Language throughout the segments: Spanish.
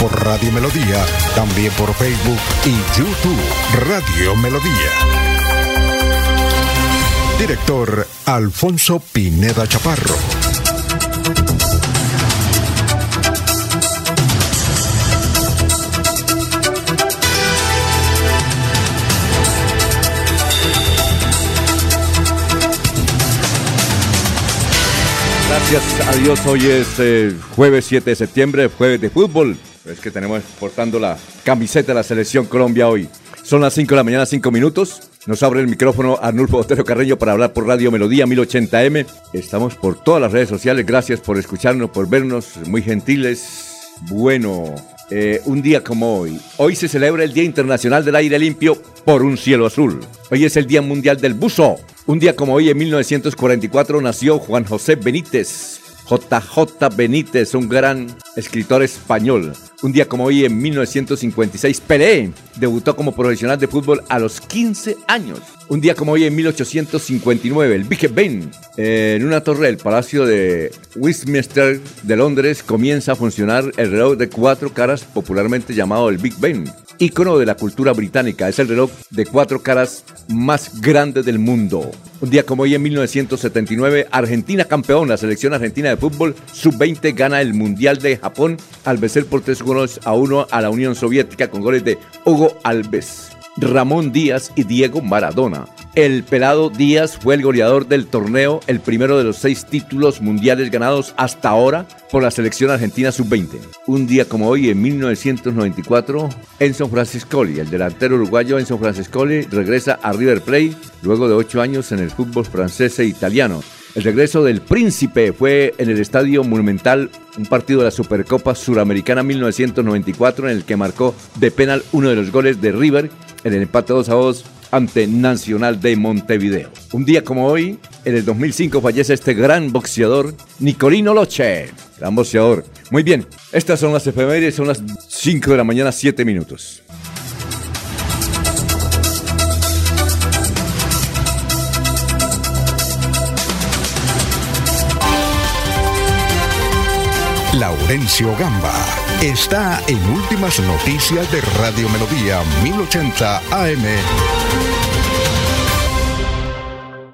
por Radio Melodía, también por Facebook y YouTube Radio Melodía. Director Alfonso Pineda Chaparro. Gracias a Dios, hoy es eh, jueves 7 de septiembre, jueves de fútbol. Es que tenemos portando la camiseta de la Selección Colombia hoy. Son las 5 de la mañana, 5 minutos. Nos abre el micrófono Arnulfo Otero Carreño para hablar por Radio Melodía 1080M. Estamos por todas las redes sociales. Gracias por escucharnos, por vernos. Muy gentiles. Bueno, eh, un día como hoy. Hoy se celebra el Día Internacional del Aire Limpio por un cielo azul. Hoy es el Día Mundial del Buzo. Un día como hoy, en 1944, nació Juan José Benítez. JJ Benítez, un gran escritor español. Un día como hoy, en 1956, Pelé debutó como profesional de fútbol a los 15 años. Un día como hoy, en 1859, el Big Ben, en una torre del Palacio de Westminster de Londres, comienza a funcionar el reloj de cuatro caras, popularmente llamado el Big Ben ícono de la cultura británica. Es el reloj de cuatro caras más grande del mundo. Un día como hoy, en 1979, Argentina campeón, la selección argentina de fútbol sub-20 gana el Mundial de Japón al vencer por tres goles a uno a la Unión Soviética con goles de Hugo Alves. Ramón Díaz y Diego Maradona. El pelado Díaz fue el goleador del torneo, el primero de los seis títulos mundiales ganados hasta ahora por la selección argentina sub-20. Un día como hoy, en 1994, Enzo Francescoli, el delantero uruguayo Enzo Francescoli, regresa a River Plate luego de ocho años en el fútbol francés e italiano. El regreso del Príncipe fue en el Estadio Monumental, un partido de la Supercopa Suramericana 1994 en el que marcó de penal uno de los goles de River en el empate 2 a 2 ante Nacional de Montevideo. Un día como hoy, en el 2005 fallece este gran boxeador, Nicolino Loche, gran boxeador. Muy bien, estas son las efemérides, son las 5 de la mañana, 7 minutos. Laurencio Gamba está en Últimas Noticias de Radio Melodía 1080 AM.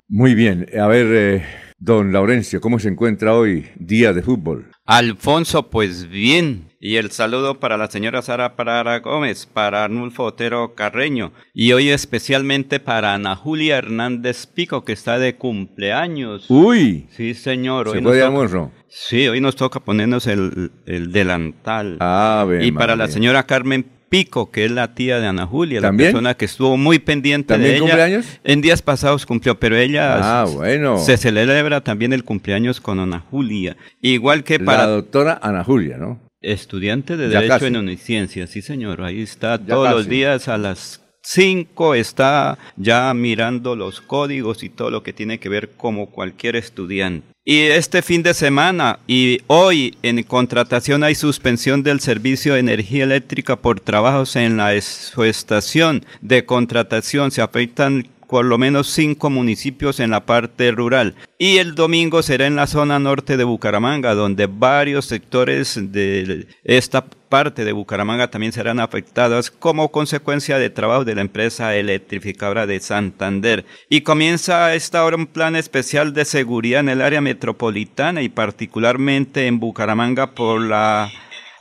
Muy bien, a ver, eh, don Laurencio, ¿cómo se encuentra hoy, día de fútbol? Alfonso, pues bien. Y el saludo para la señora Sara Parara Gómez, para Arnulfo Otero Carreño y hoy especialmente para Ana Julia Hernández Pico, que está de cumpleaños. ¡Uy! Sí, señor. ¿Se puede almuerzo? Sí, hoy nos toca ponernos el, el delantal. Ah, Y para la señora Carmen Pico, que es la tía de Ana Julia, ¿También? la persona que estuvo muy pendiente ¿También de ella. cumpleaños? En días pasados cumplió, pero ella Ah, bueno. se celebra también el cumpleaños con Ana Julia. Igual que para La doctora Ana Julia, ¿no? Estudiante de Ya Derecho casi. en Uniciencia, sí señor, ahí está Ya todos los días a las 5 está ya mirando los códigos y todo lo que tiene que ver como cualquier estudiante. Y este fin de semana y hoy en contratación hay suspensión del servicio de energía eléctrica por trabajos en la su estación de contratación. Se afectan por lo menos cinco municipios en la parte rural. Y el domingo será en la zona norte de Bucaramanga, donde varios sectores de esta parte de Bucaramanga también serán afectadas como consecuencia de trabajo de la empresa electrificadora de Santander. Y comienza a esta hora un plan especial de seguridad en el área metropolitana y particularmente en Bucaramanga por la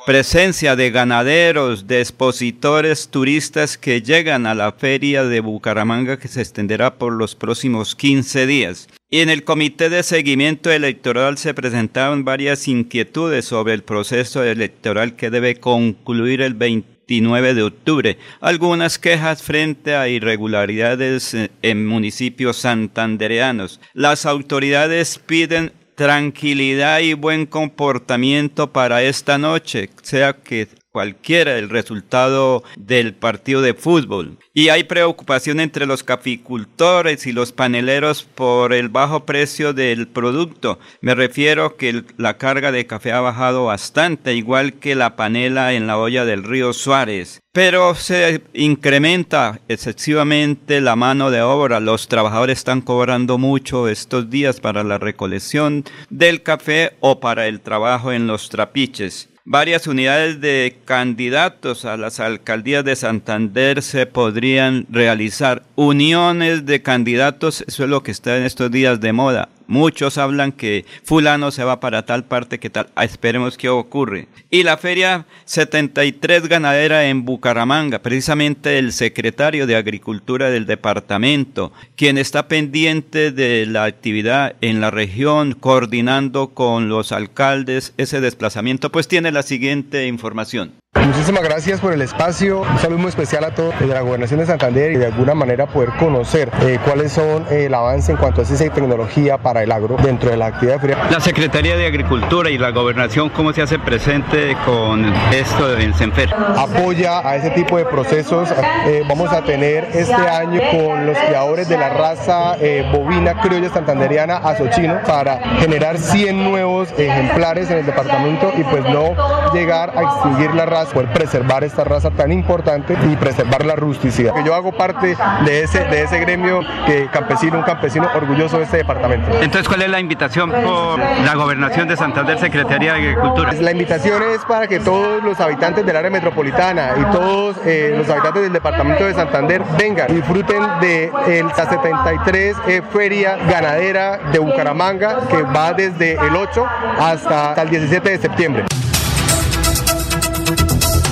Presencia de ganaderos, de expositores turistas que llegan a la feria de Bucaramanga que se extenderá por los próximos 15 días. Y en el comité de seguimiento electoral se presentaron varias inquietudes sobre el proceso electoral que debe concluir el 29 de octubre. Algunas quejas frente a irregularidades eh, en municipios santandereanos. Las autoridades piden tranquilidad y buen comportamiento para esta noche, sea que cualquiera el resultado del partido de fútbol. Y hay preocupación entre los caficultores y los paneleros por el bajo precio del producto. Me refiero que la carga de café ha bajado bastante, igual que la panela en la olla del río Suárez. Pero se incrementa excesivamente la mano de obra. Los trabajadores están cobrando mucho estos días para la recolección del café o para el trabajo en los trapiches varias unidades de candidatos a las alcaldías de Santander se podrían realizar. Uniones de candidatos, eso es lo que está en estos días de moda. Muchos hablan que fulano se va para tal parte que tal. Ah, esperemos que ocurre. Y la feria 73 ganadera en Bucaramanga, precisamente el secretario de Agricultura del departamento, quien está pendiente de la actividad en la región, coordinando con los alcaldes ese desplazamiento, pues tiene la siguiente información. Muchísimas gracias por el espacio. Un saludo muy especial a todos de la Gobernación de Santander y de alguna manera poder conocer eh, cuáles son eh, el avance en cuanto a ciencia y tecnología para el agro dentro de la actividad feria. La Secretaría de Agricultura y la Gobernación, ¿cómo se hace presente con esto en Senfer? Apoya a ese tipo de procesos. Eh, vamos a tener este año con los criadores de la raza bovina criolla santanderiana azochino para generar 100 nuevos ejemplares en el departamento y pues no llegar a extinguir la raza poder preservar esta raza tan importante y preservar la rusticidad. Yo hago parte de ese, de ese gremio que campesino, un campesino orgulloso de este departamento. Entonces, ¿cuál es la invitación por la gobernación de Santander, Secretaría de Agricultura? La invitación es para que todos los habitantes del área metropolitana y todos eh, los habitantes del departamento de Santander vengan, disfruten de la 73 eh, Feria Ganadera de Bucaramanga que va desde el 8 hasta el 17 de septiembre.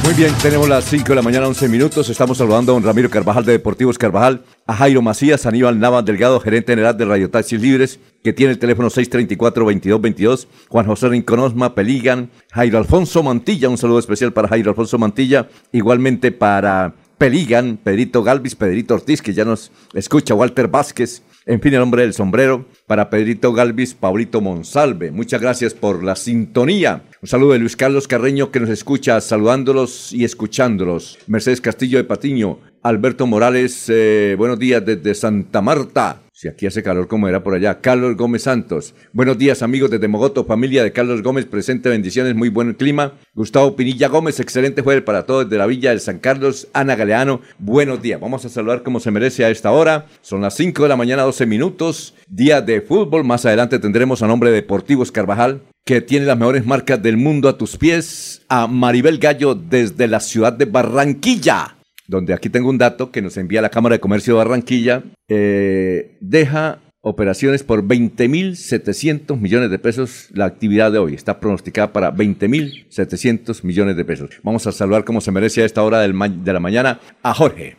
Muy bien, tenemos las 5 de la mañana, 11 minutos. Estamos saludando a don Ramiro Carvajal de Deportivos Carvajal, a Jairo Macías, Aníbal Navas Delgado, gerente general de Radio Taxis Libres, que tiene el teléfono 634-2222, Juan José Rinconosma, Peligan, Jairo Alfonso Mantilla, un saludo especial para Jairo Alfonso Mantilla, igualmente para Peligan, Pedrito Galvis, Pedrito Ortiz, que ya nos escucha, Walter Vázquez, en fin, el hombre del sombrero para Pedrito Galvis, Paulito Monsalve. Muchas gracias por la sintonía. Un saludo de Luis Carlos Carreño que nos escucha, saludándolos y escuchándolos. Mercedes Castillo de Patiño, Alberto Morales, eh, buenos días desde Santa Marta. Si aquí hace calor como era por allá. Carlos Gómez Santos. Buenos días amigos desde Mogoto, familia de Carlos Gómez, presente, bendiciones, muy buen clima. Gustavo Pinilla Gómez, excelente jueves para todos desde la Villa del San Carlos. Ana Galeano, buenos días. Vamos a saludar como se merece a esta hora. Son las 5 de la mañana, 12 minutos. Día de fútbol. Más adelante tendremos a nombre de Deportivos Carvajal, que tiene las mejores marcas del mundo a tus pies. A Maribel Gallo desde la ciudad de Barranquilla donde aquí tengo un dato que nos envía la Cámara de Comercio de Barranquilla, eh, deja operaciones por 20.700 millones de pesos la actividad de hoy. Está pronosticada para 20.700 millones de pesos. Vamos a saludar como se merece a esta hora del de la mañana a Jorge.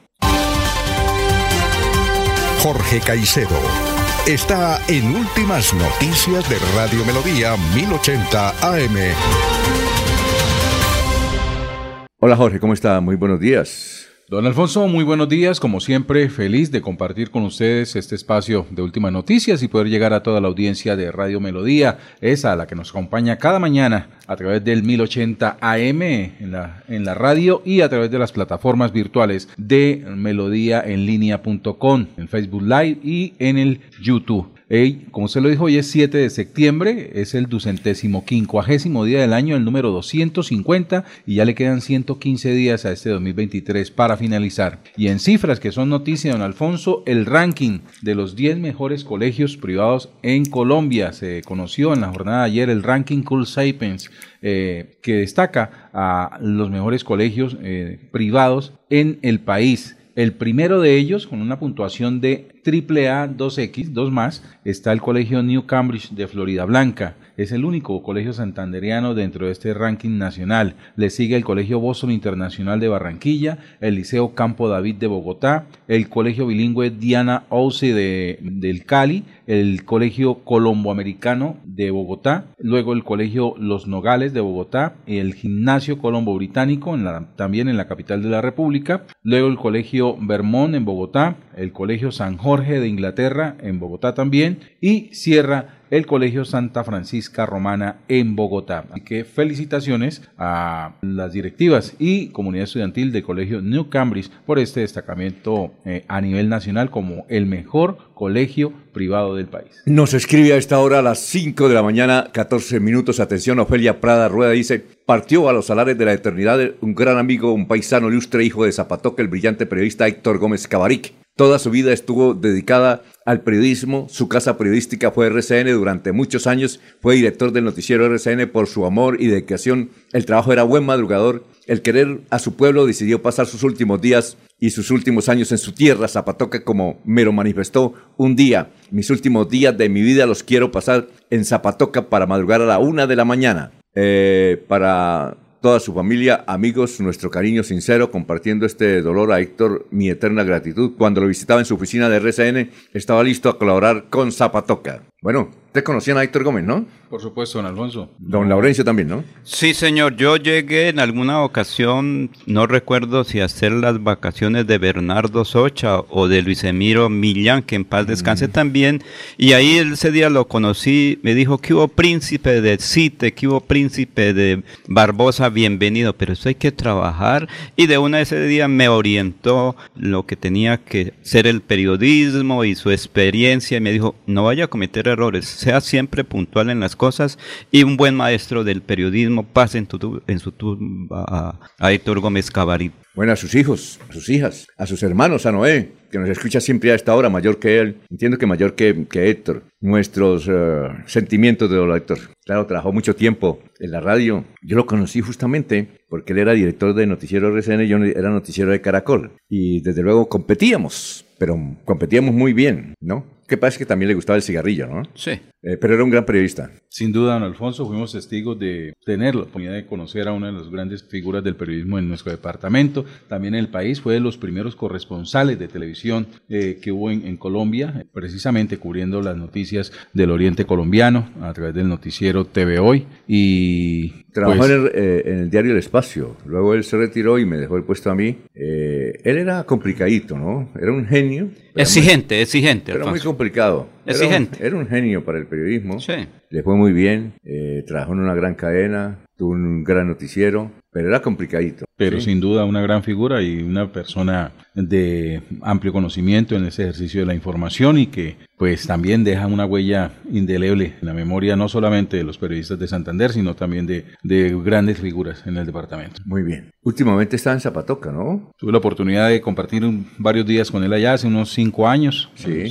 Jorge Caicedo está en Últimas Noticias de Radio Melodía 1080 AM. Hola Jorge, ¿cómo está? Muy buenos días. Don Alfonso, muy buenos días. Como siempre, feliz de compartir con ustedes este espacio de últimas noticias y poder llegar a toda la audiencia de Radio Melodía, esa a la que nos acompaña cada mañana a través del 1080 AM en la, en la radio y a través de las plataformas virtuales de melodíaenlínea.com, en Facebook Live y en el YouTube como se lo dijo, hoy es 7 de septiembre, es el ducentésimo quincuagésimo día del año, el número 250, y ya le quedan 115 días a este 2023 para finalizar. Y en cifras que son noticia, don Alfonso, el ranking de los 10 mejores colegios privados en Colombia. Se conoció en la jornada de ayer el ranking Cool Sapiens, eh, que destaca a los mejores colegios eh, privados en el país. El primero de ellos, con una puntuación de AAA 2X, 2 más, está el Colegio New Cambridge de Florida Blanca. Es el único colegio santanderiano dentro de este ranking nacional. Le sigue el Colegio Boston Internacional de Barranquilla, el Liceo Campo David de Bogotá, el Colegio Bilingüe Diana Ouse de, del Cali, el Colegio Colombo Americano de Bogotá, luego el Colegio Los Nogales de Bogotá, el Gimnasio Colombo Británico, en la, también en la capital de la República, luego el Colegio Vermont en Bogotá, el Colegio San Jorge de Inglaterra en Bogotá también y cierra el Colegio Santa Francisca Romana en Bogotá. Así que felicitaciones a las directivas y comunidad estudiantil del Colegio New Cambridge por este destacamento eh, a nivel nacional como el mejor colegio privado del país. Nos escribe a esta hora a las 5 de la mañana, 14 minutos. Atención, Ofelia Prada Rueda dice, partió a los salares de la eternidad un gran amigo, un paisano ilustre, hijo de Zapatoca, el brillante periodista Héctor Gómez Cabaric. Toda su vida estuvo dedicada al periodismo. Su casa periodística fue RCN durante muchos años. Fue director del noticiero RCN por su amor y dedicación. El trabajo era buen madrugador. El querer a su pueblo decidió pasar sus últimos días y sus últimos años en su tierra, Zapatoca, como me lo manifestó un día. Mis últimos días de mi vida los quiero pasar en Zapatoca para madrugar a la una de la mañana. Eh, para toda su familia, amigos, nuestro cariño sincero, compartiendo este dolor a Héctor, mi eterna gratitud. Cuando lo visitaba en su oficina de RCN, estaba listo a colaborar con Zapatoca. Bueno, te conocían a Héctor Gómez, ¿no? Por supuesto, don Alfonso. Don Laurencio también, ¿no? Sí, señor. Yo llegué en alguna ocasión, no recuerdo si hacer las vacaciones de Bernardo Socha o de Luis Emiro Millán, que en paz descanse también. Y ahí ese día lo conocí, me dijo que hubo príncipe de Cite, que hubo príncipe de Barbosa, bienvenido, pero eso hay que trabajar. Y de una de ese día me orientó lo que tenía que ser el periodismo y su experiencia. Y me dijo, no vaya a cometer errores, sea siempre puntual en las cosas y un buen maestro del periodismo pase en, tu, en su tumba a, Héctor Gómez Cabarit. Bueno, a sus hijos, a sus hijas, a sus hermanos, a Noé, que nos escucha siempre a esta hora, mayor que él, entiendo que mayor que, que Héctor. Nuestros uh, sentimientos de don Héctor. Claro, trabajó mucho tiempo en la radio. Yo lo conocí justamente porque él era director de Noticiero RCN y yo era noticiero de Caracol. Y desde luego competíamos, pero competíamos muy bien, ¿no? Que pasa que también le gustaba el cigarrillo, ¿no? Sí. Eh, pero era un gran periodista. Sin duda, don Alfonso, fuimos testigos de tener la oportunidad de conocer a una de las grandes figuras del periodismo en nuestro departamento. También en el país fue de los primeros corresponsales de televisión eh, que hubo en, Colombia, precisamente cubriendo las noticias del Oriente colombiano a través del noticiero TV Hoy. Y Trabajó pues, en, el, eh, en, el, diario El Espacio. Luego él se retiró y me dejó el puesto a mí. él era complicadito, ¿no? Era un genio. Exigente, exigente. Pero muy complicado. Exigente. Era un, era un, genio para el periodismo. Sí. Le fue muy bien. Eh, trabajó en una gran cadena. Tuvo un gran noticiero. Pero era complicadito. Pero sin duda una gran figura y una persona de amplio conocimiento en ese ejercicio de la información y que pues también deja una huella indeleble en la memoria no solamente de los periodistas de Santander, sino también de, de grandes figuras en el departamento. Muy bien. Últimamente está en Zapatoca, ¿no? Tuve la oportunidad de compartir varios días con él allá hace unos cinco años. Sí.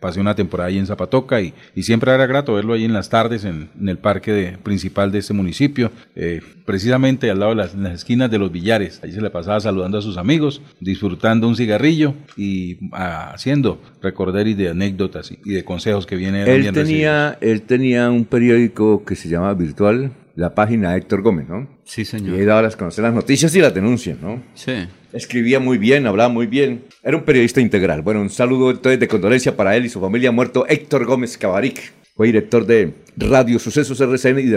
pasé una temporada ahí en Zapatoca y, y, siempre era grato verlo ahí en las tardes en, en el parque principal de este municipio, eh, precisamente al lado de las, las esquinas de los billares. Ahí se le pasaba saludando a sus amigos, disfrutando un cigarrillo y ah, haciendo recordar y de anécdotas y de consejos que viene él tenía Él tenía un periódico que se llamaba Virtual, la página Héctor Gómez, ¿no? Sí, señor. Y ahí daba las conocer las noticias y las denuncias, ¿no? Sí. Escribía muy bien, hablaba muy bien. Era un periodista integral. Bueno, un saludo entonces de condolencia para él y su familia muerto, Héctor Gómez Cabaric. Fue director de Radio Sucesos RCN y de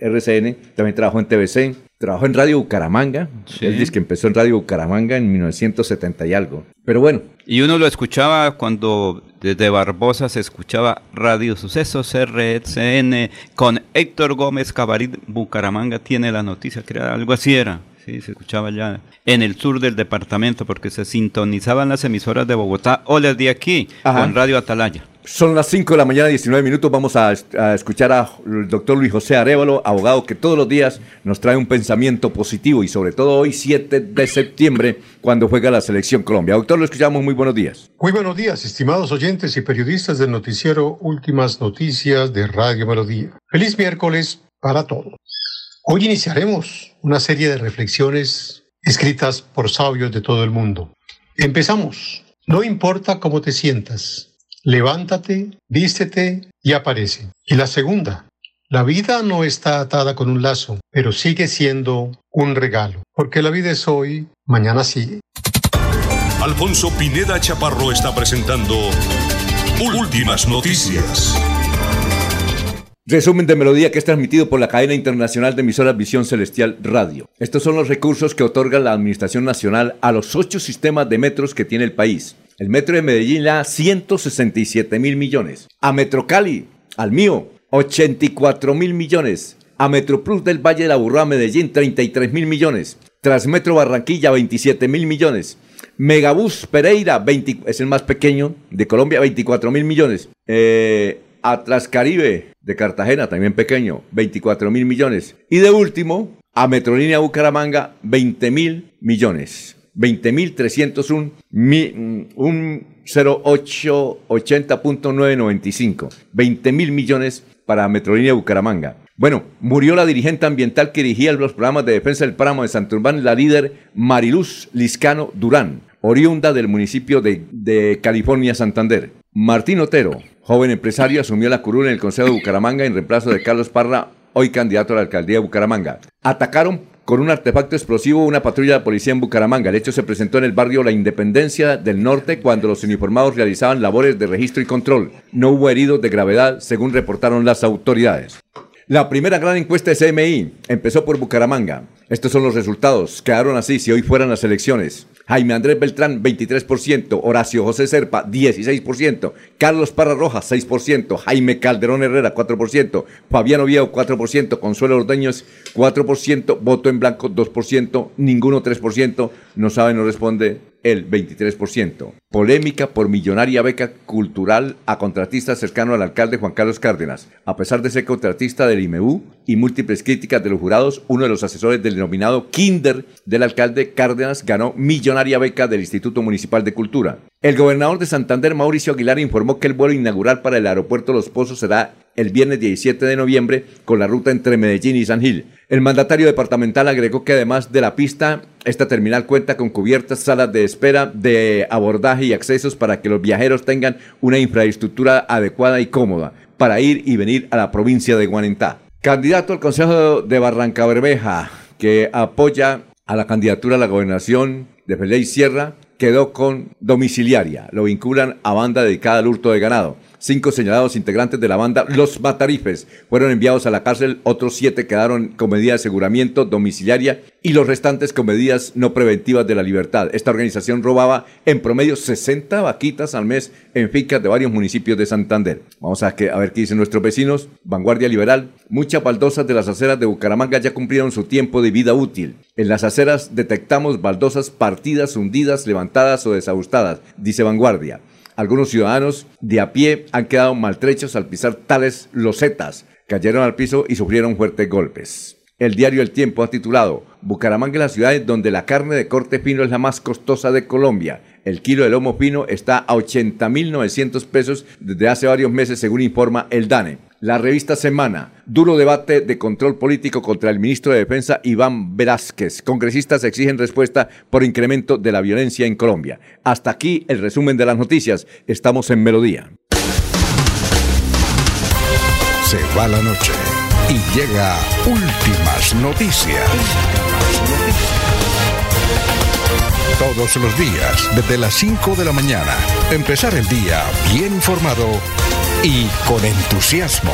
RCN. También trabajó en TVC. Trabajó en Radio Bucaramanga. Sí. Él dice que empezó en Radio Bucaramanga en 1970 y algo. Pero bueno. Y uno lo escuchaba cuando desde Barbosa se escuchaba Radio Sucesos RCN con Héctor Gómez Cabarit. Bucaramanga tiene la noticia, que era algo así era. Sí, se escuchaba ya en el sur del departamento porque se sintonizaban las emisoras de Bogotá o las de aquí Ajá. con Radio Atalaya. Son las 5 de la mañana, 19 minutos. Vamos a, escuchar al doctor Luis José Arevalo, abogado que todos los días nos trae un pensamiento positivo y sobre todo hoy, 7 de septiembre, cuando juega la selección Colombia. Doctor, lo escuchamos. Muy buenos días. Muy buenos días, estimados oyentes y periodistas del noticiero Últimas Noticias de Radio Melodía. Feliz miércoles para todos. Hoy iniciaremos una serie de reflexiones escritas por sabios de todo el mundo. Empezamos. No importa cómo te sientas, levántate, vístete y aparece. Y la segunda, la vida no está atada con un lazo, pero sigue siendo un regalo, porque la vida es hoy, mañana sigue. Alfonso Pineda Chaparro está presentando Últimas Noticias. Resumen de melodía que es transmitido por la cadena internacional de emisoras Visión Celestial Radio. Estos son los recursos que otorga la Administración Nacional a los ocho sistemas de metros que tiene el país. El metro de Medellín le da 167 mil millones. A Metro Cali, al mío, 84 mil millones. A Metro Plus del Valle de la Burrá, Medellín, 33 mil millones. Transmetro Barranquilla, 27 mil millones. Megabús Pereira, es el más pequeño de Colombia, 24 mil millones. Eh, Atlas Caribe de Cartagena, también pequeño, 24 mil millones. Y de último, a Metrolínea Bucaramanga, 20 mil millones. 20 mil 301, un 0880.995. 20 mil millones para Metrolínea Bucaramanga. Bueno, murió la dirigente ambiental que dirigía los programas de defensa del páramo de Santurbán, la líder Mariluz Liscano Durán, oriunda del municipio de, de California, Santander. Martín Otero, joven empresario, asumió la curul en el Consejo de Bucaramanga en reemplazo de Carlos Parra, hoy candidato a la alcaldía de Bucaramanga. Atacaron con un artefacto explosivo una patrulla de policía en Bucaramanga. El hecho se presentó en el barrio La Independencia del Norte cuando los uniformados realizaban labores de registro y control. No hubo heridos de gravedad, según reportaron las autoridades. La primera gran encuesta de CMI empezó por Bucaramanga. Estos son los resultados. Quedaron así si hoy fueran las elecciones. Jaime Andrés Beltrán, 23%, Horacio José Serpa, 16%, Carlos Parra Rojas, 6%, Jaime Calderón Herrera, 4%, Fabiano Viejo, 4%, Consuelo Ordeños, 4%, voto en blanco, 2%, ninguno 3%, no sabe, no responde el 23%. Polémica por millonaria beca cultural a contratista cercano al alcalde Juan Carlos Cárdenas. A pesar de ser contratista del IMU y múltiples críticas de los jurados, uno de los asesores del denominado Kinder del alcalde Cárdenas ganó millonaria beca del Instituto Municipal de Cultura. El gobernador de Santander, Mauricio Aguilar, informó que el vuelo inaugural para el aeropuerto Los Pozos será el viernes 17 de noviembre con la ruta entre Medellín y San Gil. El mandatario departamental agregó que además de la pista, esta terminal cuenta con cubiertas, salas de espera, de abordaje y accesos para que los viajeros tengan una infraestructura adecuada y cómoda para ir y venir a la provincia de Guanentá. Candidato al Consejo de Barranca Bermeja, que apoya a la candidatura a la gobernación de Félix Sierra, quedó con domiciliaria. Lo vinculan a banda dedicada al hurto de ganado. Cinco señalados integrantes de la banda Los Matarifes fueron enviados a la cárcel, otros siete quedaron con medida de aseguramiento domiciliaria y los restantes con medidas no preventivas de la libertad. Esta organización robaba en promedio 60 vaquitas al mes en fincas de varios municipios de Santander. Vamos a, a ver qué dicen nuestros vecinos. Vanguardia Liberal. Muchas baldosas de las aceras de Bucaramanga ya cumplieron su tiempo de vida útil. En las aceras detectamos baldosas partidas, hundidas, levantadas o desajustadas, dice Vanguardia. Algunos ciudadanos de a pie han quedado maltrechos al pisar tales losetas, cayeron al piso y sufrieron fuertes golpes. El diario El Tiempo ha titulado Bucaramanga es la ciudad donde la carne de corte fino es la más costosa de Colombia. El kilo de lomo fino está a 80.900 pesos desde hace varios meses, según informa el DANE. La revista Semana. Duro debate de control político contra el ministro de Defensa Iván Velázquez. Congresistas exigen respuesta por incremento de la violencia en Colombia. Hasta aquí el resumen de las noticias. Estamos en Melodía. Se va la noche y llega últimas noticias. Todos los días, desde las 5 de la mañana. Empezar el día bien informado y con entusiasmo.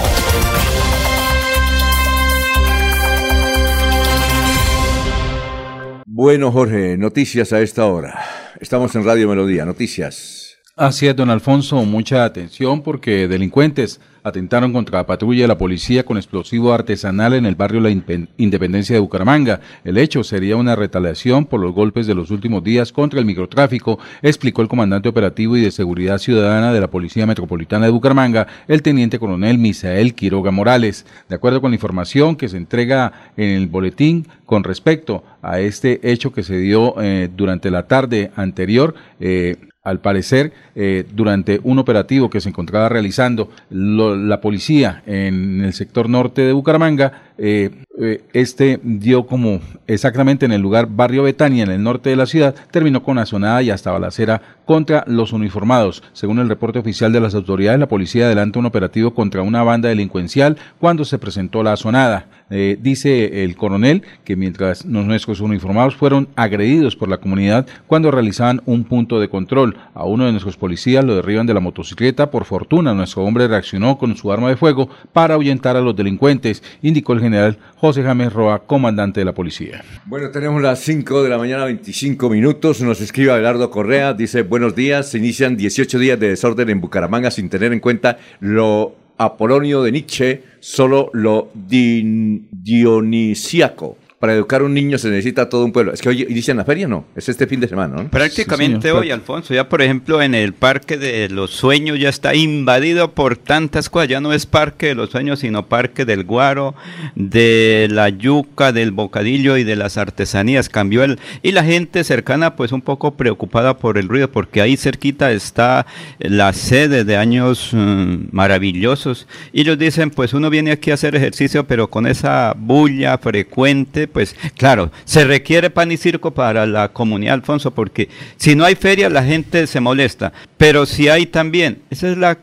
Bueno, Jorge, noticias a esta hora. Estamos en Radio Melodía, noticias. Así es, don Alfonso, mucha atención porque delincuentes atentaron contra la patrulla de la policía con explosivo artesanal en el barrio La Independencia de Bucaramanga. El hecho sería una retaliación por los golpes de los últimos días contra el microtráfico, explicó el comandante operativo y de seguridad ciudadana de la Policía Metropolitana de Bucaramanga, el teniente coronel Misael Quiroga Morales. De acuerdo con la información que se entrega en el boletín con respecto a este hecho que se dio eh, durante la tarde anterior, eh, al parecer, eh, durante un operativo que se encontraba realizando la policía en el sector norte de Bucaramanga, eh, eh, este dio como exactamente en el lugar Barrio Betania, en el norte de la ciudad, terminó con azonada y hasta balacera contra los uniformados. Según el reporte oficial de las autoridades, la policía adelanta un operativo contra una banda delincuencial cuando se presentó la azonada. Eh, dice el coronel que mientras nuestros uniformados fueron agredidos por la comunidad cuando realizaban un punto de control. A uno de nuestros policías lo derriban de la motocicleta. Por fortuna, nuestro hombre reaccionó con su arma de fuego para ahuyentar a los delincuentes, indicó el general José James Roa, comandante de la policía. Bueno, tenemos las 5 de la mañana, 25 minutos. Nos escribe Abelardo Correa, dice, buenos días, se inician 18 días de desorden en Bucaramanga sin tener en cuenta lo Apolonio de Nietzsche, solo lo dionisíaco para educar a un niño se necesita todo un pueblo. Es que hoy inician la feria, ¿no? Es este fin de semana, ¿no? Prácticamente hoy, Alfonso. Ya, por ejemplo, en el Parque de los Sueños ya está invadido por tantas cosas. Ya no es Parque de los Sueños, sino Parque del Guaro, de la yuca, del bocadillo y de las artesanías. Cambió el... Y la gente cercana, pues un poco preocupada por el ruido, porque ahí cerquita está la sede de años mm, maravillosos. Y ellos dicen, pues uno viene aquí a hacer ejercicio, pero con esa bulla frecuente, pues claro, se requiere pan y circo para la comunidad, Alfonso, porque si no hay feria la gente se molesta, pero si hay también, esa es la,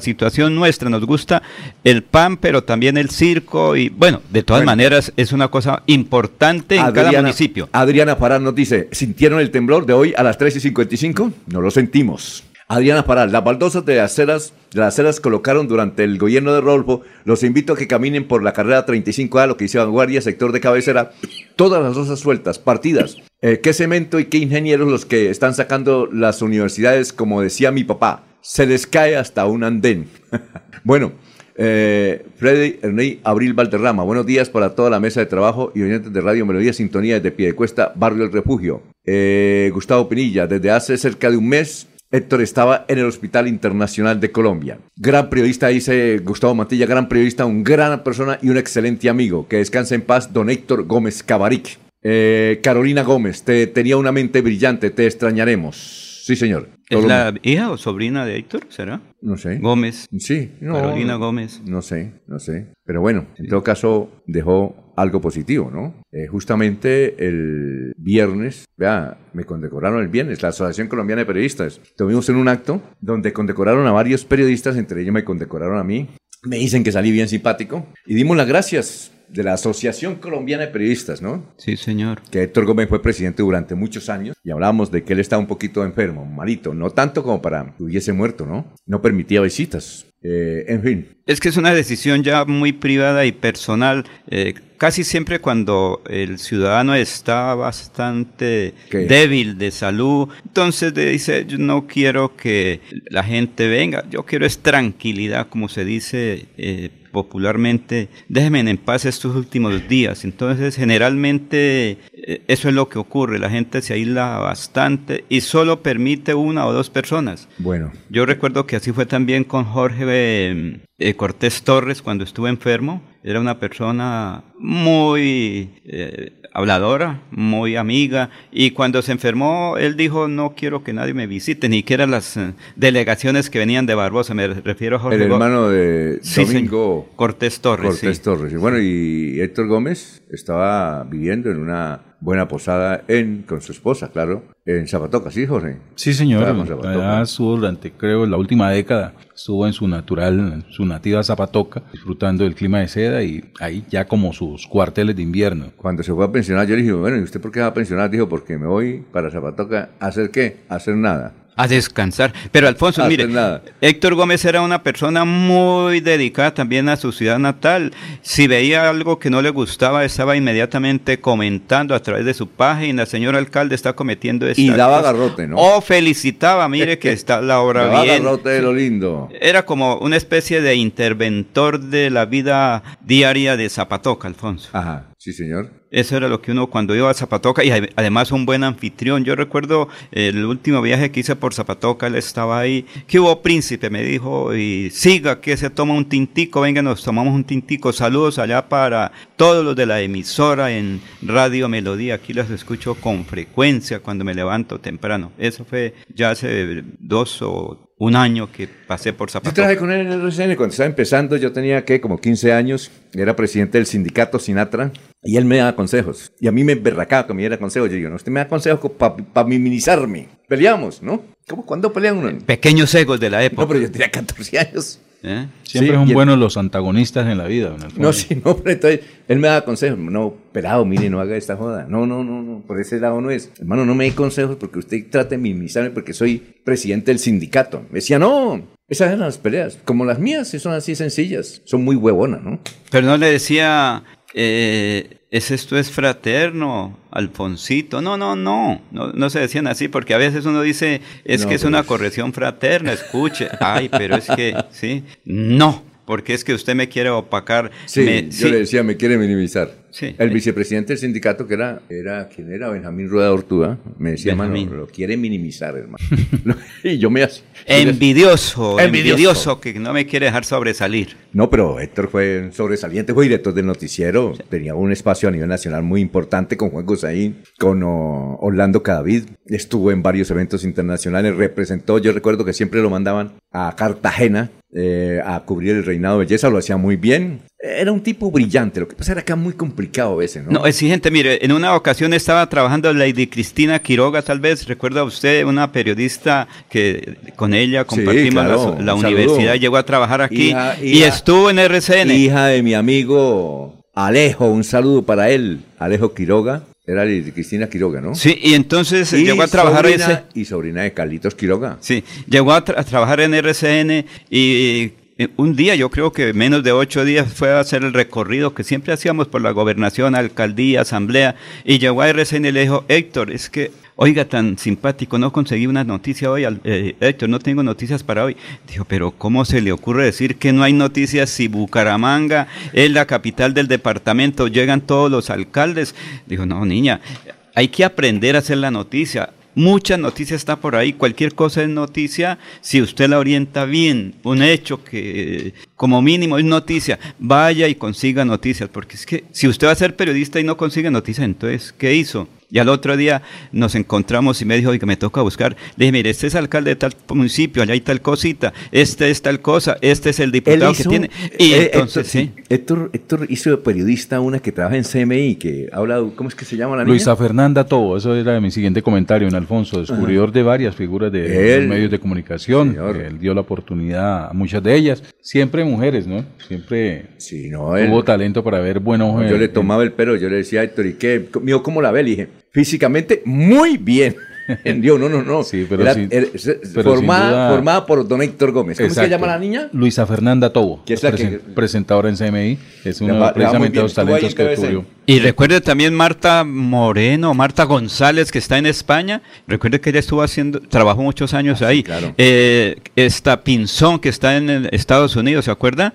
situación nuestra, nos gusta el pan, pero también el circo y bueno, de todas maneras es una cosa importante en cada municipio. Adriana Parán nos dice, ¿sintieron el temblor de hoy a las 3 y 55? No lo sentimos. Adriana Parán, las baldosas de aceras, de las aceras colocaron durante el gobierno de Rolfo. Los invito a que caminen por la carrera 35A, lo que dice Vanguardia, sector de cabecera. Todas las rosas sueltas, partidas. Eh, qué cemento y qué ingenieros los que están sacando las universidades, como decía mi papá. Se les cae hasta un andén. bueno, eh, Freddy Erney Abril Valderrama, buenos días para toda la mesa de trabajo y oyentes de Radio Melodía Sintonía desde Piedecuesta, Barrio El Refugio. Eh, Gustavo Pinilla, desde hace cerca de un mes Héctor estaba en el Hospital Internacional de Colombia. Gran periodista, dice Gustavo Mantilla, gran periodista, un gran persona y un excelente amigo. Que descanse en paz, don Héctor Gómez Cabaric. Eh, Carolina Gómez, te tenía una mente brillante, te extrañaremos. Sí, señor. ¿Es la hija o sobrina de Héctor, será? No sé. Gómez. Sí. Carolina Gómez. No sé, no sé. Pero bueno, en todo caso dejó algo positivo, ¿no? Eh, justamente el viernes, vea, me condecoraron el viernes, la Asociación Colombiana de Periodistas. Tuvimos en un acto donde condecoraron a varios periodistas, entre ellos me condecoraron a mí. Me dicen que salí bien simpático y dimos las gracias de la Asociación Colombiana de Periodistas, ¿no? Sí, señor. Que Héctor Gómez fue presidente durante muchos años y hablábamos de que él estaba un poquito enfermo, malito, no tanto como para que hubiese muerto, ¿no? No permitía visitas. Eh, en fin. Es que es una decisión ya muy privada y personal. Eh, casi siempre cuando el ciudadano está bastante débil de salud, entonces dice, yo no quiero que la gente venga, yo quiero es tranquilidad, como se dice. Eh, popularmente, déjenme en paz estos últimos días. Entonces, generalmente eh, eso es lo que ocurre. La gente se aísla bastante y solo permite una o dos personas. Bueno. Yo recuerdo que así fue también con Jorge eh, Cortés Torres cuando estuvo enfermo. Era una persona muy eh, habladora, muy amiga, y cuando se enfermó, él dijo, no quiero que nadie me visite, ni siquiera las eh, delegaciones que venían de Barbosa, me refiero a Jorge El hermano de Domingo Cortés Torres. Cortés Torres, bueno, y Héctor Gómez estaba viviendo en una buena posada en, con su esposa, claro, en Zapatoca, ¿sí, Jorge? Sí, señor. Allá estuvo durante, creo, la última década, estuvo en su natural, en su nativa Zapatoca, disfrutando del clima de seda y ahí ya como sus cuarteles de invierno. Cuando se fue a pensionar, yo le dije, bueno, ¿y usted por qué va a pensionar? Dijo, porque me voy para Zapatoca a hacer qué? A hacer nada a descansar. Pero Alfonso, mire, Héctor Gómez era una persona muy dedicada también a su ciudad natal. Si veía algo que no le gustaba, estaba inmediatamente comentando a través de su página, señor alcalde está cometiendo esta Y daba garrote, ¿no? O felicitaba, mire que está la obra daba bien. garrote de lo lindo. Era como una especie de interventor de la vida diaria de Zapatoca, Alfonso. Ajá. Sí, señor. Eso era lo que uno cuando iba a Zapatoca y además un buen anfitrión. Yo recuerdo el último viaje que hice por Zapatoca, él estaba ahí. ¿Qué hubo, príncipe? Me dijo, y siga que se toma un tintico, venga, nos tomamos un tintico. Saludos allá para todos los de la emisora en Radio Melodía. Aquí los escucho con frecuencia cuando me levanto temprano. Eso fue ya hace dos o un año que pasé por Yo Zapato. trabajé con él en el RCN cuando estaba empezando, yo tenía que como 15 años, era presidente del sindicato Sinatra y él me daba consejos. Y a mí me emberracaba que me diera consejos. Yo digo, no, usted me da consejos para minimizarme. Peleamos, ¿no? ¿Cómo cuando pelean uno? Pequeños egos de la época. No, pero yo tenía 14 años. ¿Eh? Siempre Sí, son buenos los antagonistas en la vida, don Alfonso. No, sí, no, pero entonces él me daba consejos. No, pelado, mire, no haga esta joda. No, no, no, no, por ese lado no es. Hermano, no me dé consejos porque usted trate de minimizarme porque soy presidente del sindicato. Me decía, no, esas eran las peleas. Como las mías, sí son así sencillas. Son muy huevonas, ¿no? Pero no le decía, eh, ¿es esto es fraterno, Alfonsito? No, no, no, no, no se decían así, porque a veces uno dice, es No, que es una corrección fraterna, escuche. Ay, pero es que, sí, no, porque es que usted me quiere opacar. Sí, me- yo sí. le decía, me quiere minimizar. Sí. El vicepresidente del sindicato, que era, era ¿quién era? Benjamín Rueda Ortúa, me decía, hermano, lo quiere minimizar, hermano. y yo me hacía. Envidioso, Envidioso. envidioso, que no me quiere dejar sobresalir. No, pero Héctor fue un sobresaliente, fue director del noticiero, tenía un espacio a nivel nacional muy importante con juegos ahí, con oh, Orlando Cadavid, estuvo en varios eventos internacionales, representó, yo recuerdo que siempre lo mandaban a Cartagena eh, a cubrir el reinado de belleza, lo hacía muy bien, era un tipo brillante, lo que pasa era que era muy complicado a veces, ¿no? No, exigente. Mire, en una ocasión estaba trabajando Lady Cristina Quiroga, tal vez, recuerda usted, una periodista que con ella compartimos claro, la, la un universidad, saludo. llegó a trabajar aquí Hija- y estuvo en RCN. Hija de mi amigo Alejo, un saludo para él, Alejo Quiroga, era de Cristina Quiroga, ¿no? Sí, y entonces Y llegó a trabajar en sobrina- y sobrina de Carlitos Quiroga. Sí, llegó a, tra- a trabajar en RCN y un día, yo creo que menos de ocho días, fue a hacer el recorrido que siempre hacíamos por la gobernación, alcaldía, asamblea, y llegó a RCN y le dijo, Héctor, es que, oiga, tan simpático, no conseguí una noticia hoy, eh, Héctor, no tengo noticias para hoy. Dijo, pero ¿cómo se le ocurre decir que no hay noticias si Bucaramanga es la capital del departamento, llegan todos los alcaldes? Dijo, no, niña, hay que aprender a hacer la noticia. Mucha noticia está por ahí, cualquier cosa es noticia si usted la orienta bien. Un hecho que como mínimo es noticia, vaya y consiga noticias, porque es que si usted va a ser periodista y no consigue noticias, entonces, ¿qué hizo? Y al otro día nos encontramos y me dijo, oiga, me toca buscar. Le dije, mire, este es alcalde de tal municipio, allá hay tal cosita, este es tal cosa, este es el diputado que tiene. Y eh, entonces, Héctor, sí. Héctor, Héctor hizo de periodista una que trabaja en CMI, que habla, ¿cómo es que se llama la niña? Luisa Fernanda Tobo, eso era mi siguiente comentario, en Alfonso, descubridor de varias figuras de Él- los medios de comunicación. Él dio la oportunidad a muchas de ellas, siempre mujeres, ¿no? Siempre Sí, no, él- tuvo talento para ver buenos No, eh, yo le tomaba el pelo, yo le decía a Héctor, ¿y qué? Mío, ¿cómo la ve? Le dije, físicamente, muy bien. Dios, no, no, no. Sí, pero Era- sin- era- pero formada, duda- formada por don Héctor Gómez. ¿Cómo se llama la niña? Luisa Fernanda Tobo, Que es la presen- que- presentadora en CMI, es uno precisamente de los talentos en que descubrió. Y recuerde también Marta Moreno, Marta González, que está en España. Recuerde que ella estuvo haciendo, trabajó muchos años ahí. claro. Eh, esta Pinzón, que está en Estados Unidos, ¿se acuerda?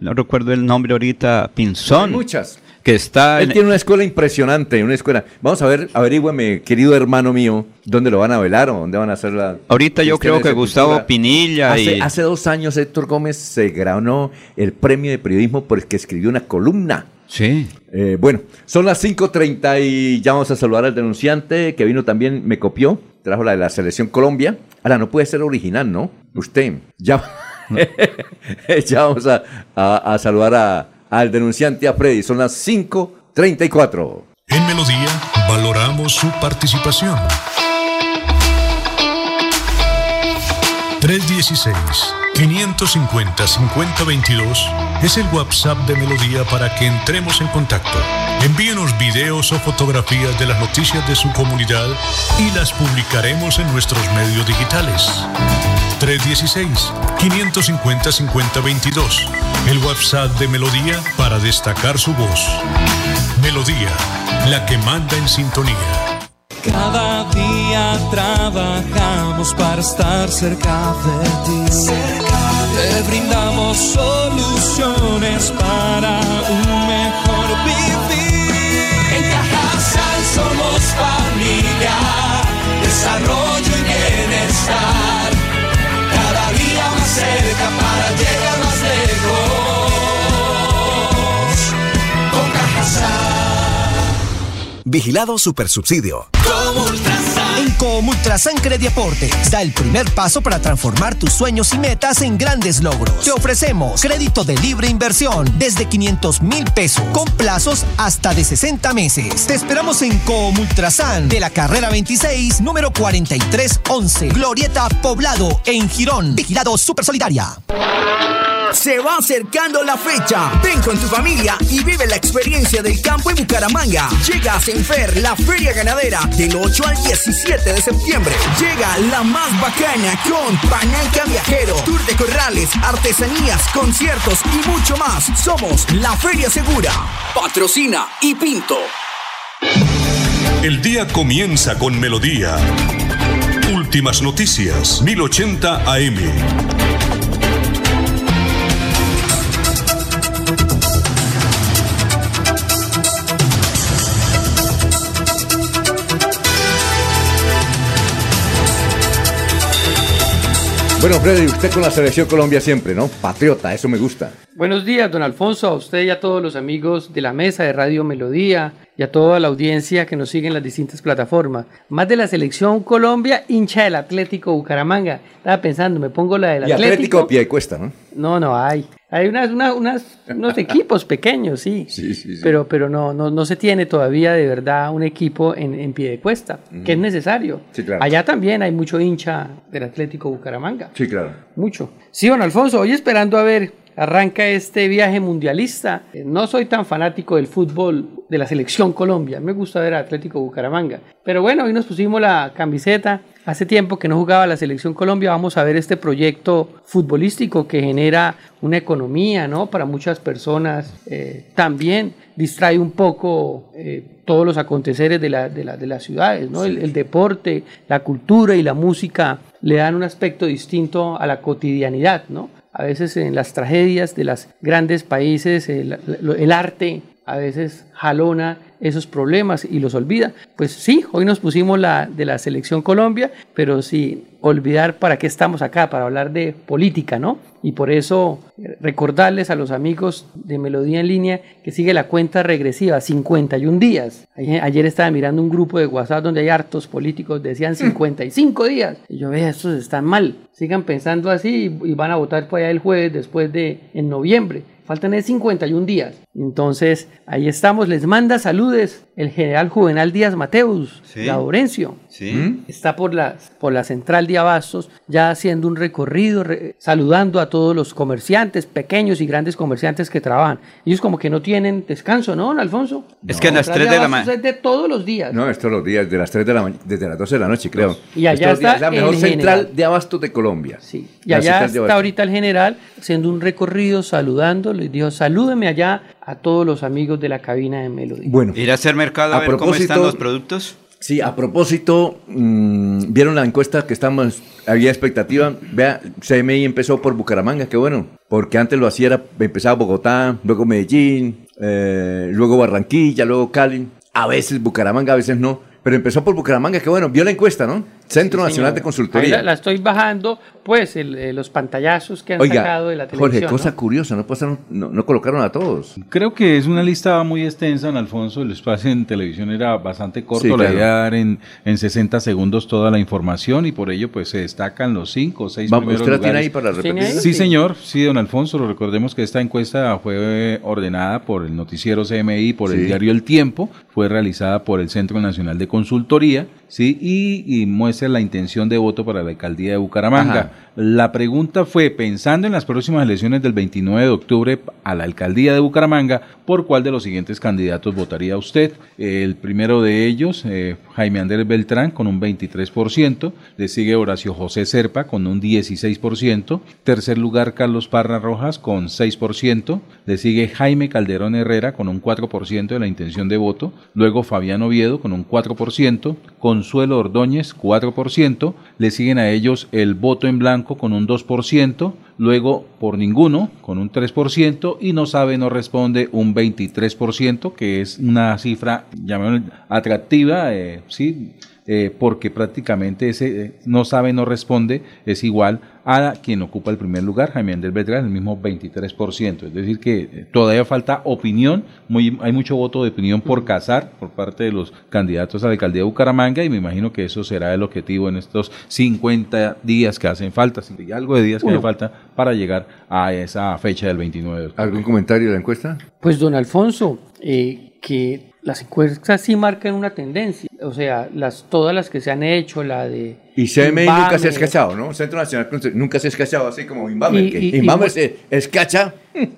No recuerdo el nombre ahorita, Hay Pinzón. muchas. Que está Él en, tiene una escuela impresionante, una escuela. Vamos a ver, averígüeme, querido hermano mío, ¿dónde lo van a velar o dónde van a hacer la... Ahorita yo creo que Gustavo cultura? Pinilla Hace, y- hace dos años Héctor Gómez se ganó el premio de periodismo porque escribió una columna. Sí. Eh, bueno, son las 5.30 y ya vamos a saludar al denunciante que vino también, me copió, trajo la de la selección Colombia. Ahora, no puede ser original, ¿no? Usted, ya, ya vamos a, a- a saludar a- al denunciante, a Freddy. Son las 5.34. En Melodía valoramos su participación. 316-550-5022 es el WhatsApp de Melodía para que entremos en contacto. Envíenos videos o fotografías de las noticias de su comunidad y las publicaremos en nuestros medios digitales. 316-550-5022. El WhatsApp de Melodía para destacar su voz. Melodía, la que manda en sintonía. Cada día trabajamos para estar cerca de ti. Te brindamos soluciones para un mejor vivir. En Cajasal somos familia, desarrollo y bienestar. Cada día más cerca para Vigilado Supersubsidio. Como Ultrasan En Comultrasan Deportes da el primer paso para transformar tus sueños y metas en grandes logros. Te ofrecemos crédito de libre inversión desde 500 mil pesos con plazos hasta de 60 meses. Te esperamos en Comultrasan de la carrera 26, número 4311, Glorieta Poblado en Girón. Vigilado Super Solidaria. Se va acercando la fecha. Ven con tu familia y vive la experiencia del campo en Bucaramanga. Llega a La feria ganadera, del 8 al 17 de septiembre. Llega la más bacana con Pananca Viajero, Tour de Corrales, artesanías, conciertos y mucho más. Somos la Feria Segura. Patrocina y Pinto. El día comienza con melodía. Últimas noticias, 1080 AM. Bueno, Freddy, usted con la selección Colombia siempre, ¿no? Patriota, eso me gusta. Buenos días, don Alfonso, a usted y a todos los amigos de la mesa de Radio Melodía y a toda la audiencia que nos sigue en las distintas plataformas. Más de la selección Colombia, hincha del Atlético Bucaramanga. Estaba pensando, me pongo la del y Atlético. Atlético pie cuesta, ¿no? No, no hay. Hay unas, unas, unos equipos pequeños, sí. Sí, sí, sí. Pero, pero no, no, no se tiene todavía de verdad un equipo en, en pie de cuesta, que es necesario. Sí, claro. Allá también hay mucho hincha del Atlético Bucaramanga. Sí, claro. Mucho. Sí, don Alfonso, hoy esperando a ver, arranca este viaje mundialista. Eh, No soy tan fanático del fútbol de la selección Colombia, me gusta ver a Atlético Bucaramanga. Pero bueno, hoy nos pusimos la camiseta. Hace tiempo que no jugaba la selección Colombia, vamos a ver este proyecto futbolístico que genera una economía, ¿no? Para muchas personas. Eh, también distrae un poco eh, todos los aconteceres de, la- de la- de las ciudades, ¿no? El, el deporte, la cultura y la música le dan un aspecto distinto a la cotidianidad, ¿no? A veces en las tragedias de los grandes países, el, el arte a veces jalona esos problemas y los olvida. Pues sí, hoy nos pusimos la de la selección Colombia, pero sin olvidar para qué estamos acá, para hablar de política, ¿no? Y por eso eh, recordarles a los amigos de Melodía en línea que sigue la cuenta regresiva, 51 días. Ayer, estaba mirando un grupo de WhatsApp donde hay hartos políticos, decían 55 días. Y yo vea, estos están mal. Sigan pensando así y, y van a votar por allá el jueves después de en noviembre. Faltan es 51 días. Entonces, ahí estamos. Les manda saludes el general Juvenal Díaz Mateus, Sí. Laurencio. Sí. Está por la, por la central de Abastos, ya haciendo un recorrido, re- saludando a todos los comerciantes, pequeños y grandes comerciantes que trabajan. Ellos como que no tienen descanso, ¿no, don Alfonso? Es que a las Central 3 de la mañana. Es de todos los días. No, estos los días, de las 3 de la mañana, desde las 12 de la noche, creo. Y allá Estos días, está la mejor el central general. de abastos de Colombia. Sí. Y allá está ahorita el general haciendo un recorrido, saludando, les dijo, salúdeme allá a todos los amigos de la cabina de Melody. Bueno, Ir a hacer mercado a, A ver cómo están los productos. sí, a propósito, mm, vieron la encuesta que estamos, había expectativa. Vea, CMI empezó por Bucaramanga, qué bueno, porque antes lo hacía, era, empezaba Bogotá, luego Medellín, eh, luego Barranquilla, luego Cali, a veces Bucaramanga, a veces no, pero empezó por Bucaramanga, qué bueno, vio la encuesta, ¿no? Centro Sí, Nacional señor. de Consultoría. La, la estoy bajando, pues, el- eh, los pantallazos que han Oiga, sacado de la televisión. Jorge, cosa ¿no? curiosa, no, pasaron, no, no colocaron a todos. Creo que es una lista muy extensa, don Alfonso. El espacio en televisión era bastante corto. Sí, La claro. idea era dar en, en 60 segundos toda la información y por ello pues se destacan los 5 o 6 Vamos, primeros ¿usted la tiene ahí para ¿Tiene repetir? Sí, Sí. señor. Sí, don Alfonso. Recordemos que esta encuesta fue ordenada por el noticiero CMI, por Sí. el diario El Tiempo, fue realizada por el Centro Nacional de Consultoría, sí, y, y muestra la intención de voto para la alcaldía de Bucaramanga. Ajá. La pregunta fue, pensando en las próximas elecciones del 29 de octubre a la alcaldía de Bucaramanga, ¿por cuál de los siguientes candidatos votaría usted? El primero de ellos, eh, Jaime Andrés Beltrán, con un 23%, le sigue Horacio José Serpa, con un 16%, tercer lugar Carlos Parra Rojas, con 6%, le sigue Jaime Calderón Herrera, con un 4% de la intención de voto, luego Fabián Oviedo, con un 4%, Consuelo Ordóñez, 4%, le siguen a ellos el voto en blanco, con un 2%, luego por ninguno, con un 3%, y no sabe, no responde, un 23%, que es una cifra llamémosle, atractiva, eh, sí, eh, porque prácticamente ese eh, no sabe, no responde, es igual a quien ocupa el primer lugar, Jaime Andrés Beltrán, el mismo 23%. Es decir, que eh, todavía falta opinión, muy, hay mucho voto de opinión por casar por parte de los candidatos a la alcaldía de Bucaramanga y me imagino que eso será el objetivo en estos 50 días que hacen falta, y algo de días que hacen falta para llegar a esa fecha del 29 de octubre. ¿Algún comentario de la encuesta? Pues don Alfonso, eh, que las encuestas sí marcan una tendencia, o sea, las todas las que se han hecho, la de Y CMI Inbamer, nunca se ha escachado, ¿no? Centro Nacional nunca se ha escachado así como Inbamer. Y- que y- Inbamer se escacha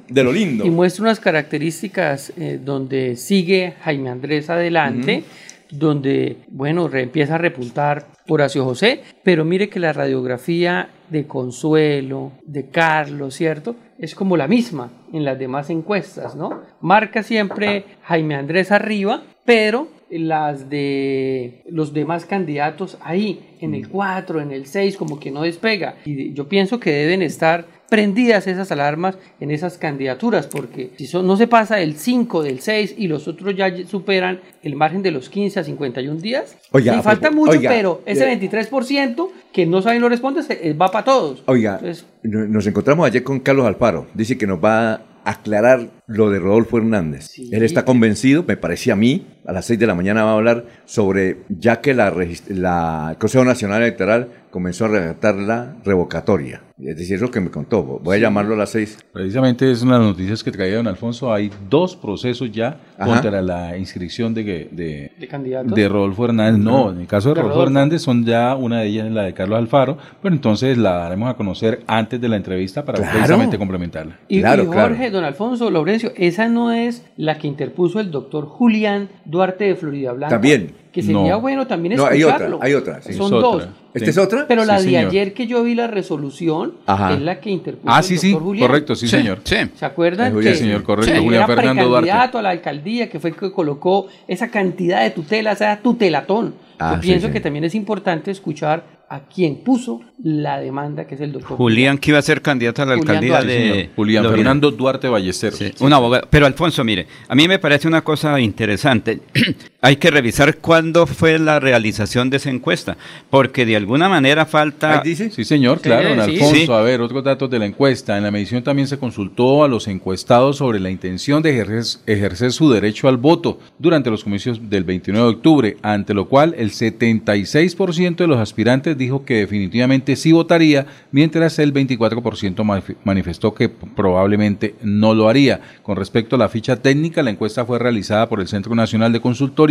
de lo lindo. y muestra unas características eh, donde sigue Jaime Andrés adelante, donde, bueno, re- empieza a repuntar Horacio José, pero mire que la radiografía de Consuelo, de Carlos, ¿cierto? Es como la misma en las demás encuestas, ¿no? Marca siempre Jaime Andrés arriba, pero las de los demás candidatos ahí, en el 4, en el 6, como que no despega. Y yo pienso que deben estar prendidas esas alarmas en esas candidaturas, porque si son, no se pasa del 5, del 6 y los otros ya superan el margen de los 15 a 51 días, Oiga, sí, falta mucho, oiga, pero ese eh, 23% que no saben no responde se- eh, va para todos. Oiga, Entonces, nos encontramos ayer con Carlos Alfaro. Dice que nos va a aclarar lo de Rodolfo Hernández. Sí. Él está convencido, me parecía a mí, a las 6 de la mañana va a hablar sobre, ya que la, la el Consejo Nacional Electoral comenzó a redactar la revocatoria. Es decir, es lo que me contó. Voy a llamarlo a las 6. Precisamente es una de las noticias que traía don Alfonso. Hay dos procesos ya Ajá. contra la inscripción de, que- de, de candidatos. de Rodolfo Hernández. No, en el caso de De Rodolfo Rodolfo. Hernández son ya una de ellas es la de Carlos Alfaro, pero entonces la daremos a conocer antes de la entrevista para Claro. precisamente complementarla. Y, Claro, y Jorge, claro. don Alfonso, Laurencio, esa no es la que interpuso el doctor Julián Duarte de Florida Blanca. También. Que sería No. bueno también No, hay escucharlo. otra, hay otra, sí. Son Es dos. otra. ¿Esta Sí. es otra? Pero la Sí, de señor. ayer que yo vi la resolución Ajá. es la que interpuso Ah, el sí, doctor sí, Julián. correcto, sí, señor. Sí. ¿Se acuerdan? Julián, que señor, correcto, Julián era Fernando Duarte. a la alcaldía, que fue que colocó esa cantidad de tutelas, esa tutelatón. Ah, Yo sí, pienso sí. que también es importante escuchar a quien puso la demanda, que es el doctor Julián, que iba a ser candidato a la Julián alcaldía Duarte, Sí, de señor. Julián Lorena. Fernando Duarte Ballesteros. Sí, un abogado. Pero Alfonso, mire, a mí me parece una cosa interesante. Hay que revisar cuándo fue la realización de esa encuesta, porque de alguna manera falta... Ahí dice. Sí, señor, claro, don sí. Alfonso. Sí. A ver, otros datos de la encuesta. En la medición también se consultó a los encuestados sobre la intención de ejercer, ejercer su derecho al voto durante los comicios del 29 de octubre, ante lo cual el 76% de los aspirantes dijo que definitivamente sí votaría, mientras el 24% manif- manifestó que probablemente no lo haría. Con respecto a la ficha técnica, la encuesta fue realizada por el Centro Nacional de Consultoría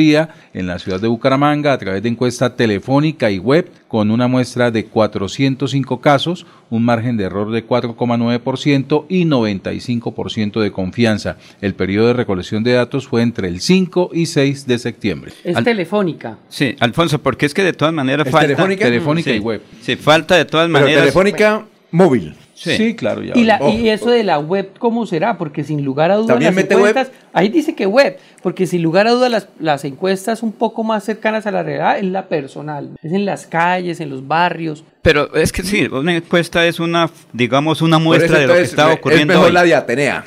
en la ciudad de Bucaramanga a través de encuesta telefónica y web con una muestra de 405 casos, un margen de error de 4,9% y 95% de confianza. El periodo de recolección de datos fue entre el 5 y 6 de septiembre. Es Al- telefónica. Sí, Alfonso, porque es que de todas maneras ¿Es falta... telefónica? Telefónica Sí, y web. Sí, falta de todas Pero maneras... telefónica móvil. Sí. claro, ya. Y, la, y eso de la web, ¿cómo será? Porque sin lugar a dudas ¿También las mete encuestas, ahí dice que web, porque sin lugar a dudas las, las encuestas un poco más cercanas a la realidad es la personal, es en las calles, en los barrios. Pero es que sí, una encuesta es una, digamos, una muestra eso, de lo que entonces, está ocurriendo Es mejor hoy. la de Atenea.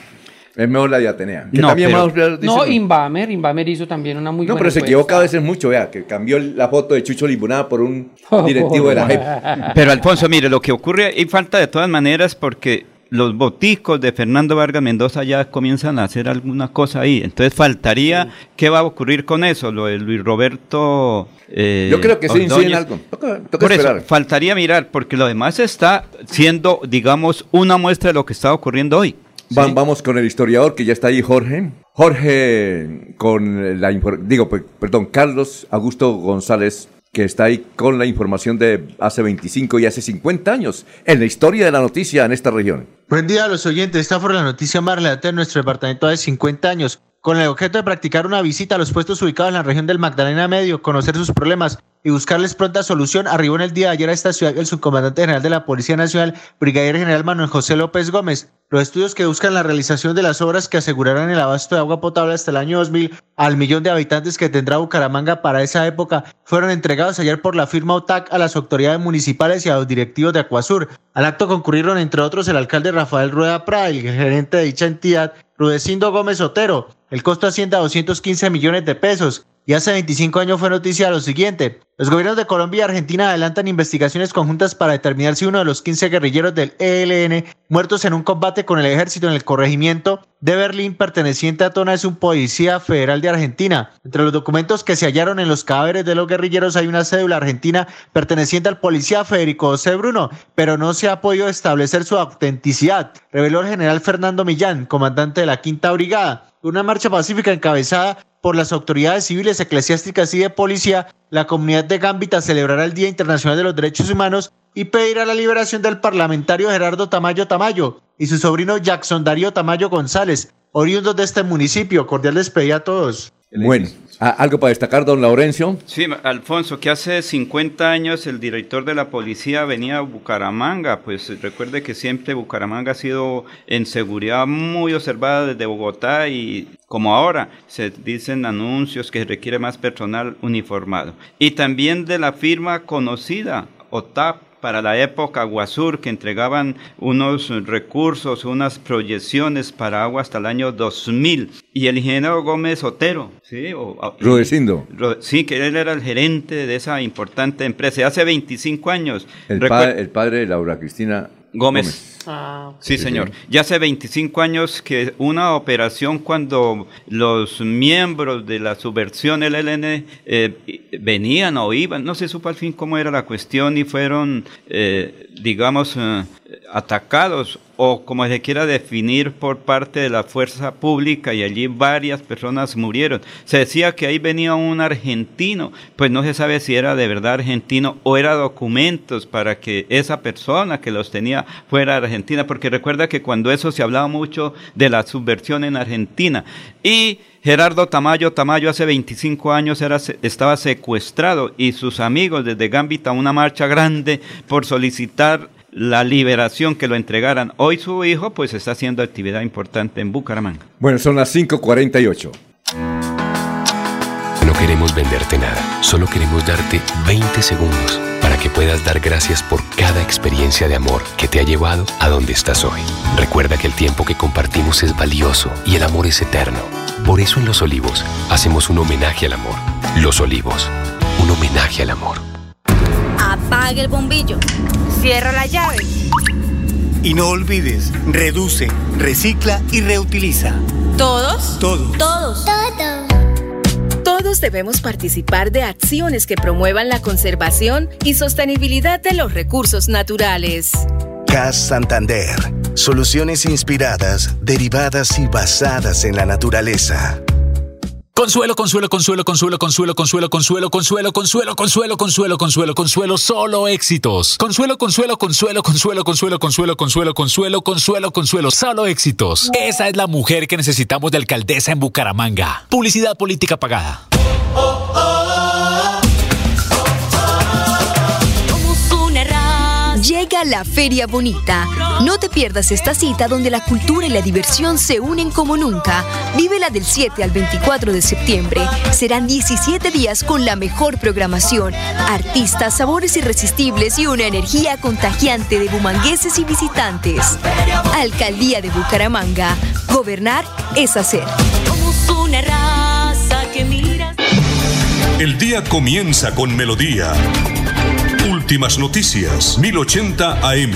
Es mejor la de Atenea. Que No, también pero- más- dice- No, Inbamer, Inbamer hizo también una muy No, buena pero se equivoca a veces mucho, vea, que cambió la foto de Chucho Limonada por un directivo de la JEP. Pero Alfonso, mire, lo que ocurre y falta de todas maneras porque los boticos de Fernando Vargas Mendoza ya comienzan a hacer alguna cosa ahí. Entonces faltaría, ¿qué va a ocurrir con eso? Lo de Luis Roberto... eh, Yo creo que sí incide en Ordóñez. algo. Toca, toca Por eso, esperar. faltaría mirar, porque lo demás está siendo, digamos, una muestra de lo que está ocurriendo hoy. Va- ¿sí? Vamos con el historiador que ya está ahí, Jorge. Jorge, con la digo, pe- perdón, Carlos Augusto González, que está ahí con la información de hace 25 y hace 50 años en la historia de la noticia en esta región. Buen día a los oyentes. Esta fue la noticia más relevante de nuestro departamento de 50 años. Con el objeto de practicar una visita a los puestos ubicados en la región del Magdalena Medio, conocer sus problemas y buscarles pronta solución, arribó en el día de ayer a esta ciudad el subcomandante general de la Policía Nacional, Brigadier General Manuel José López Gómez. Los estudios que buscan la realización de las obras que asegurarán el abasto de agua potable hasta el año 2000 al millón de habitantes que tendrá Bucaramanga para esa época fueron entregados ayer por la firma OTAC a las autoridades municipales y a los directivos de Acuasur. Al acto concurrieron, entre otros, el alcalde Rafael Rueda Prada el gerente de dicha entidad, Rudecindo Gómez Otero. El costo asciende a 215 millones de pesos. Y hace 25 años fue noticia lo siguiente. Los gobiernos de Colombia y Argentina adelantan investigaciones conjuntas para determinar si uno de los 15 guerrilleros del ELN muertos en un combate con el ejército en el corregimiento de Berlín perteneciente a Tona es un policía federal de Argentina. Entre los documentos que se hallaron en los cadáveres de los guerrilleros hay una cédula argentina perteneciente al policía Federico José Bruno, pero no se ha podido establecer su autenticidad, reveló el general Fernando Millán, comandante de la Quinta Brigada. Una marcha pacífica encabezada por las autoridades civiles, eclesiásticas y de policía, la comunidad de Gambita celebrará el Día Internacional de los Derechos Humanos y pedirá la liberación del parlamentario Gerardo Tamayo Tamayo y su sobrino Jackson Darío Tamayo González, oriundos de este municipio. Cordial despedida a todos. ¿Algo para destacar, don Laurencio? Sí, Alfonso, que hace 50 años el director de la policía venía a Bucaramanga, pues recuerde que siempre Bucaramanga ha sido en seguridad muy observada desde Bogotá y como ahora se dicen anuncios que requiere más personal uniformado. Y también de la firma conocida, OTAP, para la época Guasur, que entregaban unos recursos, unas proyecciones para agua hasta el año 2000. Y el ingeniero Gómez Otero, ¿sí? O, Rodecindo. Sí, que él era el gerente de esa importante empresa. Hace 25 años. El, el padre de Laura Cristina Gómez. Ah, sí, señor. Ya hace 25 años que una operación cuando los miembros de la subversión LN eh, venían o iban, no se supo al fin cómo era la cuestión y fueron, eh, digamos, eh, atacados o como se quiera definir por parte de la fuerza pública y allí varias personas murieron. Se decía que ahí venía un argentino, pues no se sabe si era de verdad argentino o era documentos para que esa persona que los tenía fuera argentina, porque recuerda que cuando eso se hablaba mucho de la subversión en Argentina y Gerardo Tamayo Tamayo hace 25 años era, estaba secuestrado y sus amigos desde Gambita una marcha grande por solicitar la liberación, que lo entregaran. Hoy su hijo pues está haciendo actividad importante en Bucaramanga. Bueno, son las 5.48. No queremos venderte nada, solo queremos darte 20 segundos para que puedas dar gracias por cada experiencia de amor que te ha llevado a donde estás hoy. Recuerda que el tiempo que compartimos es valioso y el amor es eterno. Por eso en Los Olivos hacemos un homenaje al amor. Los Olivos, un homenaje al amor. Apague el bombillo. Cierra la llave. Y no olvides, reduce, recicla y reutiliza. ¿Todos? Todos. Todos. Todos. Todos debemos participar de acciones que promuevan la conservación y sostenibilidad de los recursos naturales. CAS Santander. Soluciones inspiradas, derivadas y basadas en la naturaleza. Consuelo, consuelo, consuelo, consuelo, consuelo, consuelo, consuelo, consuelo, consuelo, consuelo, consuelo, consuelo, consuelo, solo éxitos. Consuelo, consuelo, consuelo, consuelo, consuelo, consuelo, consuelo, consuelo, consuelo, consuelo, solo éxitos. Esa es la mujer que necesitamos de alcaldesa en Bucaramanga. Publicidad política pagada. Llega la Feria Bonita. No te pierdas esta cita donde la cultura y la diversión se unen como nunca. Vívela del 7 al 24 de septiembre. Serán 17 días con la mejor programación, artistas, sabores irresistibles y una energía contagiante de bumangueses y visitantes. Alcaldía de Bucaramanga. Gobernar es hacer. Somos una raza que mira. El día comienza con melodía. Últimas noticias, 1080 AM.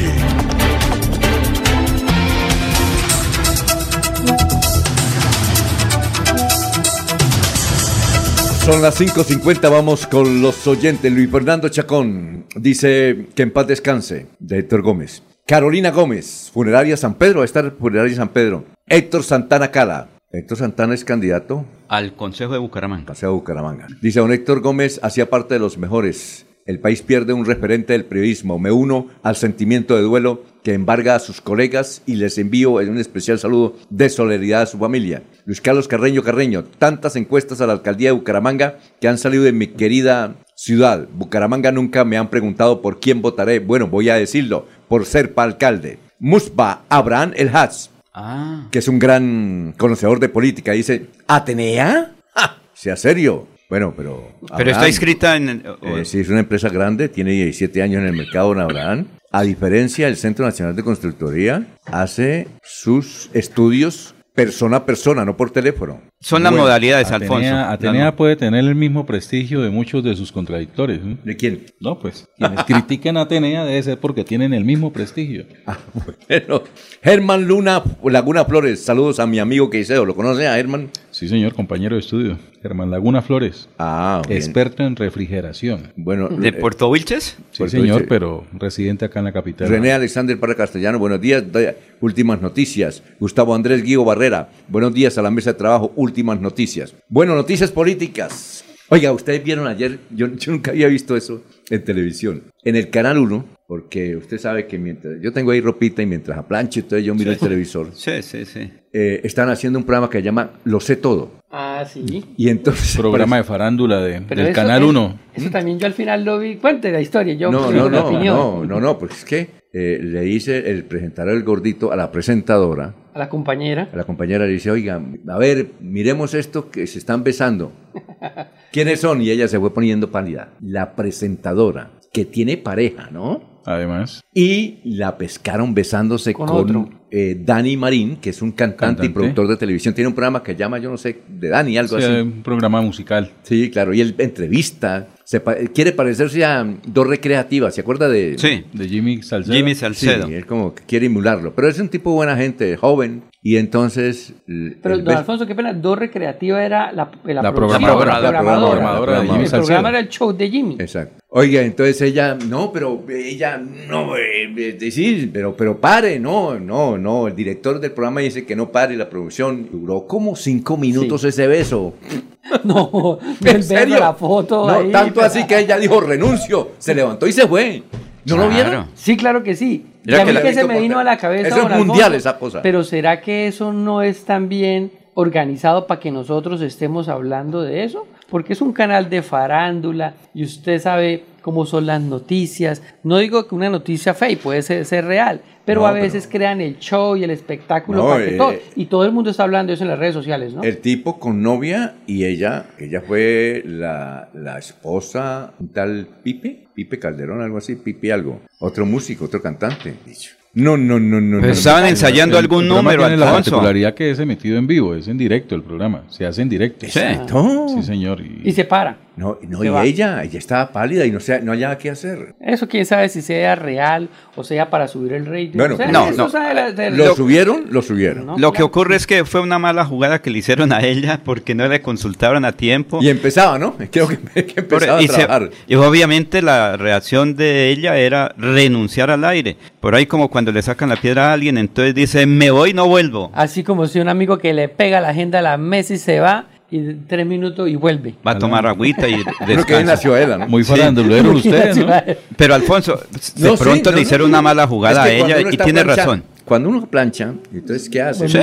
Son las 5.50, vamos con los oyentes. Luis Fernando Chacón dice que en paz descanse, de Héctor Gómez. Carolina Gómez, Funeraria San Pedro, va a estar Funeraria San Pedro. Héctor Santana Cala. Héctor Santana es candidato al Consejo de Bucaramanga. Consejo de Bucaramanga. Dice, don Héctor Gómez hacía parte de los mejores. El país pierde un referente del periodismo. Me uno al sentimiento de duelo que embarga a sus colegas y les envío un especial saludo de solidaridad a su familia. Luis Carlos Carreño Carreño, tantas encuestas a la alcaldía de Bucaramanga que han salido de mi querida ciudad. Bucaramanga nunca me han preguntado por quién votaré. Bueno, voy a decirlo, por ser pa alcalde. Musba Abraham El Hatz, Ah. que es un gran conocedor de política, dice, ¿Atenea? ¡Ja! Sea serio. Bueno, pero... Pero está inscrita en... Eh, sí, es una empresa grande, tiene 17 años en el mercado, don Abraham. A diferencia del Centro Nacional de Constructoría, hace sus estudios persona a persona, no por teléfono. Son las Bueno, modalidades, Atenea, Alfonso. Atenea puede tener el mismo prestigio de muchos de sus contradictores. ¿De quién? No, pues quienes critican a Atenea debe ser porque tienen el mismo prestigio. Bueno, Germán Luna, Laguna Flores, saludos a mi amigo Queiseo, ¿lo conoce a Germán? Sí, señor, compañero de estudio. Germán Laguna Flores. Ah, bien. Experto en refrigeración. Bueno, ¿De eh, Puerto Wilches? Sí, Puerto señor, pero residente acá en la capital. René Alexander para Castellano, buenos días. Últimas noticias. Gustavo Andrés Guido Barrera, buenos días a la mesa de trabajo. Últimas noticias. Bueno, noticias políticas. Oiga, ustedes vieron ayer, yo, yo nunca había visto eso en televisión. En el Canal 1, porque usted sabe que mientras yo tengo ahí ropita y mientras aplancho, entonces yo miro el televisor. Sí, sí, sí. Eh, están haciendo un programa que se llama Lo sé todo. Ah, sí. Y entonces... Programa de farándula de- del eso- Canal eso- 1. Eso también yo al final lo vi. Cuente la historia. Yo no, tengo no, no, opinión. no, no, no, porque es que eh, le dice el presentador el gordito a la presentadora, A la compañera. a la compañera le dice, oiga, a ver, miremos esto que se están besando. ¿Quiénes son? Y ella se fue poniendo pálida. La presentadora, que tiene pareja, ¿no? Además. Y la pescaron besándose Con con, otro. Eh, Dani Marín, que es un cantante, y Cantante. productor de televisión. Tiene un programa que llama, yo no sé, de Dani, algo Sí, así. un programa musical. Sí, claro, y él entrevista, se pa- quiere parecerse a dos recreativas, ¿se acuerda de...? Sí. De Jimmy Salcedo. Jimmy Sí, Salcedo. él como que quiere emularlo, pero es un tipo buena gente, joven, y entonces... Pero, el don Alfonso, qué pena. Dos recreativa era la, la, La producción, programadora, la la programadora. programadora de Jimmy El Salcedo. programa era el show de Jimmy. Exacto. Oiga, entonces ella, no, pero ella, no, eh, eh, sí, pero, pero pare, no, no, no, el director del programa dice que no pare la producción. Duró como cinco minutos ese beso. No, ¿En serio? la foto. No, ahí. tanto así que ella dijo renuncio, se levantó y se fue. ¿No lo vieron? Sí, claro que sí. Y a que mí que se me vino a la cabeza. Eso es mundial, esa cosa. Pero ¿será que eso no es tan bien organizado para que nosotros estemos hablando de eso? Porque es un canal de farándula y usted sabe cómo son las noticias. No digo que una noticia fake puede ser, ser real, pero No, a veces crean el show y el espectáculo No, para que eh, todo. Y todo el mundo está hablando de eso en las redes sociales, ¿no? El tipo con novia y ella, ella fue la, la esposa, un tal Pipe, Pipe Calderón, algo así, Pipe algo, otro músico, otro cantante. Dicho. No, no, no, no. Pues no, estaban no. ensayando El algún programa número, tiene la particularidad que es emitido en vivo, es en directo el programa, se hace en directo. Exacto. Sí, señor. y- Y se para. No, no y va. ella, ella estaba pálida y no, sé, no hallaba qué hacer. Eso quién sabe si sea real o sea para subir el rating. Bueno, O sea, no, no. sabe la- de- Lo subieron, lo subieron. ¿no? Lo que ocurre es que fue una mala jugada que le hicieron a ella porque no le consultaron a tiempo. Y empezaba, ¿no? Creo que, que empezaba y, a se- trabajar. y obviamente la reacción de ella era renunciar al aire. Por ahí como cuando le sacan la piedra a alguien, entonces dice, me voy, no vuelvo. Así como si un amigo que le pega la agenda a la mesa y se va y tres minutos y vuelve. Va a tomar agüita y Creo que en la descansa. ciudadela, ¿no? Muy Sí. farandulero ustedes, ¿no? Pero Alfonso, de No, sí, pronto no, le hicieron no. una mala jugada Es que a ella y tiene plancha- razón. Cuando uno plancha, entonces ¿qué hace? Sí.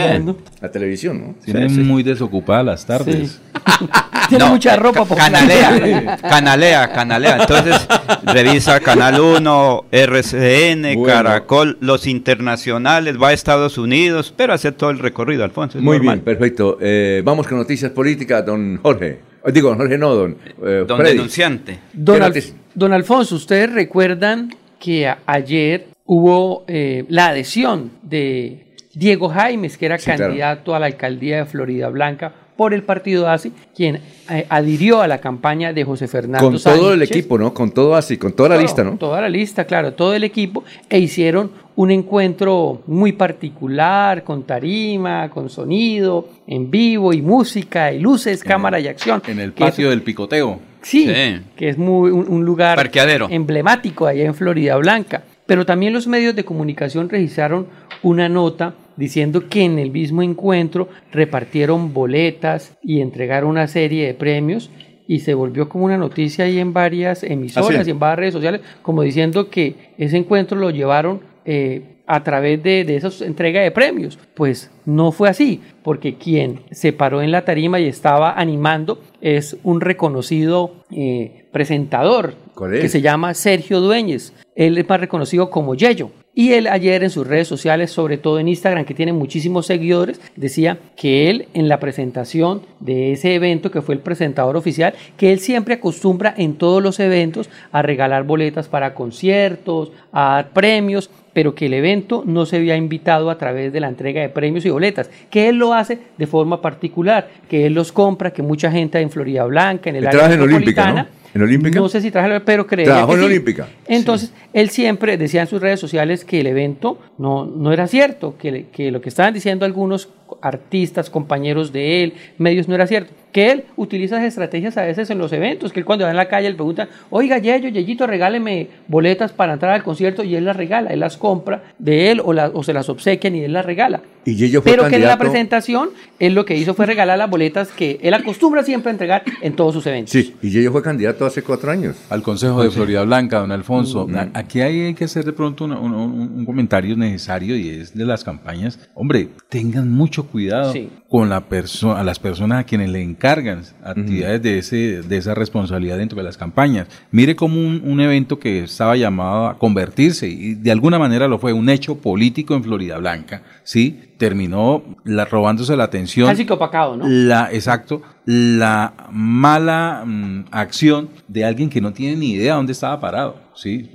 La televisión, ¿no? Tienen Sí, sí. muy desocupadas las tardes. Tiene No, mucha ropa por Canalea, canalea, canalea. Entonces revisa Canal 1, RCN, Bueno. Caracol, los internacionales, va a Estados Unidos, pero hace todo el recorrido, Alfonso. Muy normal. bien, perfecto. Eh, vamos con noticias políticas, don Jorge. Eh, Digo, don Jorge no, don, eh, Don Freddy. denunciante. Don, ¿Qué Al- don Alfonso, ¿ustedes recuerdan que ayer hubo eh, la adhesión de Diego Jaimes, que era Sí, claro. candidato a la alcaldía de Florida Blanca por el partido ASI, quien eh, adhirió a la campaña de José Fernando Con todo el equipo, ¿no? Con todo así, con toda la lista, ¿no? Toda la lista, claro, todo el equipo, e hicieron un encuentro muy particular, con tarima, con sonido, en vivo, y música, y luces, cámara y acción. En el patio del picoteo. Sí, Sí. que es muy, un, un lugar Parqueadero. emblemático allá en Florida Blanca. Pero también los medios de comunicación registraron una nota diciendo que en el mismo encuentro repartieron boletas y entregaron una serie de premios y se volvió como una noticia ahí en varias emisoras y en varias redes sociales, como diciendo que ese encuentro lo llevaron eh, a través de, de esa entrega de premios. Pues no fue así, porque quien se paró en la tarima y estaba animando es un reconocido eh, presentador Que se llama Sergio Dueñez. Él es más reconocido como Yello. Y él ayer en sus redes sociales, sobre todo en Instagram, que tiene muchísimos seguidores, decía que él en la presentación de ese evento, que fue el presentador oficial, que él siempre acostumbra en todos los eventos a regalar boletas para conciertos, a dar premios pero que el evento no se había invitado a través de la entrega de premios y boletas, que él lo hace de forma particular, que él los compra, que mucha gente en Florida Blanca, en el área Olímpica, metropolitana, ¿no? ¿En Olímpica? no sé si traje, pero creo Trabajó en Olímpica. Entonces, él siempre decía en sus redes sociales que el evento no, no era cierto, que, que lo que estaban diciendo algunos artistas, compañeros de él, medios, no era cierto. Que él utiliza esas estrategias a veces en los eventos, que él cuando va en la calle le pregunta, oiga, Yeyo, Yeyito, regáleme boletas para entrar al concierto, y él las regala, él las compra de él o, la- o se las obsequian y él las regala. Y Yello fue Pero que en la presentación, él lo que hizo fue regalar las boletas que él acostumbra siempre a entregar en todos sus eventos. Sí, y Yello fue candidato hace cuatro años. Al Consejo de Florida Blanca, don Alfonso. A- Aquí hay que hacer de pronto un, un- un comentario necesario y es de las campañas. Hombre, tengan mucho cuidado Sí. con la perso- a las personas a quienes le encargan actividades de, ese, de esa responsabilidad dentro de las campañas. Mire como un, un evento que estaba llamado a convertirse y de alguna manera lo fue, un hecho político en Florida Blanca, ¿sí? Terminó la, robándose la atención. Casi que opacado, ¿no? La, exacto, la mala mm, acción de alguien que no tiene ni idea dónde estaba parado. ¿sí?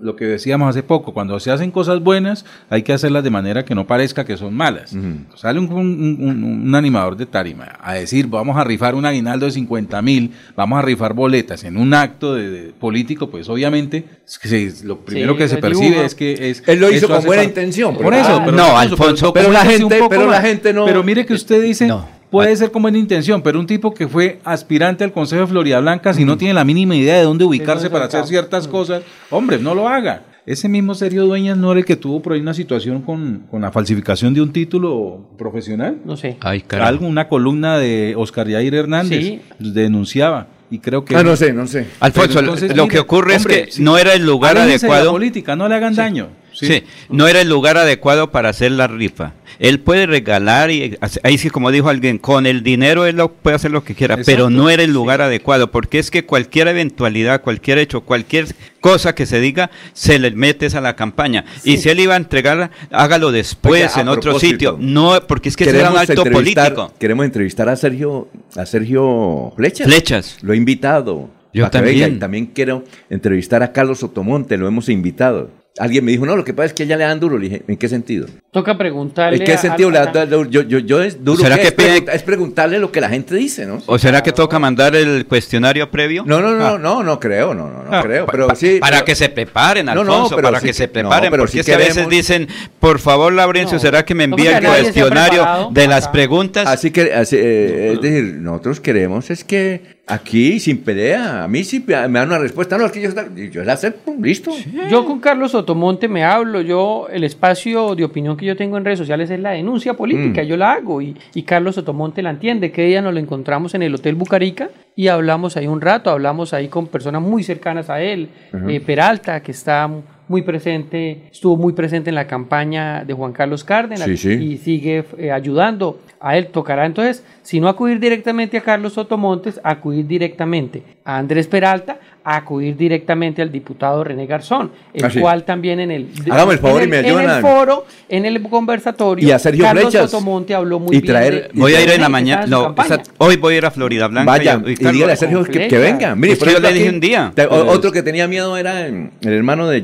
Lo que decíamos hace poco, cuando se hacen cosas buenas, hay que hacerlas de manera que no parezca que son malas. Sale un, un- un- un animador de tarima a decir, vamos a rifar un aguinaldo de 50 mil, vamos a rifar boletas en un acto de, de político, pues obviamente es que se- lo primero que se percibe dibuja. es que es... Él lo hizo con buena intención, Por pero- eso, Ah, pero, no, Alfonso, pero la gente- pero la gente no- Pero mire que usted dice... Puede ser con buena intención, pero un tipo que fue aspirante al Consejo de Florida Blanca, si no tiene la mínima idea de dónde ubicarse para hacer ciertas cosas, hombre, no lo haga. Ese mismo Sergio Dueñas no era el que tuvo por ahí una situación con, con la falsificación de un título profesional. No sé. Ay. Algo, una columna de Oscar Yair Hernández Sí. denunciaba. Y creo que. Ah, no sé, no sé. Alfonso, entonces, lo mire, que ocurre hombre, es que sí, no era el lugar la adecuado. política, no le hagan daño. Sí. no era el lugar adecuado para hacer la rifa. Él puede regalar y ahí sí como dijo alguien, con el dinero él lo puede hacer lo que quiera, pero no era el lugar adecuado, porque es que cualquier eventualidad, cualquier hecho, cualquier cosa que se diga, se le metes a la campaña. Y si él iba a entregar, hágalo después Oiga, en otro sitio. No, porque es que será un acto político. Queremos entrevistar a Sergio, a Sergio Flechas. Flechas. Lo he invitado. Yo también. Y también quiero entrevistar a Carlos Sotomonte, lo hemos invitado. Alguien me dijo, no, lo que pasa es que ya le dan duro. Le dije, ¿en qué sentido? Toca preguntarle. ¿En qué sentido a- le dan duro? Yo, yo, yo es duro. ¿Será que es, pide- pregunta- es preguntarle lo que la gente dice, ¿no? ¿O será que toca mandar el cuestionario previo? No, no, no, no, no creo, no, no, no Ah, creo. Pero pa- sí. para pero- que se preparen, No, no, Alfonso, pero para sí que se que- no, preparen, pero porque sí es que a veces dicen, por favor, Laurencio, ¿será que me no, envía el cuestionario de las preguntas? Así que, así, eh, es decir, nosotros queremos es que aquí, sin pelea, a mí sí me dan una respuesta. No, es que yo, yo la acepto, listo. Yo con Carlos Sotomonte me hablo, yo el espacio de opinión que yo tengo en redes sociales es la denuncia política, Mm. yo la hago y, y Carlos Sotomonte la entiende, que día nos lo encontramos en el Hotel Bucarica y hablamos ahí un rato, hablamos ahí con personas muy cercanas a él, eh, Peralta, que está muy presente, estuvo muy presente en la campaña de Juan Carlos Cárdenas Sí, sí. y sigue eh, ayudando a él. Tocará entonces, si no acudir directamente a Carlos Sotomontes, acudir directamente a Andrés Peralta, acudir directamente al diputado René Garzón, el Ah, cual también en el, Hágame el favor en y me el- ayudan en a- el foro, en el conversatorio, Y a Sergio Carlos Flechas. Sotomonte habló muy Y bien. traer- de- Voy a ir en la mañana, no, esa- hoy voy a ir a Florida Blanca. Vaya, y, y dígale a Sergio que, que venga. Mire, Pues que yo le dije un día. te- o- otro que tenía miedo era el hermano de. Y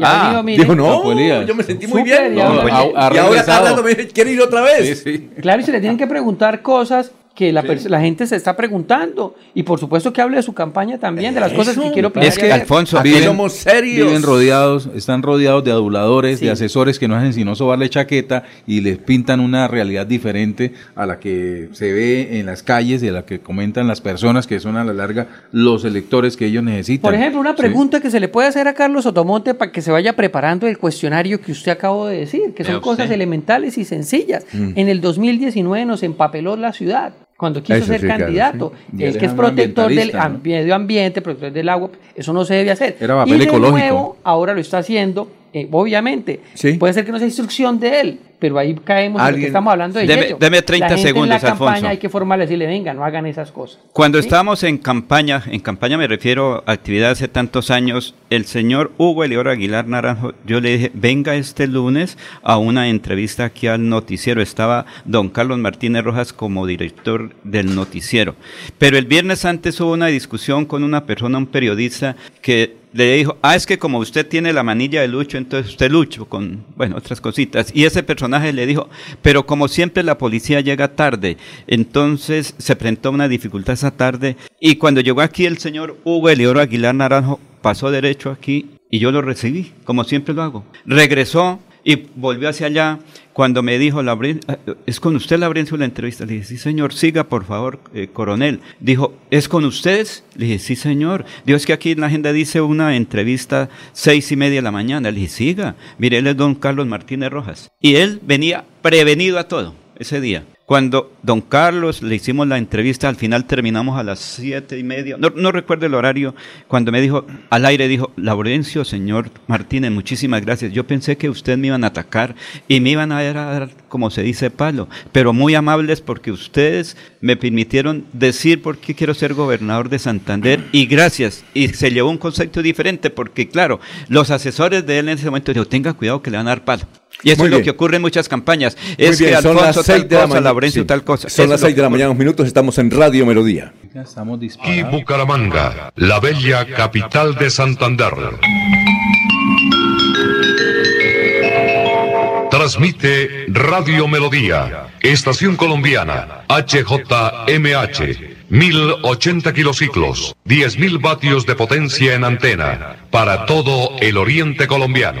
venido, mire, dijo, no, yo me sentí muy bien. No, pues, y- y ahora está hablando, me dice, ¿quiere ir otra vez? Claro, y se le tienen que preguntar cosas que la, gente se está preguntando. Y por supuesto que hable de su campaña también, de las cosas que quiero Es que, Alfonso, Viven- somos serios. Viven rodeados, están rodeados de aduladores, Sí. de asesores que no hacen sino sobarle chaqueta y les pintan una realidad diferente a la que se ve en las calles y a la que comentan las personas que son a la larga los electores que ellos necesitan. Por ejemplo, una Sí. pregunta que se le puede hacer a Carlos Otomonte para que se vaya preparando el cuestionario que usted acabó de decir, que son cosas elementales y sencillas. Mm. En el 2019 nos empapeló la ciudad cuando quiso Eso ser sí, claro, candidato. sí. Y El él que es protector del medio ambiente, protector del agua, eso no se debe hacer. Era papel y de ecológico. nuevo, ahora lo está haciendo, eh, obviamente. Sí. Puede ser que no sea instrucción de él, pero ahí caemos en lo que estamos hablando de Deme- deme 30 la gente segundos, en la campaña Alfonso. hay que formarle decirle, venga, no hagan esas cosas. Cuando ¿Sí? estábamos en campaña, en campaña me refiero a actividad hace tantos años, el señor Hugo Elior Aguilar Naranjo, yo le dije, venga este lunes a una entrevista aquí al noticiero. Estaba don Carlos Martínez Rojas como director del noticiero. Pero el viernes antes hubo una discusión con una persona, un periodista, que le dijo, ah, es que como usted tiene la manilla de Lucho, entonces usted Lucho con, bueno, otras cositas. Y ese personaje le dijo, pero como siempre la policía llega tarde, entonces se presentó una dificultad esa tarde. Y cuando llegó aquí el señor Hugo Elioro Aguilar Naranjo, pasó derecho aquí y yo lo recibí, como siempre lo hago. Regresó y volvió hacia allá. Cuando me dijo, ¿es con usted Laurencio la entrevista? Le dije, sí señor, siga por favor, eh, coronel. Dijo, ¿es con ustedes? Le dije, sí señor. Dijo, es que aquí en la agenda dice una entrevista seis y media de la mañana. Le dije, siga. Mire, él es don Carlos Martínez Rojas. Y él venía prevenido a todo ese día. Cuando don Carlos le hicimos la entrevista, al final terminamos a las siete y media, no, recuerdo el horario, cuando me dijo al aire, dijo, Laurencio, señor Martínez, muchísimas gracias. Yo pensé que usted me iban a atacar y me iban a dar, como se dice, palo, pero muy amables porque ustedes me permitieron decir por qué quiero ser gobernador de Santander y gracias. Y se llevó un concepto diferente porque, claro, los asesores de él en ese momento dijo, tenga cuidado que le van a dar palo. Y eso es lo que ocurre en muchas campañas. es que son las seis de la mañana, tal cosa. Son las seis de la mañana, unos minutos, estamos en Radio Melodía. estamos y Bucaramanga, la bella capital de Santander. Transmite Radio Melodía, Estación Colombiana, HJMH. 1080 kilociclos, 10.000 vatios de potencia en antena, para todo el oriente colombiano.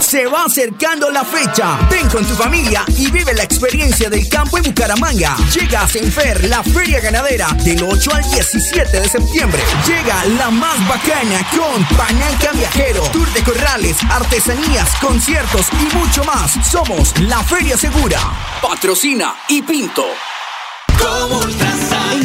Se va acercando la fecha. Ven con tu familia y vive la experiencia del campo en Bucaramanga. Llega a Senfer, la feria ganadera, del 8 al 17 de septiembre. Llega la más bacana con Pananca Viajero, Tour de Corrales, artesanías, conciertos y mucho más. Somos la Feria Segura. Patrocina y Pinto.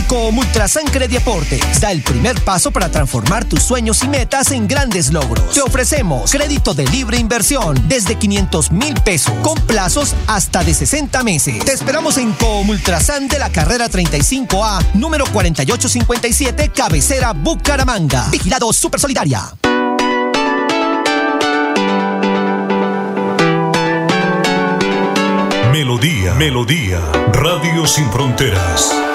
En Comultrasan Crediaporte da el primer paso para transformar tus sueños y metas en grandes logros. Te ofrecemos crédito de libre inversión desde 500 mil pesos con plazos hasta de 60 meses. Te esperamos en Comultrasan de la carrera 35A, número 4857, cabecera Bucaramanga. Vigilado Super Solidaria. Melodía, Melodía, Radio Sin Fronteras.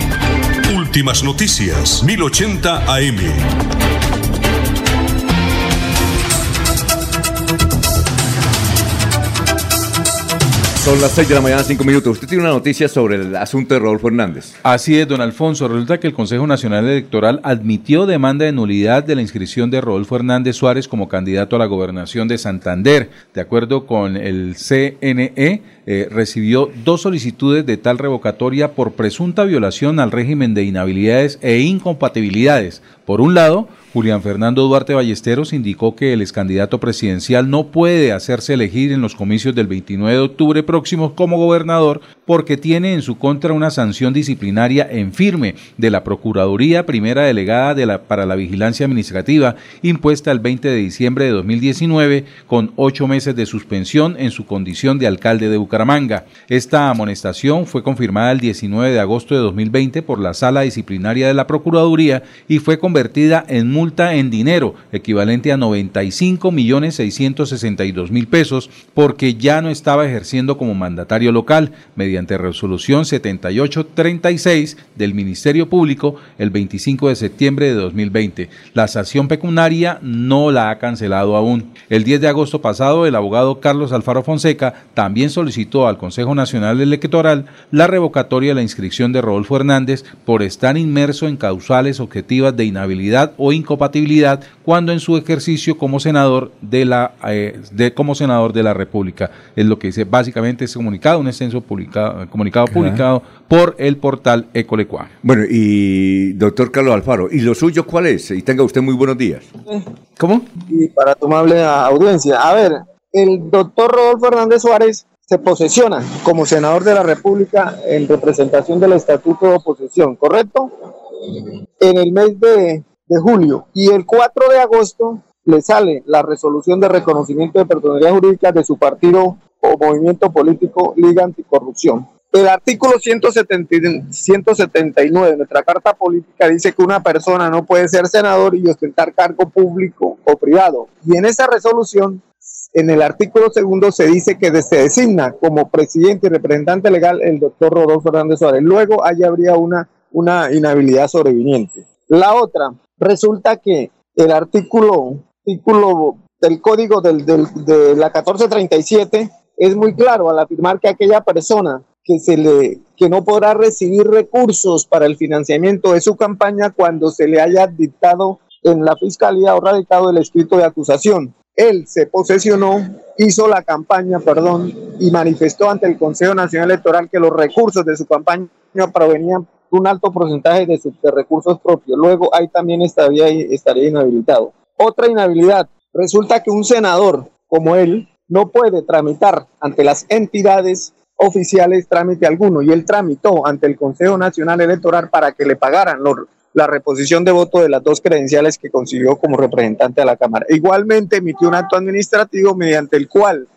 Últimas noticias, 1080 AM. Son las 6 de la mañana, 5 minutos. Usted tiene una noticia sobre el asunto de Rodolfo Hernández. Así es, don Alfonso. Resulta que el Consejo Nacional Electoral admitió demanda de nulidad de la inscripción de Rodolfo Hernández Suárez como candidato a la gobernación de Santander. De acuerdo con el CNE, eh, recibió dos solicitudes de tal revocatoria por presunta violación al régimen de inhabilidades e incompatibilidades. Por un lado, Julián Fernando Duarte Ballesteros indicó que el excandidato presidencial no puede hacerse elegir en los comicios del 29 de octubre próximo como gobernador porque tiene en su contra una sanción disciplinaria en firme de la Procuraduría Primera Delegada para la Vigilancia Administrativa impuesta el 20 de diciembre de 2019 con ocho meses de suspensión en su condición de alcalde de Bucaramanga. Bucaramanga. Esta amonestación fue confirmada el 19 de agosto de 2020 por la Sala Disciplinaria de la Procuraduría y fue convertida en multa en dinero, equivalente a 95 millones 662 mil pesos, porque ya no estaba ejerciendo como mandatario local, mediante resolución 7836 del Ministerio Público el 25 de septiembre de 2020. La sanción pecuniaria no la ha cancelado aún. El 10 de agosto pasado, el abogado Carlos Alfaro Fonseca también solicitó al Consejo Nacional Electoral la revocatoria de la inscripción de Rodolfo Hernández por estar inmerso en causales objetivas de inhabilidad o incompatibilidad cuando en su ejercicio como senador de la eh, de, como senador de la República. Es lo que dice básicamente ese comunicado, un extenso publicado, comunicado publicado por el portal Ecolecua. Bueno, y doctor Carlos Alfaro, ¿y lo suyo cuál es? Y tenga usted muy buenos días. ¿Cómo? Y para tu amable audiencia, a ver, el doctor Rodolfo Hernández Suárez se posesiona como senador de la República en representación del Estatuto de Oposición, ¿correcto? En el mes de, julio. Y el 4 de agosto le sale la resolución de reconocimiento de personalidad jurídica de su partido o movimiento político Liga Anticorrupción. El artículo 170 179 de nuestra Carta Política dice que una persona no puede ser senador y ostentar cargo público o privado. Y en esa resolución, en el artículo segundo, se dice que se designa como presidente y representante legal el doctor Rodolfo Hernández Suárez. Luego, ahí habría una, una inhabilidad sobreviniente. La otra, resulta que el artículo, artículo del código del, del, de la 1437 es muy claro al afirmar que aquella persona que, se le, que no podrá recibir recursos para el financiamiento de su campaña cuando se le haya dictado en la fiscalía o radicado el escrito de acusación. Él se posesionó, hizo la campaña, perdón, y manifestó ante el Consejo Nacional Electoral que los recursos de su campaña provenían de un alto porcentaje de, sus, recursos propios. Luego ahí también estaría, estaría inhabilitado. Otra inhabilidad. Resulta que un senador como él no puede tramitar ante las entidades oficiales trámite alguno y él tramitó ante el Consejo Nacional Electoral para que le pagaran los, la reposición de voto de las dos credenciales que consiguió como representante a la Cámara. Igualmente emitió un acto administrativo mediante el cual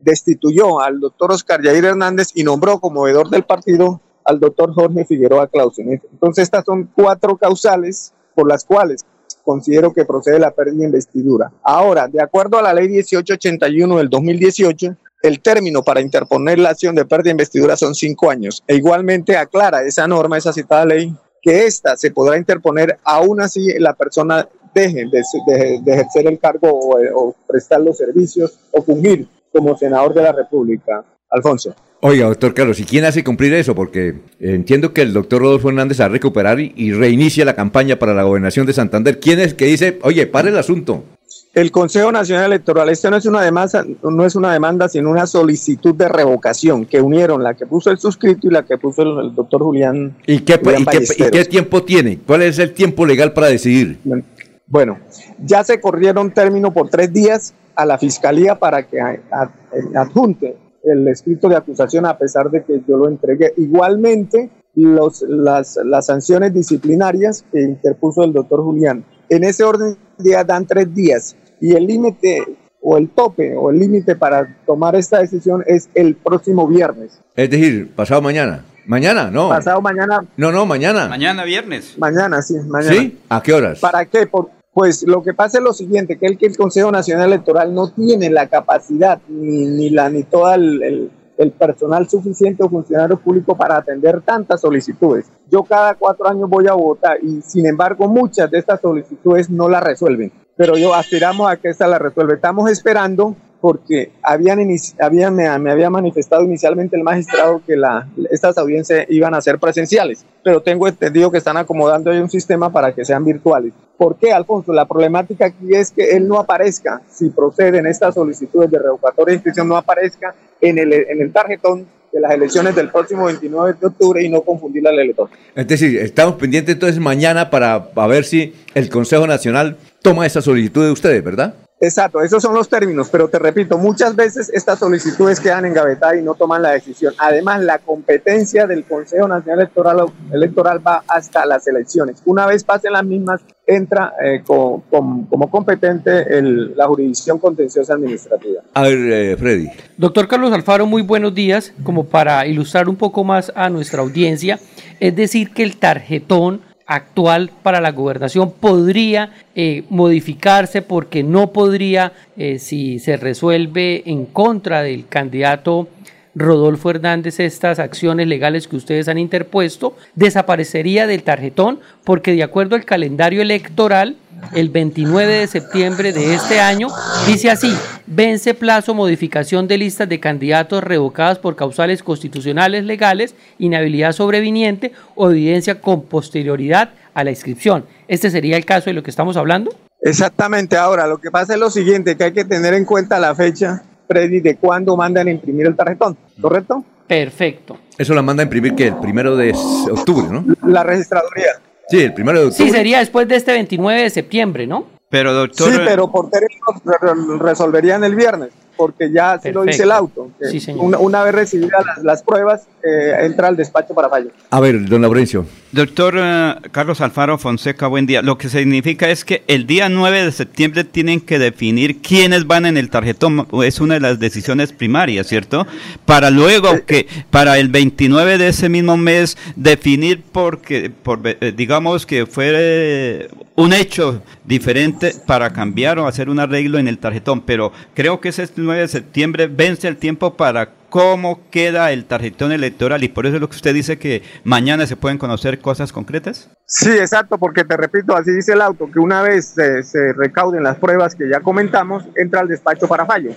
destituyó al doctor Oscar Yair Hernández y nombró como veedor del partido al doctor Jorge Figueroa Clausen. Entonces estas son cuatro causales por las cuales considero que procede la pérdida de investidura. Ahora, de acuerdo a la ley 1881 del 2018, el término para interponer la acción de pérdida de investidura son cinco años. E igualmente aclara esa norma, esa citada ley, que ésta se podrá interponer aún así la persona deje de, ejercer el cargo o, prestar los servicios o fungir como senador de la República. Alfonso. Oiga, doctor Carlos, ¿y quién hace cumplir eso? Porque entiendo que el doctor Rodolfo Hernández a recuperar y, y reinicia la campaña para la gobernación de Santander. ¿Quién es que dice, oye, pare el asunto? El Consejo Nacional Electoral, esto no es una demanda, no es una demanda, sino una solicitud de revocación que unieron la que puso el suscrito y la que puso el, el doctor Julián. ¿Y qué, Julián y, qué, ¿Y qué tiempo tiene? ¿Cuál es el tiempo legal para decidir? Bueno, ya se corrieron término por tres días a la fiscalía para que adjunte el escrito de acusación a pesar de que yo lo entregué. Igualmente, los, las, las sanciones disciplinarias que interpuso el doctor Julián. En ese orden de día dan tres días y el límite o el tope o el límite para tomar esta decisión es el próximo viernes. Es decir, pasado mañana. Mañana, no. Pasado mañana. No, no, mañana. Mañana viernes. Mañana, sí, mañana. ¿Sí? ¿A qué horas? ¿Para qué? Por, pues lo que pasa es lo siguiente, que el, que el Consejo Nacional Electoral no tiene la capacidad ni, ni la ni todo el, el, el, personal suficiente o funcionario público para atender tantas solicitudes. Yo cada cuatro años voy a votar y sin embargo muchas de estas solicitudes no las resuelven, pero yo aspiramos a que esta la resuelva. Estamos esperando porque habían, habían me, me, había manifestado inicialmente el magistrado que la, estas audiencias iban a ser presenciales, pero tengo entendido que están acomodando ahí un sistema para que sean virtuales. ¿Por qué, Alfonso? La problemática aquí es que él no aparezca, si proceden estas solicitudes de revocatoria de inscripción, no aparezca en el, en el tarjetón de las elecciones del próximo 29 de octubre y no confundir al elector. Es decir, estamos pendientes entonces mañana para, para ver si el Consejo Nacional toma esa solicitud de ustedes, ¿verdad? Exacto, esos son los términos, pero te repito, muchas veces estas solicitudes quedan engavetadas y no toman la decisión. Además, la competencia del Consejo Nacional Electoral, Electoral va hasta las elecciones. Una vez pasen las mismas, entra eh, co- com- como competente el- la jurisdicción contenciosa administrativa. A ver, eh, Freddy. Doctor Carlos Alfaro, muy buenos días. Como para ilustrar un poco más a nuestra audiencia, es decir, que el tarjetón actual para la gobernación podría eh, modificarse porque no podría, eh, si se resuelve en contra del candidato Rodolfo Hernández estas acciones legales que ustedes han interpuesto, desaparecería del tarjetón porque de acuerdo al calendario electoral, el 29 de septiembre de este año, dice así, vence plazo modificación de listas de candidatos revocadas por causales constitucionales legales, inhabilidad sobreviniente o evidencia con posterioridad a la inscripción. Este sería el caso de lo que estamos hablando. Exactamente, ahora lo que pasa es lo siguiente, que hay que tener en cuenta la fecha, Freddy, de cuándo mandan a imprimir el tarjetón, ¿correcto? Perfecto. Eso la manda a imprimir que el primero de octubre, ¿no? La registraduría. Sí, el primero de octubre. Sí, sería después de este 29 de septiembre, ¿no? Pero doctor... Sí, pero por términos re- resolverían el viernes, porque ya así lo dice el auto. que Sí, señor. una, una vez recibidas las, las pruebas, eh, entra al despacho para fallo. A ver, don Laurencio. Doctor eh, Carlos Alfaro Fonseca, buen día. Lo que significa es que el día 9 de septiembre tienen que definir quiénes van en el tarjetón. Es una de las decisiones primarias, ¿cierto? Para luego que, para el 29 de ese mismo mes, definir porque, por, eh, digamos que fue eh, un hecho diferente para cambiar o hacer un arreglo en el tarjetón. Pero creo que ese 9 de septiembre vence el tiempo para cómo queda el tarjetón electoral y por eso es lo que usted dice que mañana se pueden conocer cosas concretas. Sí, exacto, porque te repito, así dice el auto, que una vez se, se recauden las pruebas que ya comentamos, entra al despacho para fallo.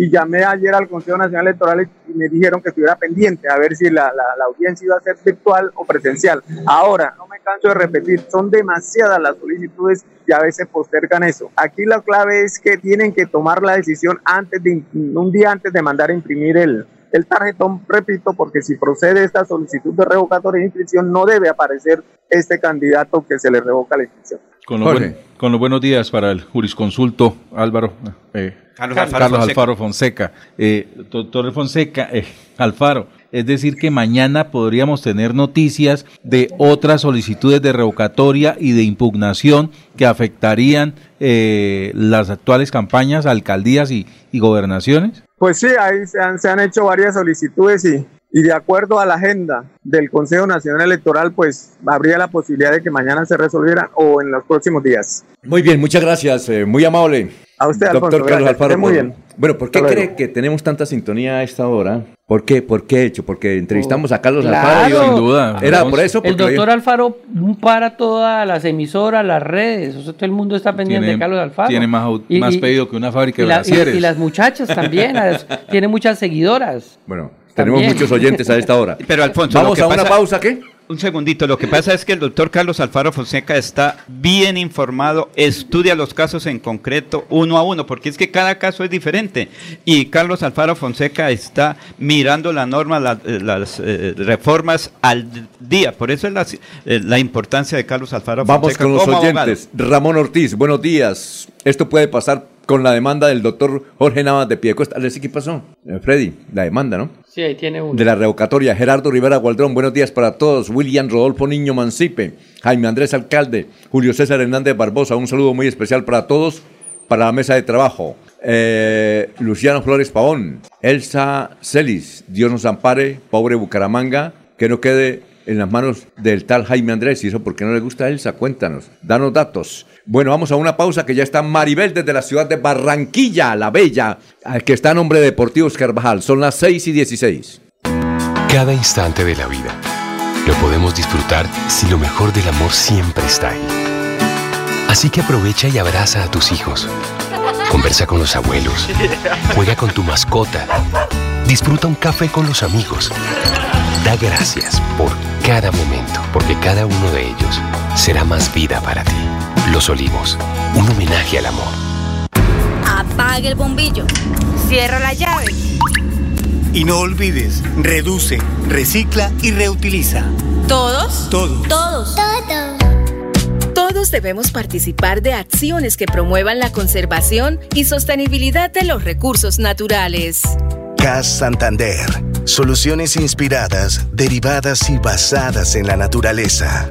Y llamé ayer al Consejo Nacional Electoral y me dijeron que estuviera pendiente a ver si la, la, audiencia iba a ser virtual o presencial. Ahora, no me canso de repetir, son demasiadas las solicitudes y a veces postergan eso. Aquí la clave es que tienen que tomar la decisión antes de, un día antes de mandar a imprimir el, el tarjetón, repito, porque si procede esta solicitud de revocatoria de inscripción, no debe aparecer este candidato que se le revoca la inscripción. Con los, Jorge. buen- con los buenos días para el jurisconsulto Álvaro. eh, Carlos Alfaro Fonseca. Alfaro Fonseca. Eh, doctor Fonseca, eh, Alfaro, es decir que mañana podríamos tener noticias de otras solicitudes de revocatoria y de impugnación que afectarían eh, las actuales campañas, alcaldías y, y gobernaciones. Pues sí, ahí se han, se han hecho varias solicitudes y, y de acuerdo a la agenda del Consejo Nacional Electoral, pues habría la posibilidad de que mañana se resolvieran o en los próximos días. Muy bien, muchas gracias. eh, muy amable. A usted, Doctor Alfonso, Carlos Alfaro. muy bien. Bueno, ¿por qué cree que tenemos tanta sintonía a esta hora? ¿Por qué? ¿Por qué hecho? Porque entrevistamos a Carlos Claro. Alfaro. y Sin duda. Era por eso. El doctor Alfaro para todas las emisoras, las redes. O sea, todo el mundo está pendiente Tiene- de Carlos Alfaro. tiene más más pedido que una fábrica y de la- y- y las muchachas también. las- tiene muchas seguidoras. Bueno, tenemos También. muchos oyentes a esta hora. Pero Alfonso, lo Vamos que a una pasa- pausa, ¿qué? Un segundito, lo que pasa es que el doctor Carlos Alfaro Fonseca está bien informado, estudia los casos en concreto uno a uno, porque es que cada caso es diferente. Y Carlos Alfaro Fonseca está mirando la norma, la- eh, las eh, reformas al día. Por eso es la, eh, la importancia de Carlos Alfaro Vamos Fonseca con los como abogado. oyentes. Ramón Ortiz, buenos días. Esto puede pasar con la demanda del doctor Jorge Navas de Piedecuesta. ¿Les qué pasó? Freddy, la demanda, ¿no? De la revocatoria. Gerardo Rivera Gualdrón, buenos días para todos. William Rodolfo Niño Mancipe, Jaime Andrés Alcalde, Julio César Hernández Barbosa, un saludo muy especial para todos, para la mesa de trabajo. Eh, Luciano Flores Pavón, Elsa Celis, Dios nos ampare, pobre Bucaramanga, que no quede en las manos del tal Jaime Andrés. ¿Y eso por qué no le gusta a Elsa? Cuéntanos, danos datos. Bueno, vamos a una pausa que ya está Maribel desde la ciudad de Barranquilla, la Bella, que está a nombre de Deportivos. Son las 6 y 16. Cada instante de la vida lo podemos disfrutar si lo mejor del amor siempre está ahí. Así que aprovecha y abraza a tus hijos. Conversa con los abuelos. Juega con tu mascota. Disfruta un café con los amigos. Da gracias por cada momento, porque cada uno de ellos será más vida para ti. Los Olivos, un homenaje al amor. Apague el bombillo. Cierra la llave. Y no olvides, reduce, recicla y reutiliza. ¿Todos? Todos. Todos. Todos Todos debemos participar de acciones que promuevan la conservación y sostenibilidad de los recursos naturales. CAS Santander. Soluciones inspiradas, derivadas y basadas en la naturaleza.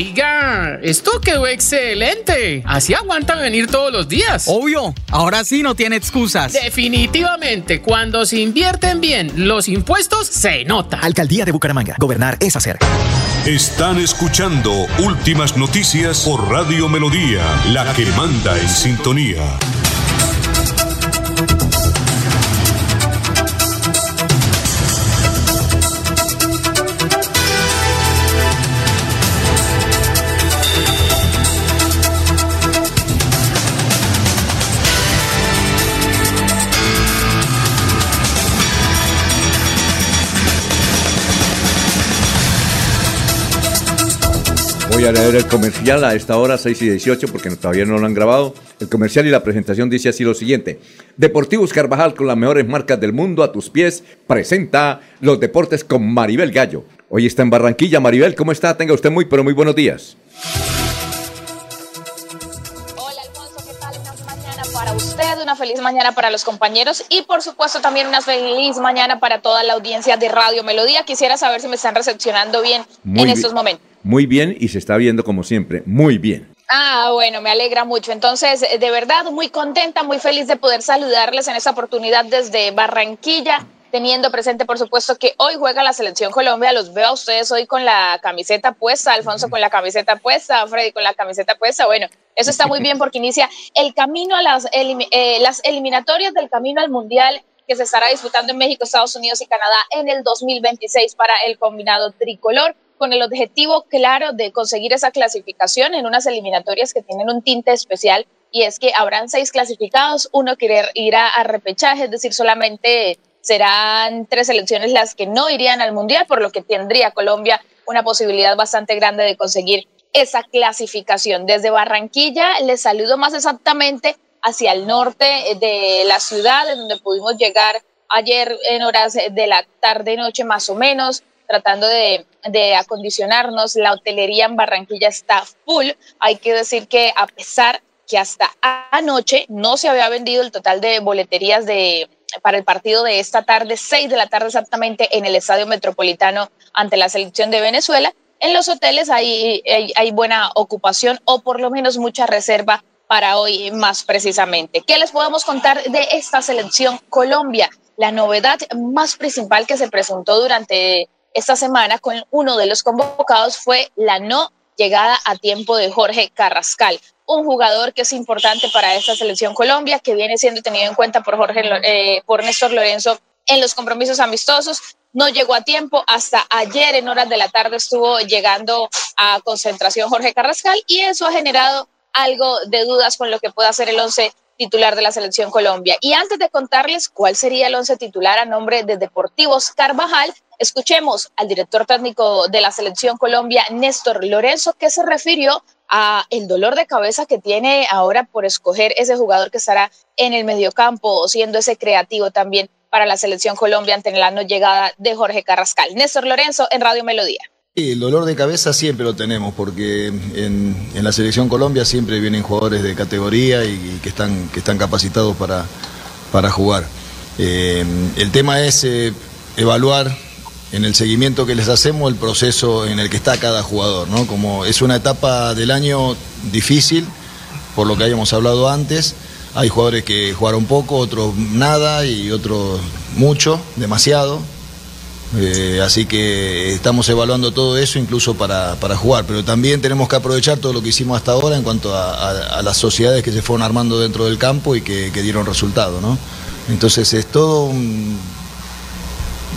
Oiga, esto quedó excelente. Así aguantan venir todos los días. Obvio, ahora sí no tiene excusas. Definitivamente, cuando se invierten bien los impuestos, se nota. Alcaldía de Bucaramanga. Gobernar es hacer. Están escuchando Últimas Noticias por Radio Melodía, la que manda en sintonía. Voy a leer el comercial a esta hora, 6 y 18, porque todavía no lo han grabado. El comercial y la presentación dice así lo siguiente. Deportivos Carvajal con las mejores marcas del mundo a tus pies presenta los deportes con Maribel Gallo. Hoy está en Barranquilla. Maribel, ¿cómo está? Tenga usted muy, pero muy buenos días. Una feliz mañana para los compañeros y por supuesto también una feliz mañana para toda la audiencia de Radio Melodía. Quisiera saber si me están recepcionando bien Muy en bien. estos momentos. Muy bien y se está viendo como siempre. Muy bien. Ah, bueno, me alegra mucho. Entonces, de verdad, muy contenta, muy feliz de poder saludarles en esta oportunidad desde Barranquilla, teniendo presente, por supuesto, que hoy juega la Selección Colombia. Los veo a ustedes hoy con la camiseta puesta, Alfonso con la camiseta puesta, Freddy con la camiseta puesta. Bueno, eso está muy bien porque inicia el camino a las, elim- eh, las eliminatorias del camino al Mundial que se estará disputando en México, Estados Unidos y Canadá en el 2026 para el combinado tricolor con el objetivo claro de conseguir esa clasificación en unas eliminatorias que tienen un tinte especial y es que habrán seis clasificados, uno que irá a repechaje, es decir, solamente serán tres selecciones las que no irían al Mundial, por lo que tendría Colombia una posibilidad bastante grande de conseguir esa clasificación. Desde Barranquilla les saludo más exactamente hacia el norte de la ciudad, en donde pudimos llegar ayer en horas de la tarde-noche más o menos, tratando de, de acondicionarnos. La hotelería en Barranquilla está full. Hay que decir que a pesar que hasta anoche no se había vendido el total de boleterías de, para el partido de esta tarde, 6 de la tarde exactamente, en el Estadio Metropolitano ante la selección de Venezuela. En los hoteles hay, hay, hay buena ocupación o por lo menos mucha reserva para hoy más precisamente. ¿Qué les podemos contar de esta selección Colombia? La novedad más principal que se presentó durante esta semana con uno de los convocados fue la no llegada a tiempo de Jorge Carrascal, un jugador que es importante para esta selección Colombia, que viene siendo tenido en cuenta por Jorge, eh, por Néstor Lorenzo en los compromisos amistosos. No llegó a tiempo, hasta ayer en horas de la tarde estuvo llegando a concentración Jorge Carrascal y eso ha generado algo de dudas con lo que pueda ser el once titular de la selección Colombia. Y antes de contarles cuál sería el once titular a nombre de Deportivos Carvajal, escuchemos al director técnico de la selección Colombia, Néstor Lorenzo, que se refirió a el dolor de cabeza que tiene ahora por escoger ese jugador que estará en el mediocampo, siendo ese creativo también para la selección Colombia ante la no llegada de Jorge Carrascal. Néstor Lorenzo en Radio Melodía. Sí, el dolor de cabeza siempre lo tenemos porque en, la selección Colombia siempre vienen jugadores de categoría y, y que, están, que están capacitados para, para jugar. Eh, el tema es eh, evaluar en el seguimiento que les hacemos el proceso en el que está cada jugador, ¿no? Como es una etapa del año difícil, por lo que habíamos hablado antes, hay jugadores que jugaron poco, otros nada y otros mucho, demasiado. Eh, así que estamos evaluando todo eso incluso para, para, jugar, pero también tenemos que aprovechar todo lo que hicimos hasta ahora en cuanto a, las sociedades que se fueron armando dentro del campo y que, que dieron resultado. ¿no? Entonces es todo un,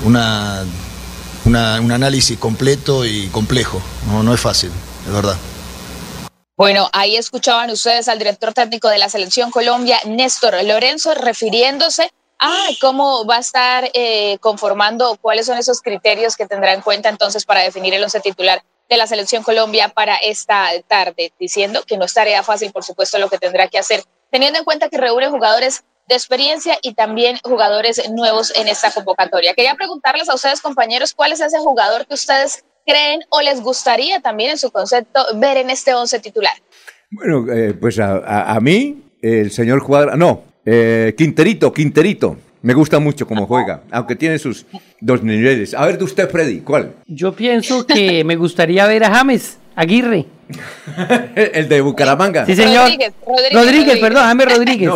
una, una, un análisis completo y complejo, no, no es fácil, es verdad. Bueno, ahí escuchaban ustedes al director técnico de la selección Colombia, Néstor Lorenzo, refiriéndose a cómo va a estar eh, conformando, cuáles son esos criterios que tendrá en cuenta entonces para definir el once titular de la Selección Colombia para esta tarde, diciendo que no es tarea fácil, por supuesto, lo que tendrá que hacer, teniendo en cuenta que reúne jugadores de experiencia y también jugadores nuevos en esta convocatoria. Quería preguntarles a ustedes, compañeros, cuál es ese jugador que ustedes creen o les gustaría también en su concepto ver en este once titular. Bueno, eh, pues a, a- a mí, el señor Cuadra, no, eh, Quinterito, Quinterito, me gusta mucho cómo juega, aunque tiene sus dos niveles. A ver, de usted, Freddy, ¿cuál? Yo pienso que me gustaría ver a James Aguirre. El de Bucaramanga. Sí, señor. Rodríguez, Rodríguez, Rodríguez, perdón, James Rodríguez.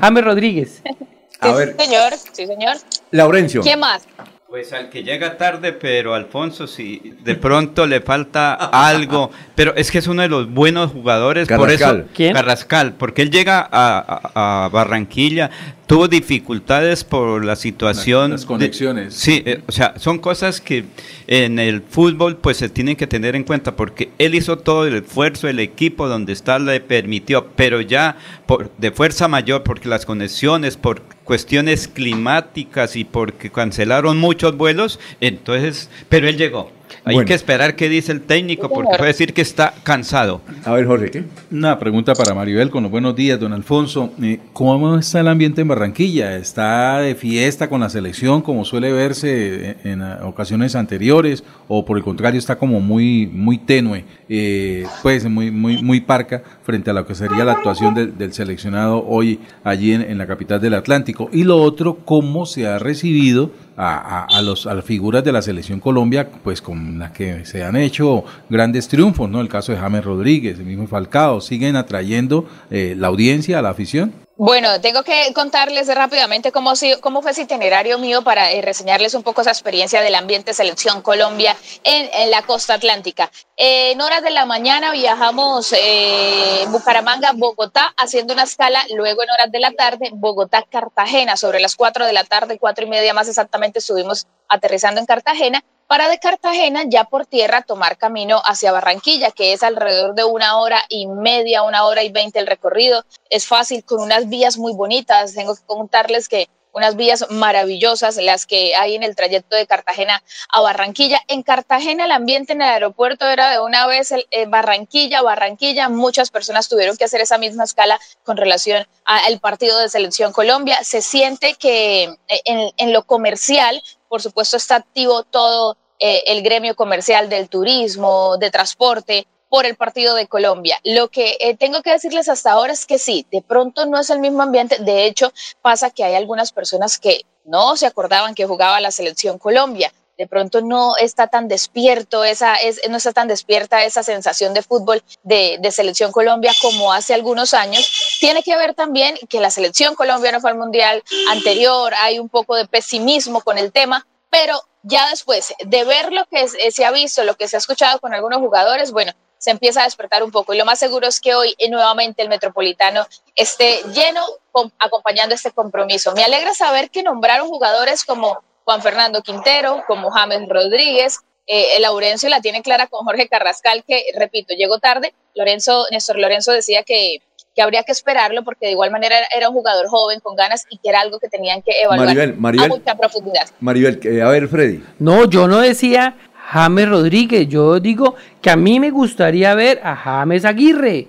James Rodríguez. A Sí, ver, señor, sí, señor. Laurencio. ¿Quién más? Pues al que llega tarde, pero Alfonso, si de pronto le falta algo, pero es que es uno de los buenos jugadores, por Carrascal. eso ¿Quién? Carrascal, porque él llega a, a- a Barranquilla, tuvo dificultades por la situación, Las conexiones. sí, eh, o sea, son cosas que en el fútbol pues se tienen que tener en cuenta, porque él hizo todo el esfuerzo, el equipo donde está le permitió, pero ya por, de fuerza mayor, porque las conexiones, por cuestiones climáticas y porque cancelaron muchos vuelos, entonces, pero él llegó. Hay Bueno. que esperar qué dice el técnico, porque puede decir que está cansado. A ver, Jorge, ¿qué? Una pregunta para Maribel con los buenos días, don Alfonso. Eh, ¿Cómo está el ambiente en Barranquilla? ¿Está de fiesta con la selección como suele verse en, ocasiones anteriores? ¿O por el contrario está como muy, muy tenue, eh, pues muy, muy, muy parca frente a lo que sería la actuación del, del seleccionado hoy allí en, en la capital del Atlántico? Y lo otro, ¿cómo se ha recibido a, a- los, a las figuras de la selección Colombia, pues con las que se han hecho grandes triunfos, ¿no? El caso de James Rodríguez, el mismo Falcao, siguen atrayendo eh, la audiencia, a la afición. Bueno, tengo que contarles rápidamente cómo, cómo fue ese itinerario mío para eh, reseñarles un poco esa experiencia del ambiente Selección Colombia en, en la costa atlántica. Eh, en horas de la mañana viajamos eh, Bucaramanga, Bogotá, haciendo una escala. Luego en horas de la tarde, Bogotá, Cartagena. Sobre las 4 de la tarde, cuatro y media más exactamente, estuvimos aterrizando en Cartagena para de Cartagena ya por tierra tomar camino hacia Barranquilla, que es alrededor de una hora y media, una hora y veinte el recorrido. Es fácil, con unas vías muy bonitas. Tengo que contarles que unas vías maravillosas, las que hay en el trayecto de Cartagena a Barranquilla. En Cartagena el ambiente en el aeropuerto era de una vez el, eh, Barranquilla, Barranquilla. Muchas personas tuvieron que hacer esa misma escala con relación al partido de Selección Colombia. Se siente que eh, en, en lo comercial, por supuesto, está activo todo eh, el gremio comercial del turismo, de transporte por el partido de Colombia. Lo que eh, tengo que decirles hasta ahora es que sí, de pronto no es el mismo ambiente. De hecho, pasa que hay algunas personas que no se acordaban que jugaba la selección Colombia. De pronto no está tan despierto esa, es, no está tan despierta esa sensación de fútbol de, de selección Colombia como hace algunos años. Tiene que ver también que la selección Colombia no fue al mundial anterior, hay un poco de pesimismo con el tema, pero ya después de ver lo que se, ha visto, lo que se ha escuchado con algunos jugadores, bueno, se empieza a despertar un poco. Y lo más seguro es que hoy eh, nuevamente el Metropolitano esté lleno com- acompañando este compromiso. Me alegra saber que nombraron jugadores como Juan Fernando Quintero, como James Rodríguez. Eh, el Laurencio la tiene clara con Jorge Carrascal, que repito, llegó tarde. Lorenzo, Néstor Lorenzo decía que, que habría que esperarlo porque de igual manera era, era un jugador joven con ganas y que era algo que tenían que evaluar Maribel, Maribel. a mucha profundidad. Maribel, eh, a ver, Freddy. No, yo no decía James Rodríguez, yo digo que a mí me gustaría ver a James Aguirre.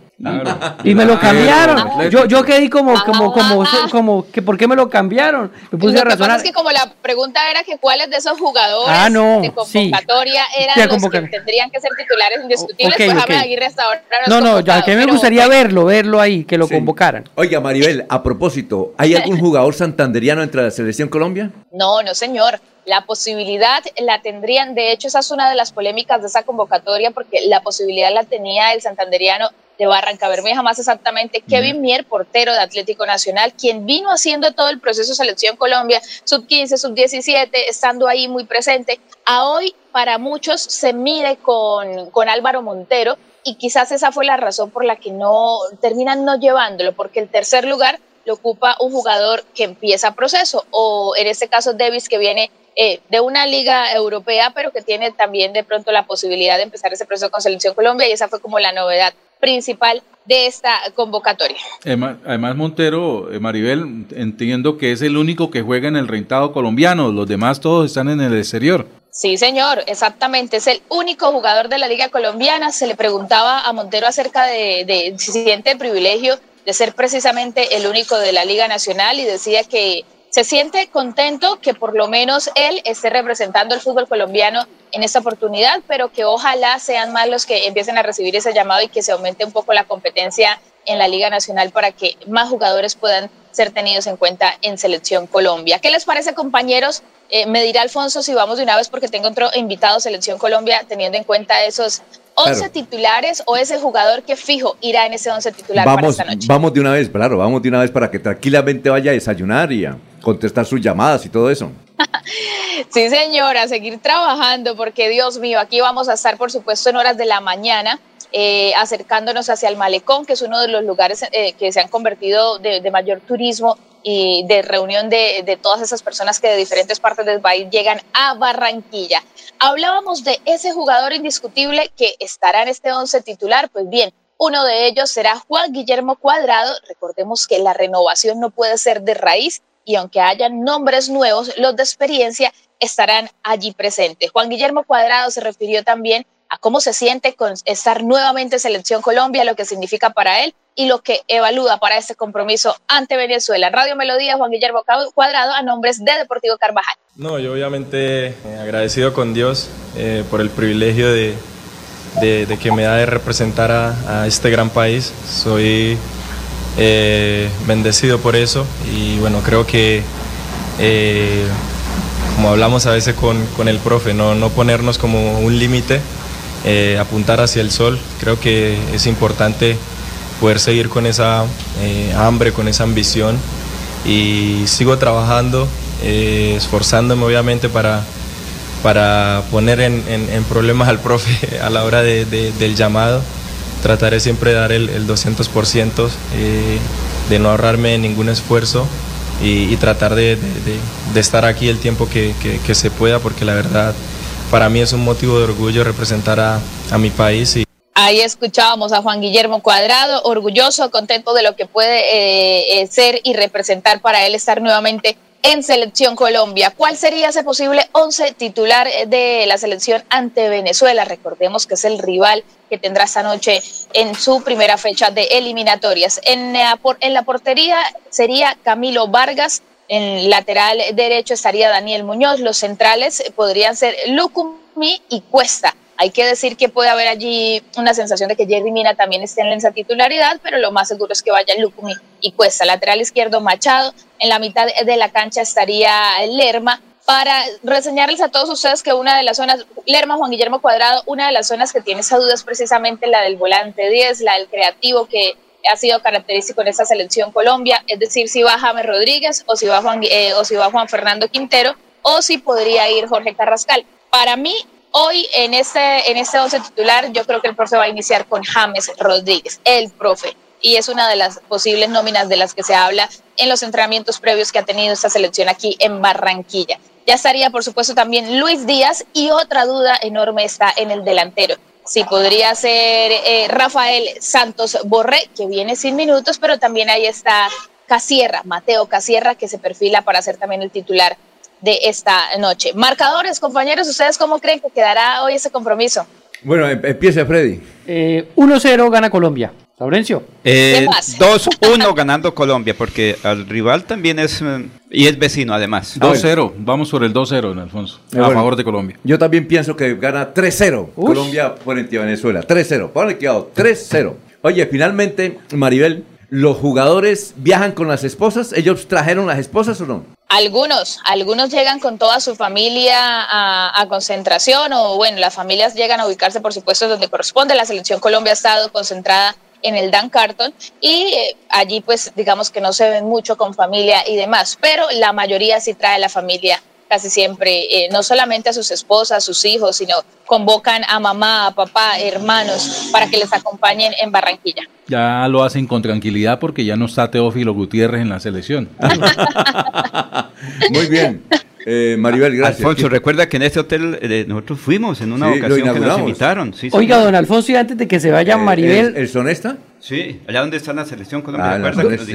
Y me lo cambiaron. Yo, yo quedé como, como, como, como, que ¿por qué me lo cambiaron? Me puse Lo a que pasa razonar. es que como la pregunta era que cuáles de esos jugadores Ah, no, de sí. convocatoria eran los que tendrían que ser titulares indiscutibles, ok, pues ok. James Aguirre hasta ahora no, No, ya que me pero gustaría verlo, verlo ahí, que lo convocaran. Oiga, Maribel, a propósito, ¿hay algún jugador santanderiano entre la selección Colombia? No, no, señor. La posibilidad la tendrían, de hecho, esa es una de las polémicas de esa convocatoria, porque la posibilidad la tenía el santanderiano de Barranca Bermeja, más exactamente Kevin Mier, portero de Atlético Nacional, quien vino haciendo todo el proceso Selección Colombia, sub 15, sub 17, estando ahí muy presente. A hoy, para muchos, se mide con, con Álvaro Montero, y quizás esa fue la razón por la que no terminan no llevándolo, porque el tercer lugar lo ocupa un jugador que empieza proceso, o en este caso Davis, que viene eh, de una liga europea, pero que tiene también de pronto la posibilidad de empezar ese proceso con Selección Colombia, y esa fue como la novedad principal de esta convocatoria. Además, Montero, eh, Maribel, entiendo que es el único que juega en el rentado colombiano, los demás todos están en el exterior. Sí, señor, exactamente. Es el único jugador de la Liga Colombiana. Se le preguntaba a Montero acerca de, de si siente el privilegio de ser precisamente el único de la Liga Nacional y decía que se siente contento que por lo menos él esté representando el fútbol colombiano en esta oportunidad, pero que ojalá sean más los que empiecen a recibir ese llamado y que se aumente un poco la competencia en la Liga Nacional para que más jugadores puedan ser tenidos en cuenta en Selección Colombia. ¿Qué les parece, compañeros? Eh, me dirá Alfonso si vamos de una vez porque tengo otro invitado Selección Colombia teniendo en cuenta esos 11 titulares o ese jugador que fijo irá en ese 11 titular vamos, para esta noche. Vamos de una vez, claro, vamos de una vez para que tranquilamente vaya a desayunar y a contestar sus llamadas y todo eso. sí, señora, seguir trabajando porque Dios mío, aquí vamos a estar por supuesto en horas de la mañana. Eh, acercándonos hacia el malecón, que es uno de los lugares eh, que se han convertido de, de, mayor turismo y de reunión de, de, todas esas personas que de diferentes partes del país llegan a Barranquilla. Hablábamos de ese jugador indiscutible que estará en este once titular, pues bien, uno de ellos será Juan Guillermo Cuadrado. Recordemos que la renovación no puede ser de raíz y aunque hayan nombres nuevos, los de experiencia estarán allí presentes. Juan Guillermo Cuadrado se refirió también a cómo se siente con estar nuevamente en Selección Colombia, lo que significa para él y lo que evalúa para este compromiso ante Venezuela. Radio Melodía, Juan Guillermo Cuadrado, a nombres de Deportivo Carvajal. No, yo obviamente eh, agradecido con Dios eh, por el privilegio de, de, que me da de representar a, este gran país. Soy eh, bendecido por eso y bueno, creo que como hablamos a veces con, con el profe, no, no ponernos como un límite, apuntar hacia el sol. Creo que es importante poder seguir con esa eh, hambre, con esa ambición y sigo trabajando, eh, esforzándome obviamente para, para poner en, problemas al profe a la hora de, de, del llamado. Trataré siempre de dar el, el 200%, de no ahorrarme ningún esfuerzo y, tratar de, de, estar aquí el tiempo que, que, que se pueda, porque la verdad para mí es un motivo de orgullo representar a, a mi país. Y... Ahí escuchábamos a Juan Guillermo Cuadrado, orgulloso, contento de lo que puede eh, eh, ser y representar para él estar nuevamente en Selección Colombia. ¿Cuál sería ese posible 11 titular de la selección ante Venezuela? Recordemos que es el rival que tendrá esta noche en su primera fecha de eliminatorias. En, en la portería sería Camilo Vargas, en lateral derecho estaría Daniel Muñoz. Los centrales podrían ser Lucumi y Cuesta. Hay que decir que puede haber allí una sensación de que Jerry Mina también esté en esa titularidad, pero lo más seguro es que vaya Lucumi y Cuesta. Lateral izquierdo Machado. En la mitad de la cancha estaría Lerma. Para reseñarles a todos ustedes que una de las zonas, Lerma Juan Guillermo Cuadrado, una de las zonas que tiene esa duda es precisamente la del volante 10, la del creativo que ha sido característico en esta selección Colombia, es decir, si va James Rodríguez o si va Juan, eh, o si va Juan Fernando Quintero o si podría ir Jorge Carrascal. Para mí, hoy en este, en este 11 titular, yo creo que el profe va a iniciar con James Rodríguez, el profe. Y es una de las posibles nóminas de las que se habla en los entrenamientos previos que ha tenido esta selección aquí en Barranquilla. Ya estaría, por supuesto, también Luis Díaz y otra duda enorme está en el delantero sí podría ser eh, Rafael Santos Borré, que viene sin minutos, pero también ahí está Casierra, Mateo Casierra, que se perfila para ser también el titular de esta noche. Marcadores, compañeros, ¿ustedes cómo creen que quedará hoy ese compromiso? Bueno, em, empieza Freddy. Eh, 1-0 gana Colombia. Laurencio. Eh, 2-1 ganando Colombia, porque al rival también es. Y es vecino, además. 2-0. Vamos sobre el 2-0, Alfonso. Eh, a bueno, favor de Colombia. Yo también pienso que gana 3-0. Colombia frente a Venezuela. 3-0. Ponle cuidado. 3-0. Oye, finalmente, Maribel, ¿los jugadores viajan con las esposas? ¿Ellos trajeron las esposas o no? Algunos, algunos llegan con toda su familia a, concentración o bueno, las familias llegan a ubicarse por supuesto donde corresponde. La selección Colombia ha estado concentrada en el Dan Carton y eh, allí pues digamos que no se ven mucho con familia y demás, pero la mayoría sí trae la familia casi siempre, eh, no solamente a sus esposas, a sus hijos, sino convocan a mamá, a papá, hermanos para que les acompañen en Barranquilla. Ya lo hacen con tranquilidad porque ya no está Teófilo Gutiérrez en la selección. Muy bien. Eh, Maribel, gracias. Alfonso, recuerda que en este hotel eh, nosotros fuimos en una Sí, ocasión que nos invitaron. Sí, Oiga, señor. don Alfonso, y antes de que se vaya Eh, Maribel, ¿El, el sonesta? Sí, allá donde está la selección Colombia. Ah, ¿recuerda nos sí.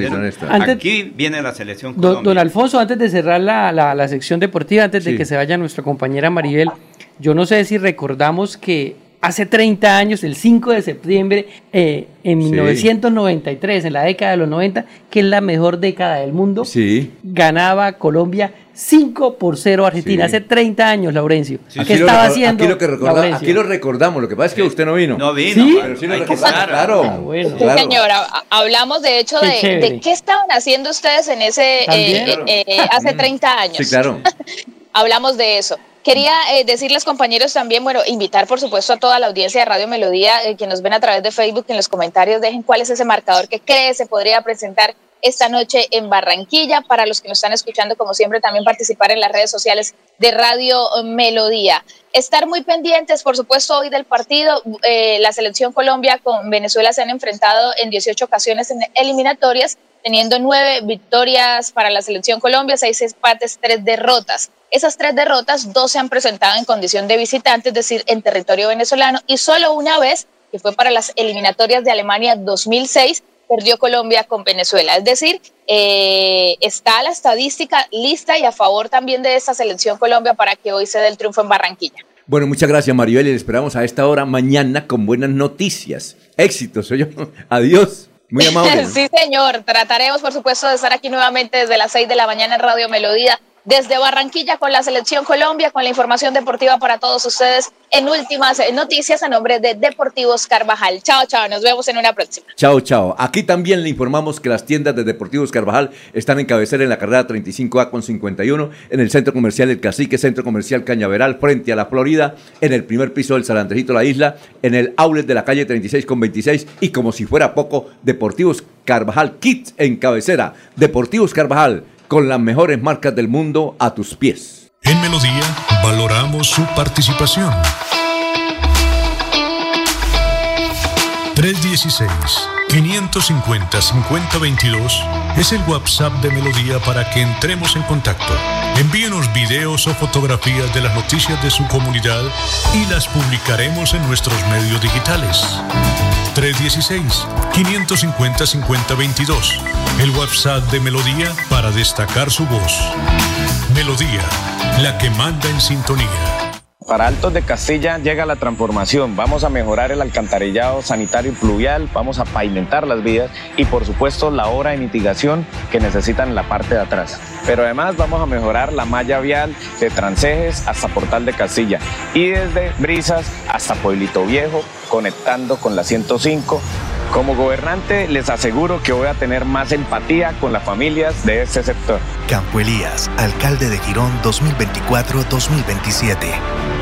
Antes- Aquí viene la selección don, Colombia. don Alfonso, antes de cerrar la, la- la sección deportiva, antes de que se vaya nuestra compañera Maribel, yo no sé si recordamos que hace 30 años, el 5 de septiembre, eh, en Sí. 1993, en la década de los 90, que es la mejor década del mundo, Sí. ganaba Colombia 5 por 0 a Argentina. Sí. Hace 30 años, Laurencio. ¿Qué lo estaba recor- haciendo? Aquí lo, que recorda- Laurencio? aquí lo recordamos, lo que pasa es que usted no vino. No vino, ¿Sí? Pero sí lo hay que recordamos, estar. claro. Ah, bueno. Sí, claro. señora, ha- hablamos de hecho Qué de, de qué estaban haciendo ustedes en ese eh, eh, eh, hace 30 años. Sí, claro. Hablamos de eso. Quería eh, decirles, compañeros, también, bueno, invitar, por supuesto, a toda la audiencia de Radio Melodía, eh, que nos ven a través de Facebook, en los comentarios dejen cuál es ese marcador que cree se podría presentar esta noche en Barranquilla. Para los que nos están escuchando, como siempre, también participar en las redes sociales de Radio Melodía. Estar muy pendientes, por supuesto, hoy del partido. Eh, la selección Colombia con Venezuela se han enfrentado en 18 ocasiones en eliminatorias, teniendo nueve victorias para la selección Colombia, seis empates, tres derrotas. Esas tres derrotas, dos se han presentado en condición de visitante, es decir, en territorio venezolano, y solo una vez, que fue para las eliminatorias de Alemania 2006, perdió Colombia con Venezuela. Es decir, eh, está la estadística lista y a favor también de esta selección Colombia para que hoy se dé el triunfo en Barranquilla. Bueno, muchas gracias, Maribel, y le esperamos a esta hora mañana con buenas noticias. Éxitos, soy yo. Adiós. Muy amable. Sí, señor. Trataremos, por supuesto, de estar aquí nuevamente desde las 6 de la mañana en Radio Melodía, desde Barranquilla con la Selección Colombia, con la información deportiva para todos ustedes en últimas noticias a nombre de Deportivos Carvajal. Chao, chao. Nos vemos en una próxima. Chao, chao. Aquí también le informamos que las tiendas de Deportivos Carvajal están en cabecera en la carrera 35A con 51, en el Centro Comercial El Cacique, Centro Comercial Cañaveral, frente a la Florida, en el primer piso del Salandrejito La Isla, en el outlet de la calle 36 con 26 y como si fuera poco, Deportivos Carvajal Kids en cabecera. Deportivos Carvajal, con las mejores marcas del mundo a tus pies. En Melodía valoramos su participación. 316-550-5022 es el WhatsApp de Melodía para que entremos en contacto. Envíenos videos o fotografías de las noticias de su comunidad y las publicaremos en nuestros medios digitales. 316-550-5022. El WhatsApp de Melodía para destacar su voz. Melodía, la que manda en sintonía. Para Altos de Castilla llega la transformación. Vamos a mejorar el alcantarillado sanitario y pluvial, vamos a pavimentar las vías y por supuesto la obra de mitigación que necesitan en la parte de atrás. Pero además vamos a mejorar la malla vial de Transejes hasta Portal de Castilla y desde Brisas hasta Pueblito Viejo, conectando con la 105. Como gobernante les aseguro que voy a tener más empatía con las familias de este sector. Campo Elías, alcalde de Girón 2024-2027.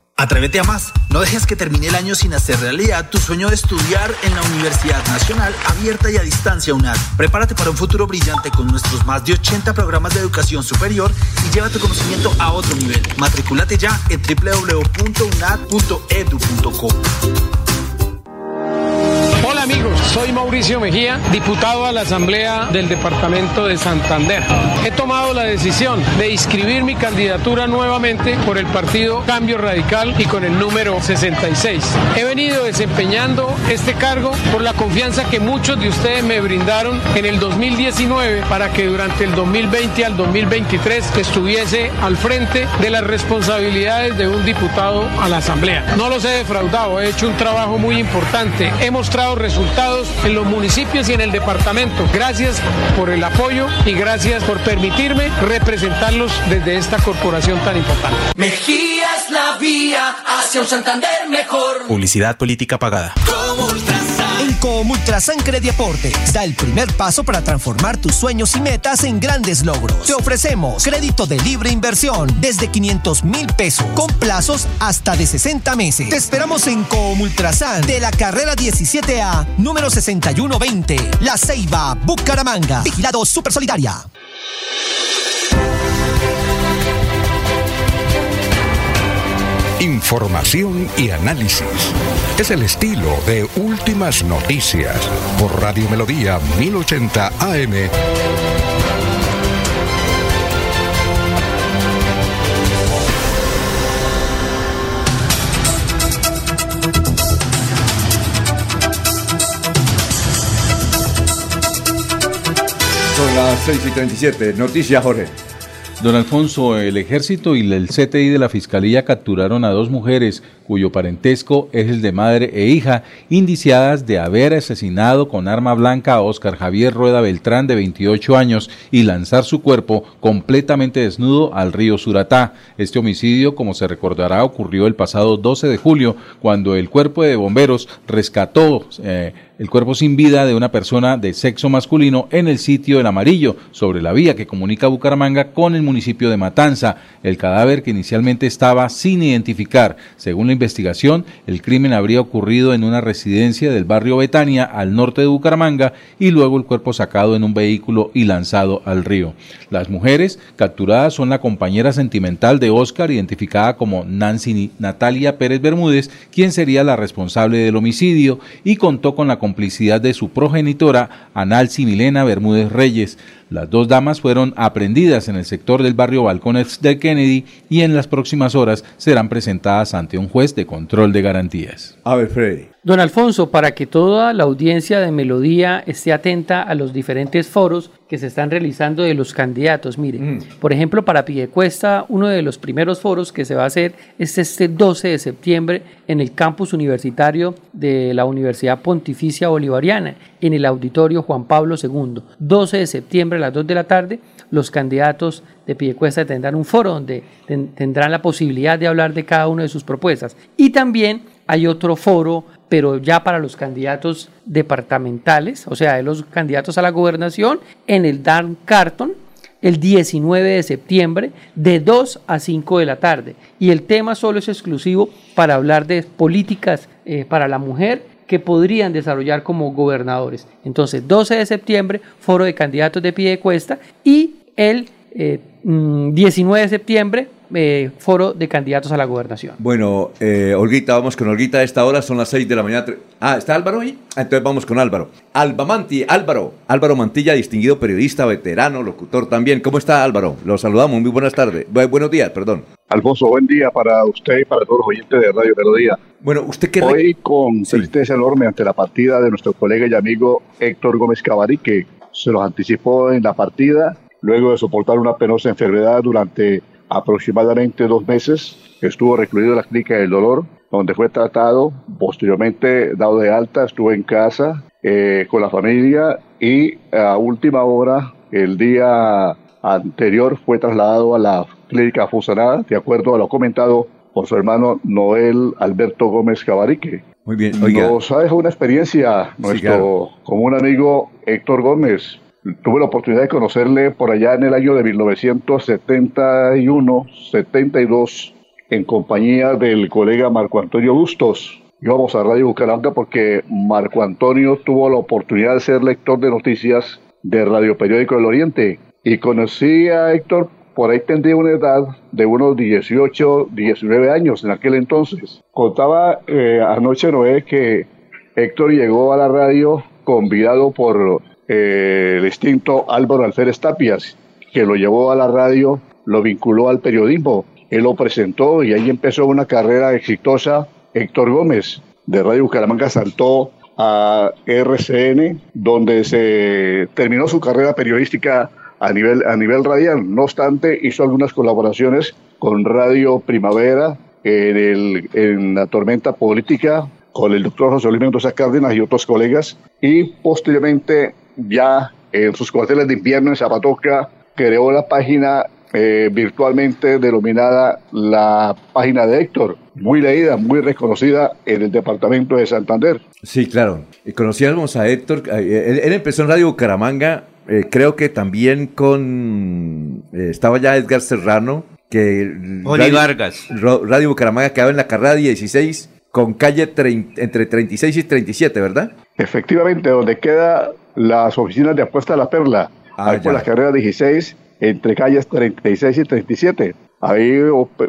Atrévete a más. No dejes que termine el año sin hacer realidad tu sueño de estudiar en la Universidad Nacional Abierta y a Distancia UNAD. Prepárate para un futuro brillante con nuestros más de 80 programas de educación superior y lleva tu conocimiento a otro nivel. Matricúlate ya en www.unad.edu.co. Hola amigos, soy Mauricio Mejía, diputado a la Asamblea del Departamento de Santander. He tomado la decisión de inscribir mi candidatura nuevamente por el partido Cambio Radical y con el número 66. He venido desempeñando este cargo por la confianza que muchos de ustedes me brindaron en el 2019 para que durante el 2020 al 2023 estuviese al frente de las responsabilidades de un diputado a la Asamblea. No los he defraudado, he hecho un trabajo muy importante. He mostrado resultados en los municipios y en el departamento. Gracias por el apoyo y gracias por permitirme representarlos desde esta corporación tan importante. Mejía es la vía hacia un Santander mejor. Publicidad política pagada. Ultrasan. En Comultrasan Deportes da el primer paso para transformar tus sueños y metas en grandes logros. Te ofrecemos crédito de libre inversión desde 500 mil pesos con plazos hasta de 60 meses. Te esperamos en Comultrasan de la carrera 17A, número 6120, La Ceiba, Bucaramanga. Vigilado Super Solidaria. Información y análisis. Es el estilo de Últimas Noticias por Radio Melodía 1080 AM. Son las 6 y 37. Noticias, Jorge. Don Alfonso, el ejército y el CTI de la Fiscalía capturaron a dos mujeres cuyo parentesco es el de madre e hija, indiciadas de haber asesinado con arma blanca a Óscar Javier Rueda Beltrán de 28 años y lanzar su cuerpo completamente desnudo al río Suratá. Este homicidio, como se recordará, ocurrió el pasado 12 de julio cuando el cuerpo de bomberos rescató eh, el cuerpo sin vida de una persona de sexo masculino en el sitio El Amarillo, sobre la vía que comunica Bucaramanga con el municipio de Matanza. El cadáver que inicialmente estaba sin identificar. Según la investigación, el crimen habría ocurrido en una residencia del barrio Betania, al norte de Bucaramanga, y luego el cuerpo sacado en un vehículo y lanzado al río. Las mujeres capturadas son la compañera sentimental de Oscar, identificada como Nancy Natalia Pérez Bermúdez, quien sería la responsable del homicidio, y contó con la complicidad de su progenitora, Analci Milena Bermúdez Reyes. Las dos damas fueron aprendidas en el sector del barrio Balcones de Kennedy y en las próximas horas serán presentadas ante un juez de control de garantías. A ver, Freddy. Don Alfonso, para que toda la audiencia de Melodía esté atenta a los diferentes foros que se están realizando de los candidatos, mire, por ejemplo, para Piedecuesta, uno de los primeros foros que se va a hacer es este 12 de septiembre en el campus universitario de la Universidad Pontificia Bolivariana, en el auditorio Juan Pablo II. 12 de septiembre las 2 de la tarde, los candidatos de Piedecuesta tendrán un foro donde tendrán la posibilidad de hablar de cada una de sus propuestas. Y también hay otro foro pero ya para los candidatos departamentales, o sea, de los candidatos a la gobernación, en el Dan Carton, el 19 de septiembre, de 2 a 5 de la tarde. Y el tema solo es exclusivo para hablar de políticas eh, para la mujer que podrían desarrollar como gobernadores. Entonces, 12 de septiembre, foro de candidatos de pie de cuesta y el 19 eh, mm, de septiembre, eh, foro de candidatos a la gobernación. Bueno, eh, Olguita, vamos con Olguita. A esta hora son las 6 de la mañana. Ah, ¿está Álvaro ahí? Ah, entonces vamos con Álvaro. Alba Manti, Álvaro. Álvaro Mantilla, distinguido periodista, veterano, locutor también. ¿Cómo está Álvaro? Lo saludamos. Muy buenas tardes. buenos días, perdón. Alfonso, buen día para usted y para todos los oyentes de Radio Melodía. Bueno, ¿usted qué Hoy con tristeza enorme ante la partida de nuestro colega y amigo Héctor Gómez Cabari, que se los anticipó en la partida luego de soportar una penosa enfermedad durante aproximadamente dos meses. Estuvo recluido en la clínica del dolor, donde fue tratado, posteriormente dado de alta, estuvo en casa eh, con la familia y a última hora, el día anterior, fue trasladado a la clínica fusionada, de acuerdo a lo comentado por su hermano Noel Alberto Gómez Cabarique. Muy bien, Nos ha dejado una experiencia nuestro común amigo Héctor Gómez, Tuve la oportunidad de conocerle por allá en el año de 1971, 72, en compañía del colega Marco Antonio Bustos. Íbamos a Radio Bucaramanga porque Marco Antonio tuvo la oportunidad de ser lector de noticias de Radio Periódico del Oriente. Y conocí a Héctor, por ahí tendría una edad de unos 18, 19 años en aquel entonces. Contaba eh, anoche Noé que Héctor llegó a la radio convidado por eh, el extinto Álvaro Alférez Tapias, que lo llevó a la radio, lo vinculó al periodismo. Él lo presentó y ahí empezó una carrera exitosa. Héctor Gómez, de Radio Bucaramanga, saltó a RCN, donde se terminó su carrera periodística a nivel, a nivel radial. No obstante, hizo algunas colaboraciones con Radio Primavera, en, el, en la tormenta política, con el doctor José Luis Mendoza Cárdenas y otros colegas, y posteriormente ya en sus cuarteles de invierno en Zapatoca creó la página eh, virtualmente denominada la página de Héctor, muy leída, muy reconocida en el departamento de Santander. Sí, claro. Y conocíamos a Héctor, eh, él, él empezó en Radio Bucaramanga, eh, creo que también con... eh, estaba ya Edgar Serrano, que... Oli Radio- Vargas. Ro- Radio Bucaramanga quedaba en la carrera 16, con calle trein- entre 36 y 37, ¿verdad? Efectivamente, donde queda las oficinas de apuesta de la Perla, Ah, ahí por la carrera 16, entre calles 36 y 37. Ahí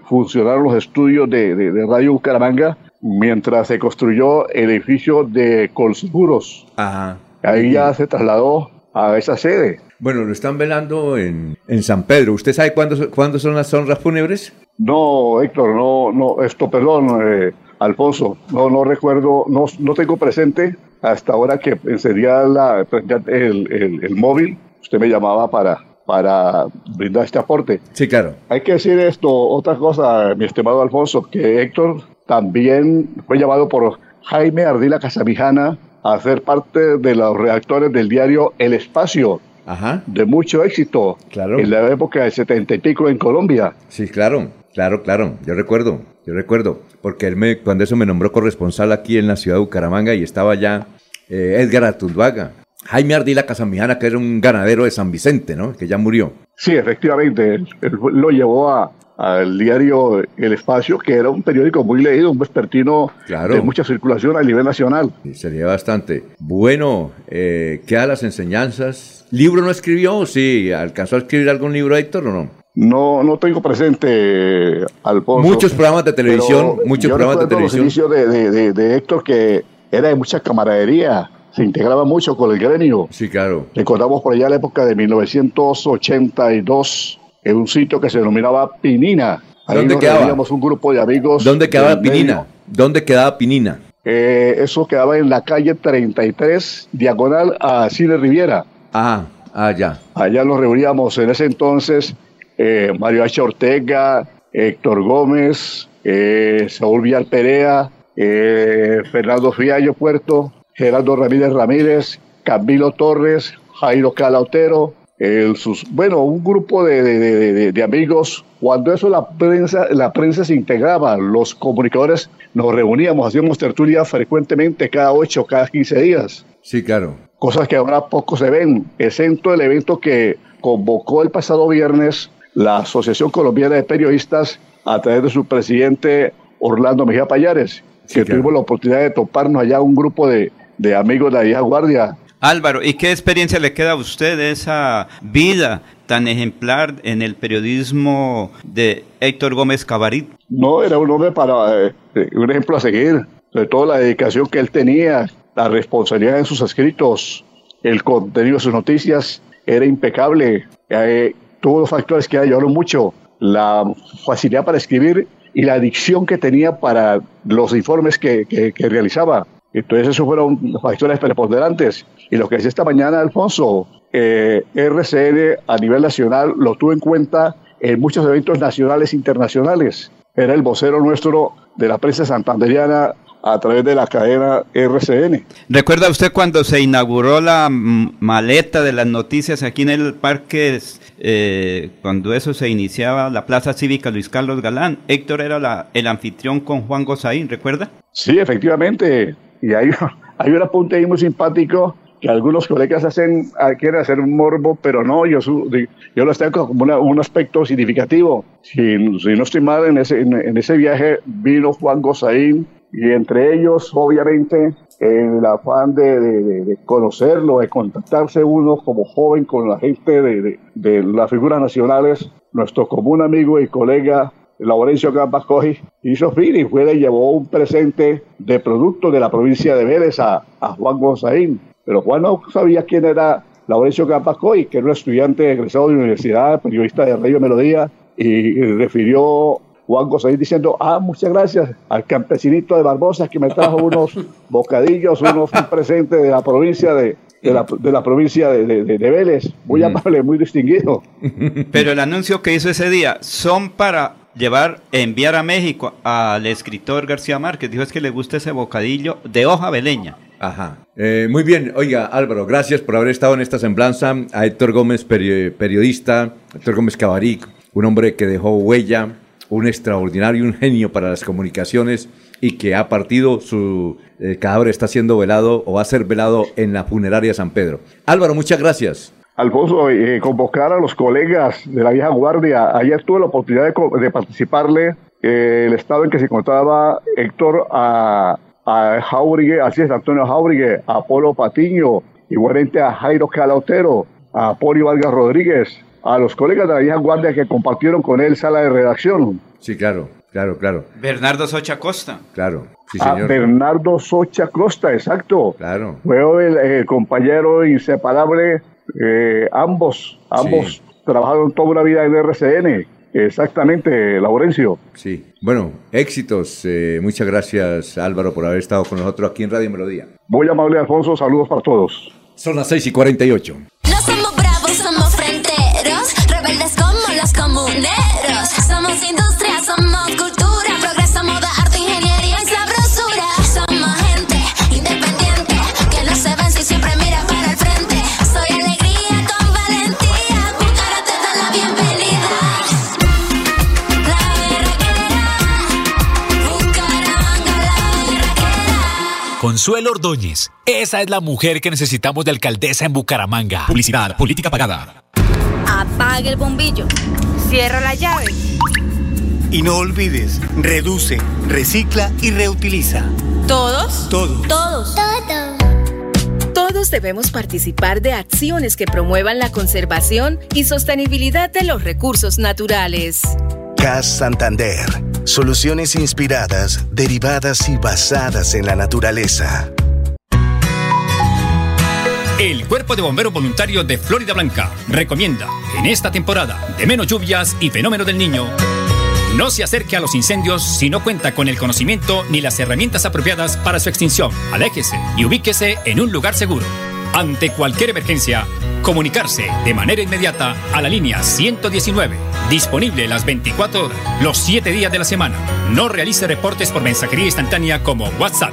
funcionaron los estudios de, de- de Radio Bucaramanga mientras se construyó el edificio de Colseguros. Ajá. Ahí ya se trasladó a esa sede. Bueno, lo están velando en, en San Pedro. ¿Usted sabe cuándo, cuándo son las honras fúnebres? No, Héctor, no, no, esto, perdón, eh, Alfonso, no, no recuerdo, no, no tengo presente hasta ahora que encendía la, el, el- el móvil, usted me llamaba para, para brindar este aporte. Sí, claro. Hay que decir esto, otra cosa, mi estimado Alfonso, que Héctor también fue llamado por Jaime Ardila Casamijana a ser parte de los redactores del diario El Espacio, Ajá. de mucho éxito, Claro. en la época del setenta y pico en Colombia. Sí, claro, claro, claro. Yo recuerdo, yo recuerdo, porque él me, cuando eso me nombró corresponsal aquí en la ciudad de Bucaramanga y estaba ya eh, Edgar Atulvaga. Jaime Ardila Casamijana, que era un ganadero de San Vicente, ¿no? Que ya murió. Sí, efectivamente, él, él lo llevó a- al diario El Espacio, que era un periódico muy leído, un vespertino Claro. de mucha circulación a nivel nacional. Sí, sería bastante. Bueno, eh, ¿qué a las enseñanzas? ¿Libro no escribió? Sí, ¿alcanzó a escribir algún libro Héctor o no? No, no tengo presente, Alfonso. Muchos programas de televisión, muchos yo programas de televisión. Los inicios de, de- de- de Héctor, que era de mucha camaradería, se integraba mucho con el gremio. Sí, claro. Recordamos por allá la época de 1982, en un sitio que se denominaba Pinina. Ahí ¿Dónde nos quedaba? un grupo de amigos. ¿Dónde quedaba medio. Pinina? ¿Dónde quedaba Pinina? Eh, eso quedaba en la calle 33, diagonal a Cine Riviera. Ah, ah, ya. Allá nos reuníamos en ese entonces eh, Mario H. Ortega, Héctor Gómez, eh, Saúl Villar Perea, eh, Fernando Fiallo Puerto, Gerardo Ramírez Ramírez, Camilo Torres, Jairo Calautero, el sus, bueno, un grupo de, de- de- de- de amigos. Cuando eso la prensa, la prensa se integraba, los comunicadores nos reuníamos, hacíamos tertulia frecuentemente cada 8, cada 15 días Sí, claro. cosas que ahora poco se ven, exento el evento que convocó el pasado viernes la Asociación Colombiana de Periodistas a través de su presidente Orlando Mejía Payares, que tuvimos la oportunidad de toparnos allá un grupo de, de amigos de la vieja guardia. Álvaro, ¿y qué experiencia le queda a usted de esa vida tan ejemplar en el periodismo de Héctor Gómez Cabarit? No, era un hombre para eh, eh, un ejemplo a seguir, sobre todo la dedicación que él tenía, la responsabilidad en sus escritos, el contenido de sus noticias era impecable. Eh, tuvo dos factores que ayudaron mucho, la facilidad para escribir y la dicción que tenía para los informes que, que- que realizaba. Entonces esos fueron factores preponderantes. Y lo que decía esta mañana Alfonso, eh, RCN a nivel nacional lo tuvo en cuenta en muchos eventos nacionales e internacionales. Era el vocero nuestro de la prensa santanderiana a través de la cadena RCN. ¿Recuerda usted cuando se inauguró la maleta de las noticias aquí en el parque, eh, cuando eso se iniciaba, la Plaza Cívica Luis Carlos Galán? Héctor era la- el anfitrión con Juan Gozaín, ¿recuerda? Sí, efectivamente. Y hay, hay un apunte ahí muy simpático que algunos colegas hacen, ah, quieren hacer un morbo, pero no, yo, yo lo tengo como una- un aspecto significativo. Si, si no estoy mal, en ese, en, en ese viaje vino Juan Gozaín y entre ellos, obviamente, el afán de, de- de- conocerlo, de contactarse uno como joven con la gente de, de- las figuras nacionales, nuestro común amigo y colega Laurencio Gambacoy hizo fin y fue, le llevó un presente de producto de la provincia de Vélez a, a Juan Gonzaín. Pero Juan no sabía quién era Laurencio Gambacoy, que era un estudiante egresado de la universidad, periodista de Radio Melodía, y refirió Juan Gonzaín diciendo, ah, muchas gracias al campesinito de Barbosa que me trajo unos bocadillos, unos un presente de la provincia de, de la, de la provincia de, de- de- de Vélez. Muy amable, muy distinguido. Pero el anuncio que hizo ese día son para llevar, enviar a México al escritor García Márquez. Dijo es que le gusta ese bocadillo de hoja veleña. Ajá. Eh, muy bien, oiga Álvaro, gracias por haber estado en esta semblanza. A Héctor Gómez, peri- periodista, Héctor Gómez Cabaric, un hombre que dejó huella, un extraordinario, un genio para las comunicaciones y que ha partido, su eh, cadáver está siendo velado o va a ser velado en la funeraria San Pedro. Álvaro, muchas gracias. Alfonso, eh, convocar a los colegas de la vieja guardia. Ayer tuve la oportunidad de, de participarle eh, el estado en que se encontraba Héctor a, a así es, Antonio Jauregui, a Polo Patiño, igualmente a Jairo Calautero, a Poli Vargas Rodríguez, a los colegas de la vieja guardia que compartieron con él sala de redacción. Sí, claro, claro, claro, Bernardo Socha Costa. claro. Sí, a señor. Bernardo Socha Costa, exacto. Claro. Fue el, el compañero inseparable, eh, ambos, ambos trabajaron toda una vida en RCN. Exactamente, Laurencio. Sí. Bueno, éxitos. eh, muchas gracias, Álvaro, por haber estado con nosotros aquí en Radio Melodía. Muy amable, Alfonso. Saludos para todos. Son las 6 y 48. Consuelo Ordóñez. Esa es la mujer que necesitamos de alcaldesa en Bucaramanga. Publicidad, política pagada. Apague el bombillo. Cierra la llave. Y no olvides, reduce, recicla y reutiliza. ¿Todos? Todos. Todos. Todos debemos participar de acciones que promuevan la conservación y sostenibilidad de los recursos naturales. CAS Santander. Soluciones inspiradas, derivadas y basadas en la naturaleza. El Cuerpo de Bomberos Voluntarios de Florida Blanca recomienda, en esta temporada de menos lluvias y fenómeno del niño, no se acerque a los incendios si no cuenta con el conocimiento ni las herramientas apropiadas para su extinción. Aléjese y ubíquese en un lugar seguro. Ante cualquier emergencia, comunicarse de manera inmediata a la línea 119, disponible las 24 horas, los 7 días de la semana. No realice reportes por mensajería instantánea como WhatsApp.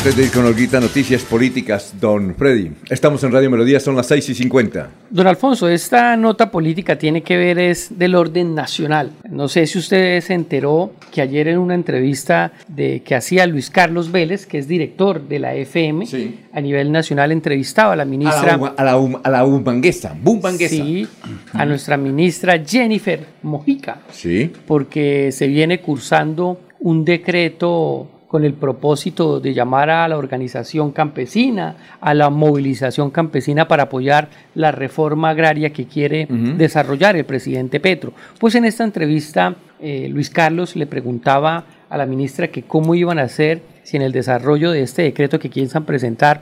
Antes de ir con Olguita, noticias políticas, don Freddy. Estamos en Radio Melodía, son las 6 y 50. Don Alfonso, esta nota política tiene que ver es del orden nacional. No sé si usted se enteró que ayer en una entrevista de que hacía Luis Carlos Vélez, que es director de la FM, a nivel nacional entrevistaba a la ministra A la, a um- a la umbanguesa, bumbanguesa. Sí, a nuestra ministra Jennifer Mojica, Sí. porque se viene cursando un decreto con el propósito de llamar a la organización campesina, a la movilización campesina para apoyar la reforma agraria que quiere desarrollar el presidente Petro. Pues en esta entrevista, eh, Luis Carlos le preguntaba a la ministra que cómo iban a hacer si en el desarrollo de este decreto que piensan presentar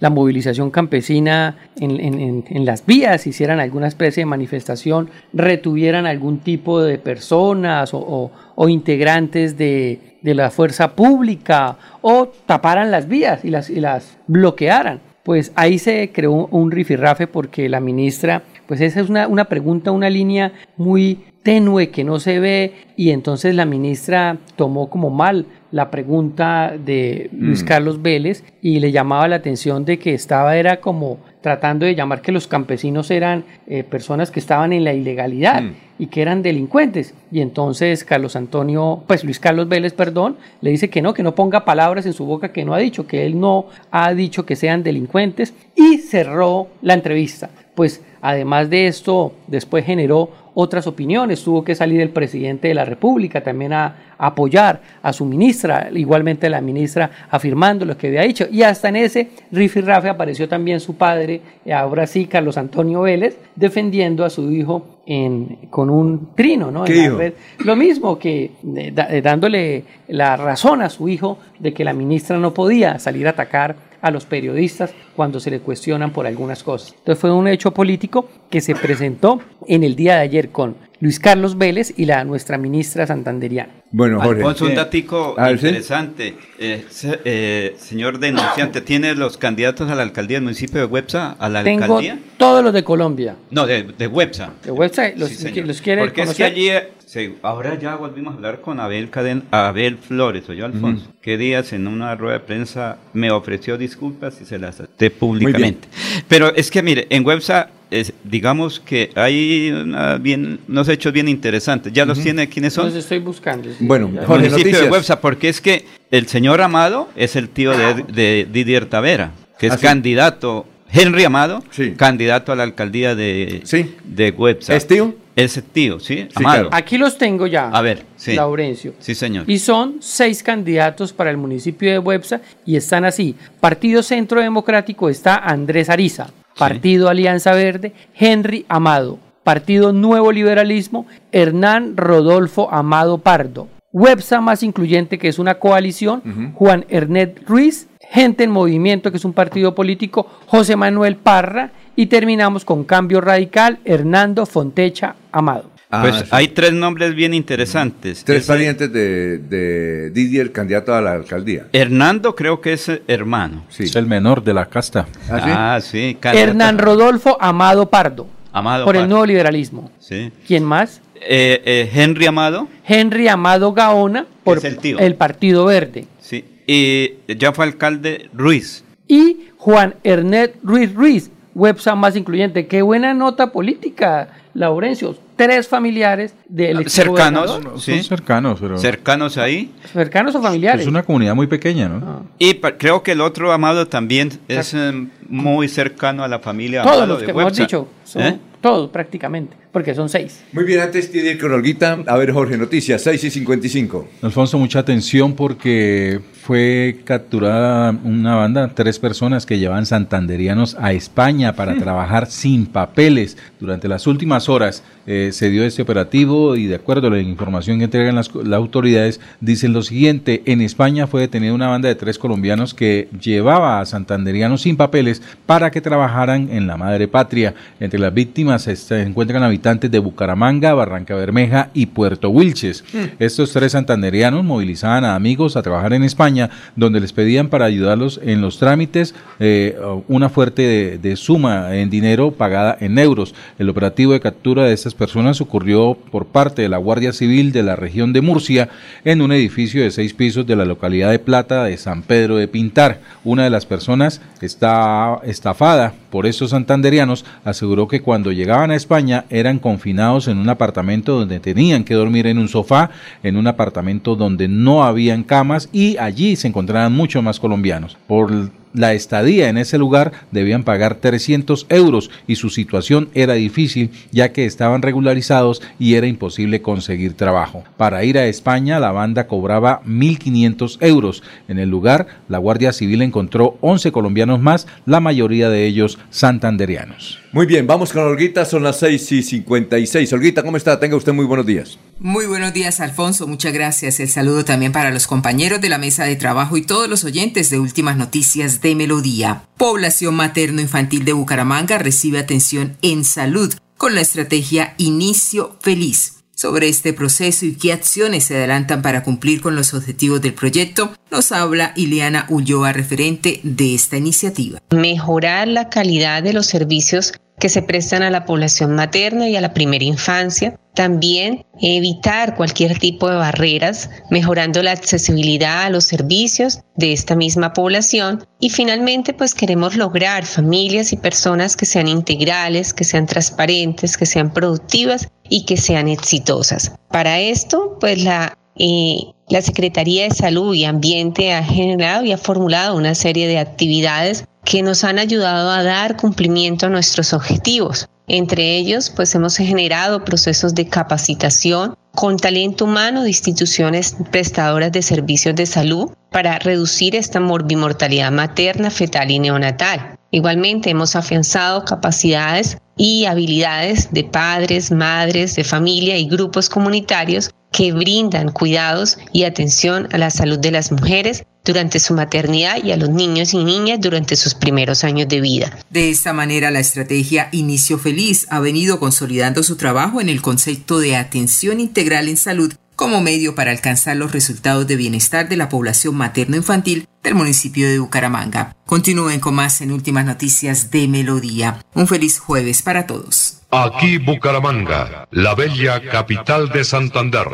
la movilización campesina en, en- las vías, hicieran alguna especie de manifestación, retuvieran algún tipo de personas o, integrantes de, de la fuerza pública o taparan las vías y las, y las bloquearan. Pues ahí se creó un, un rifirrafe porque la ministra, pues esa es una, una pregunta, una línea muy tenue que no se ve y entonces la ministra tomó como mal la pregunta de Luis Mm. Carlos Vélez y le llamaba la atención de que estaba era como tratando de llamar que los campesinos eran eh, personas que estaban en la ilegalidad Mm. y que eran delincuentes y entonces Carlos Antonio pues Luis Carlos Vélez perdón le dice que no que no ponga palabras en su boca que no ha dicho que él no ha dicho que sean delincuentes y cerró la entrevista pues además de esto, después generó otras opiniones. Tuvo que salir el presidente de la República también a, apoyar a su ministra, igualmente la ministra afirmando lo que había dicho. Y hasta en ese rifirrafe apareció también su padre, ahora sí, Carlos Antonio Vélez, defendiendo a su hijo en, con un trino, ¿no? ¿Qué En la red. Lo mismo que eh, da- eh, dándole la razón a su hijo de que la ministra no podía salir a atacar a los periodistas cuando se le cuestionan por algunas cosas. Entonces fue un hecho político que se presentó en el día de ayer con Luis Carlos Vélez y la nuestra ministra santanderiana. Bueno, Jorge. Alfonso, un datico interesante. Eh, se- eh, señor denunciante, ¿tiene los candidatos a la alcaldía del municipio de Websa? ¿A la Tengo alcaldía? todos los de Colombia. No, de, de Websa. De website, los, Sí, los quiere Porque es que allí, se- ahora ya volvimos a hablar con Abel, Caden, Abel Flores, o yo Alfonso, que días en una rueda de prensa me ofreció disculpas y se las acepté públicamente. Pero es que mire, en Websa, es- digamos que hay una bien, unos hechos bien interesantes. ¿Ya los tiene quiénes son? Los estoy buscando. sí. Bueno. Jorge, municipio de noticias. Websa, porque es que el señor Amado es el tío de, de Didier Tavera, que es Ah, sí. candidato, Henry Amado, candidato a la alcaldía de, de Websa. ¿Es tío? Es tío, ¿sí? Amado. Aquí los tengo ya. A ver, sí. Laurencio. Sí, señor. Y son seis candidatos para el municipio de Websa y están así. Partido Centro Democrático está Andrés Ariza. Partido Alianza Verde, Henry Amado. Partido Nuevo Liberalismo, Hernán Rodolfo Amado Pardo. Websa más incluyente, que es una coalición, Juan Ernest Ruiz. Gente en Movimiento, que es un partido político, José Manuel Parra. Y terminamos con Cambio Radical, Hernando Fontecha Amado. Pues sí. hay tres nombres bien interesantes. Tres Ese- parientes de, de Didier, candidato a la alcaldía. Hernando creo que es hermano. Es el menor de la casta. Ah, sí. candidato- Hernán Rodolfo Amado Pardo. Amado por el nuevo liberalismo. Sí. ¿Quién más? Eh, eh, Henry Amado. Henry Amado Gaona por el. Partido Verde. Sí. Y ya fue alcalde Ruiz. Y Juan Ernest Ruiz Ruiz, Websa más incluyente. Qué buena nota política, Laurencio. Tres familiares del Cercanos. sí. Son cercanos, pero Cercanos ahí. Cercanos o familiares. es una comunidad muy pequeña, ¿no? Y pa- creo que el otro Amado también es eh, muy cercano a la familia Todos Amado los de que hemos Websa. dicho. Son ¿Eh? Todos prácticamente. Porque son seis. Muy bien, antes de ir con Olguita, a ver, Jorge, noticias, 6 y 55. Alfonso, mucha atención porque fue capturada una banda, tres personas que llevan santanderianos a España para trabajar sin papeles. Durante las últimas horas eh, se dio este operativo y de acuerdo a la información que entregan las, las autoridades, dicen lo siguiente, en España fue detenida una banda de tres colombianos que llevaba a santanderianos sin papeles para que trabajaran en la madre patria. Entre las víctimas se encuentran habitantes de Bucaramanga, Barranca Bermeja y Puerto Wilches. Estos tres santanderianos movilizaban a amigos a trabajar en España, donde les pedían para ayudarlos en los trámites eh, una fuerte de, de suma en dinero pagada en euros. El operativo de captura de estas personas ocurrió por parte de la Guardia Civil de la región de Murcia en un edificio de seis pisos de la localidad de Plata de San Pedro de Pintar. Una de las personas está estafada por estos santanderianos, aseguró que cuando llegaban a España eran confinados en un apartamento donde tenían que dormir en un sofá, en un apartamento donde no habían camas y allí se encontraban muchos más colombianos. Por la estadía en ese lugar debían pagar 300 euros y su situación era difícil ya que estaban regularizados y era imposible conseguir trabajo. Para ir a España la banda cobraba 1.500 euros. En el lugar la Guardia Civil encontró 11 colombianos más, la mayoría de ellos santanderianos. Muy bien, vamos con Olguita, son las 6 y 56. Olguita, ¿cómo está? Tenga usted muy buenos días. Muy buenos días, Alfonso. Muchas gracias. El saludo también para los compañeros de la mesa de trabajo y todos los oyentes de Últimas Noticias de Melodía. Población materno-infantil de Bucaramanga recibe atención en salud con la estrategia Inicio Feliz. Sobre este proceso y qué acciones se adelantan para cumplir con los objetivos del proyecto, nos habla Ileana Ulloa, referente de esta iniciativa. mejorar la calidad de los servicios que se prestan a la población materna y a la primera infancia. También evitar cualquier tipo de barreras, mejorando la accesibilidad a los servicios de esta misma población. Y finalmente, pues queremos lograr familias y personas que sean integrales, que sean transparentes, que sean productivas y que sean exitosas. Para esto, pues la eh, la Secretaría de Salud y Ambiente ha generado y ha formulado una serie de actividades que nos han ayudado a dar cumplimiento a nuestros objetivos. Entre ellos, pues hemos generado procesos de capacitación con talento humano de instituciones prestadoras de servicios de salud para reducir esta morbimortalidad materna, fetal y neonatal. Igualmente hemos afianzado capacidades y habilidades de padres, madres, de familia y grupos comunitarios que brindan cuidados y atención a la salud de las mujeres durante su maternidad y a los niños y niñas durante sus primeros años de vida. De esta manera, la estrategia Inicio Feliz ha venido consolidando su trabajo en el concepto de atención integral en salud como medio para alcanzar los resultados de bienestar de la población materno-infantil del municipio de Bucaramanga. Continúen con más en Últimas Noticias de Melodía. Un feliz jueves para todos. Aquí Bucaramanga, la bella capital de Santander.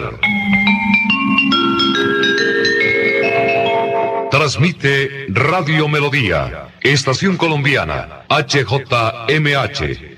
Transmite Radio Melodía, Estación Colombiana, HJMH.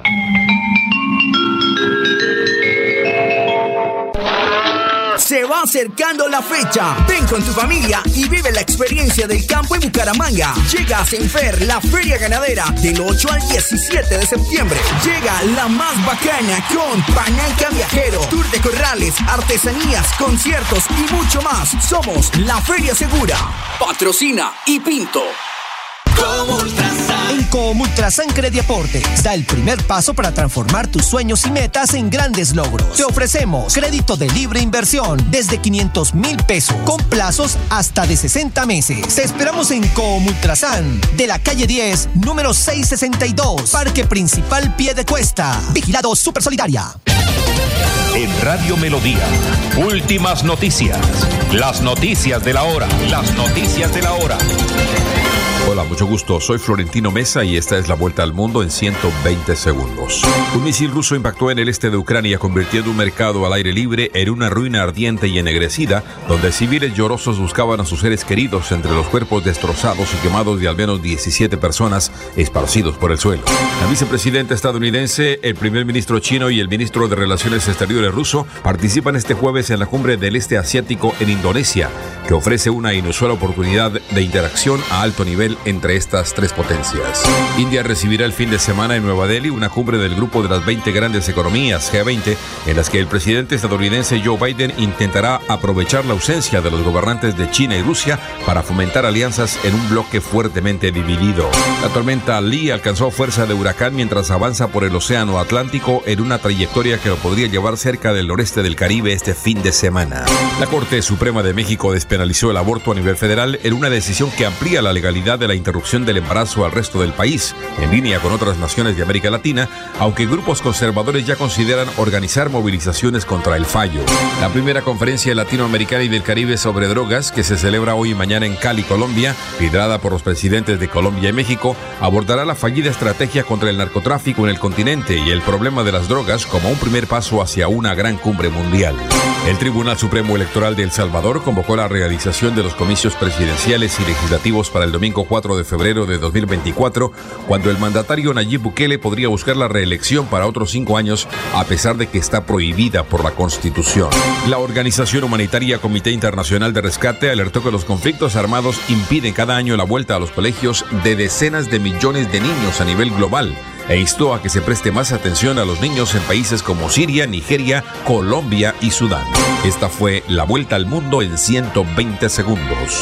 Se va acercando la fecha. Ven con tu familia y vive la experiencia del campo en Bucaramanga. Llega a Senfer, la feria ganadera, del 8 al 17 de septiembre. Llega la más bacana con Pañanca Viajero, Tour de Corrales, artesanías, conciertos y mucho más. Somos la Feria Segura. Patrocina y Pinto. En Comultrasan Crediaporte da el primer paso para transformar tus sueños y metas en grandes logros. Te ofrecemos crédito de libre inversión desde 500 mil pesos con plazos hasta de 60 meses. Te esperamos en Comultrasan de la calle 10, número 662, Parque Principal Pie de Cuesta. Vigilado Super Solidaria. En Radio Melodía, últimas noticias. Las noticias de la hora. Las noticias de la hora. Hola, mucho gusto. Soy Florentino Mesa y esta es la vuelta al mundo en 120 segundos. Un misil ruso impactó en el este de Ucrania, convirtiendo un mercado al aire libre en una ruina ardiente y ennegrecida, donde civiles llorosos buscaban a sus seres queridos entre los cuerpos destrozados y quemados de al menos 17 personas esparcidos por el suelo. La vicepresidenta estadounidense, el primer ministro chino y el ministro de Relaciones Exteriores ruso participan este jueves en la cumbre del este asiático en Indonesia, que ofrece una inusual oportunidad de interacción a alto nivel entre estas tres potencias. India recibirá el fin de semana en Nueva Delhi una cumbre del grupo de las 20 grandes economías G20 en las que el presidente estadounidense Joe Biden intentará aprovechar la ausencia de los gobernantes de China y Rusia para fomentar alianzas en un bloque fuertemente dividido. La tormenta Lee alcanzó fuerza de huracán mientras avanza por el Océano Atlántico en una trayectoria que lo podría llevar cerca del noreste del Caribe este fin de semana. La Corte Suprema de México despenalizó el aborto a nivel federal en una decisión que amplía la legalidad de la interrupción del embarazo al resto del país, en línea con otras naciones de América Latina, aunque grupos conservadores ya consideran organizar movilizaciones contra el fallo. La primera conferencia latinoamericana y del Caribe sobre drogas, que se celebra hoy y mañana en Cali, Colombia, liderada por los presidentes de Colombia y México, abordará la fallida estrategia contra el narcotráfico en el continente y el problema de las drogas como un primer paso hacia una gran cumbre mundial. El Tribunal Supremo Electoral de El Salvador convocó la realización de los comicios presidenciales y legislativos para el domingo 4 de febrero de 2024, cuando el mandatario Nayib Bukele podría buscar la reelección para otros cinco años, a pesar de que está prohibida por la Constitución. La organización humanitaria Comité Internacional de Rescate alertó que los conflictos armados impiden cada año la vuelta a los colegios de decenas de millones de niños a nivel global e instó a que se preste más atención a los niños en países como Siria, Nigeria, Colombia y Sudán. Esta fue la vuelta al mundo en 120 segundos.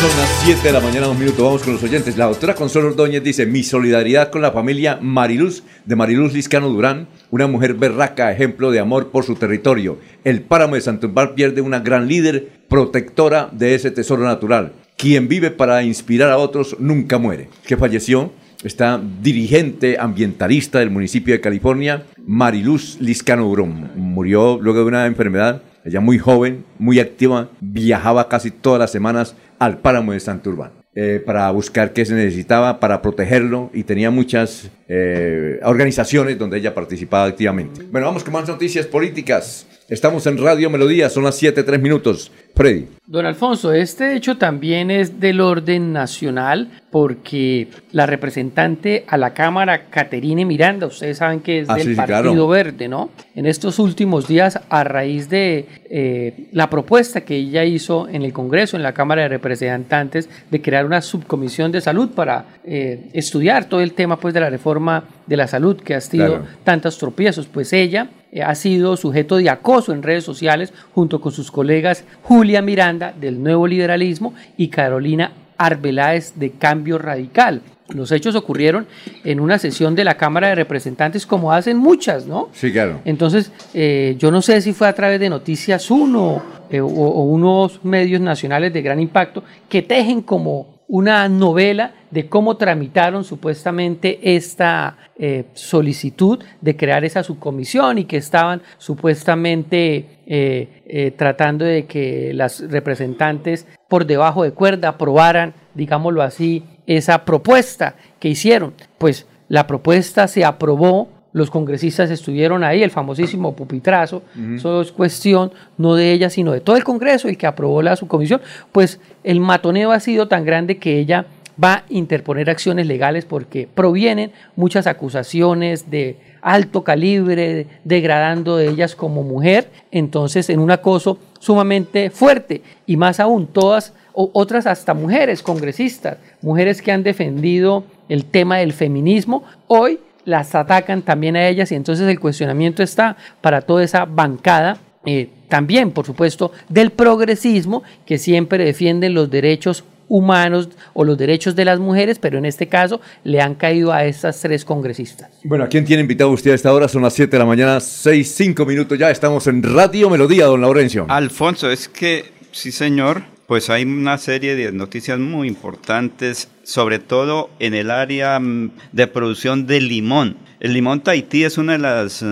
Son las 7 de la mañana, un minuto, vamos con los oyentes. La doctora Consuelo Ordóñez dice, mi solidaridad con la familia Mariluz, de Mariluz Liscano Durán, una mujer berraca, ejemplo de amor por su territorio. El páramo de Santumbal pierde una gran líder, protectora de ese tesoro natural. Quien vive para inspirar a otros nunca muere. Que falleció esta dirigente ambientalista del municipio de California, Mariluz Liscano Durón. Murió luego de una enfermedad ella muy joven, muy activa, viajaba casi todas las semanas al páramo de Santurbán eh, para buscar qué se necesitaba, para protegerlo y tenía muchas eh, organizaciones donde ella participaba activamente. Bueno, vamos con más noticias políticas. Estamos en Radio Melodía, son las 7, 3 minutos. Freddy. Don Alfonso, este hecho también es del orden nacional porque la representante a la Cámara, Caterine Miranda, ustedes saben que es Ah, del sí, Partido claro. Verde, ¿no? En estos últimos días, a raíz de eh, la propuesta que ella hizo en el Congreso, en la Cámara de Representantes, de crear una subcomisión de salud para eh, estudiar todo el tema pues, de la reforma de la salud que ha sido Claro. tantos tropiezos, pues ella ha sido sujeto de acoso en redes sociales junto con sus colegas Julia Miranda del Nuevo Liberalismo y Carolina Arbeláez de Cambio Radical. Los hechos ocurrieron en una sesión de la Cámara de Representantes como hacen muchas, ¿no? Sí, claro. Entonces, eh, yo no sé si fue a través de Noticias 1 eh, o, o unos medios nacionales de gran impacto que tejen como una novela de cómo tramitaron supuestamente esta eh, solicitud de crear esa subcomisión y que estaban supuestamente eh, eh, tratando de que las representantes por debajo de cuerda aprobaran, digámoslo así, esa propuesta que hicieron. Pues la propuesta se aprobó, los congresistas estuvieron ahí, el famosísimo pupitrazo, Ujú. eso es cuestión no de ella, sino de todo el Congreso, el que aprobó la subcomisión, pues el matoneo ha sido tan grande que ella va a interponer acciones legales porque provienen muchas acusaciones de alto calibre, degradando de ellas como mujer, entonces en un acoso sumamente fuerte y más aún todas o- otras hasta mujeres congresistas, mujeres que han defendido el tema del feminismo, hoy las atacan también a ellas y entonces el cuestionamiento está para toda esa bancada eh, también, por supuesto, del progresismo que siempre defienden los derechos humanos o los derechos de las mujeres, pero en este caso le han caído a estas tres congresistas. Bueno, ¿a quién tiene invitado usted a esta hora? Son las 7 de la mañana, 6, 5 minutos ya. Estamos en Radio Melodía, don Laurencio. Alfonso, es que, sí señor, pues hay una serie de noticias muy importantes, sobre todo en el área mm, de producción de limón. El limón Tahití es una de las eh,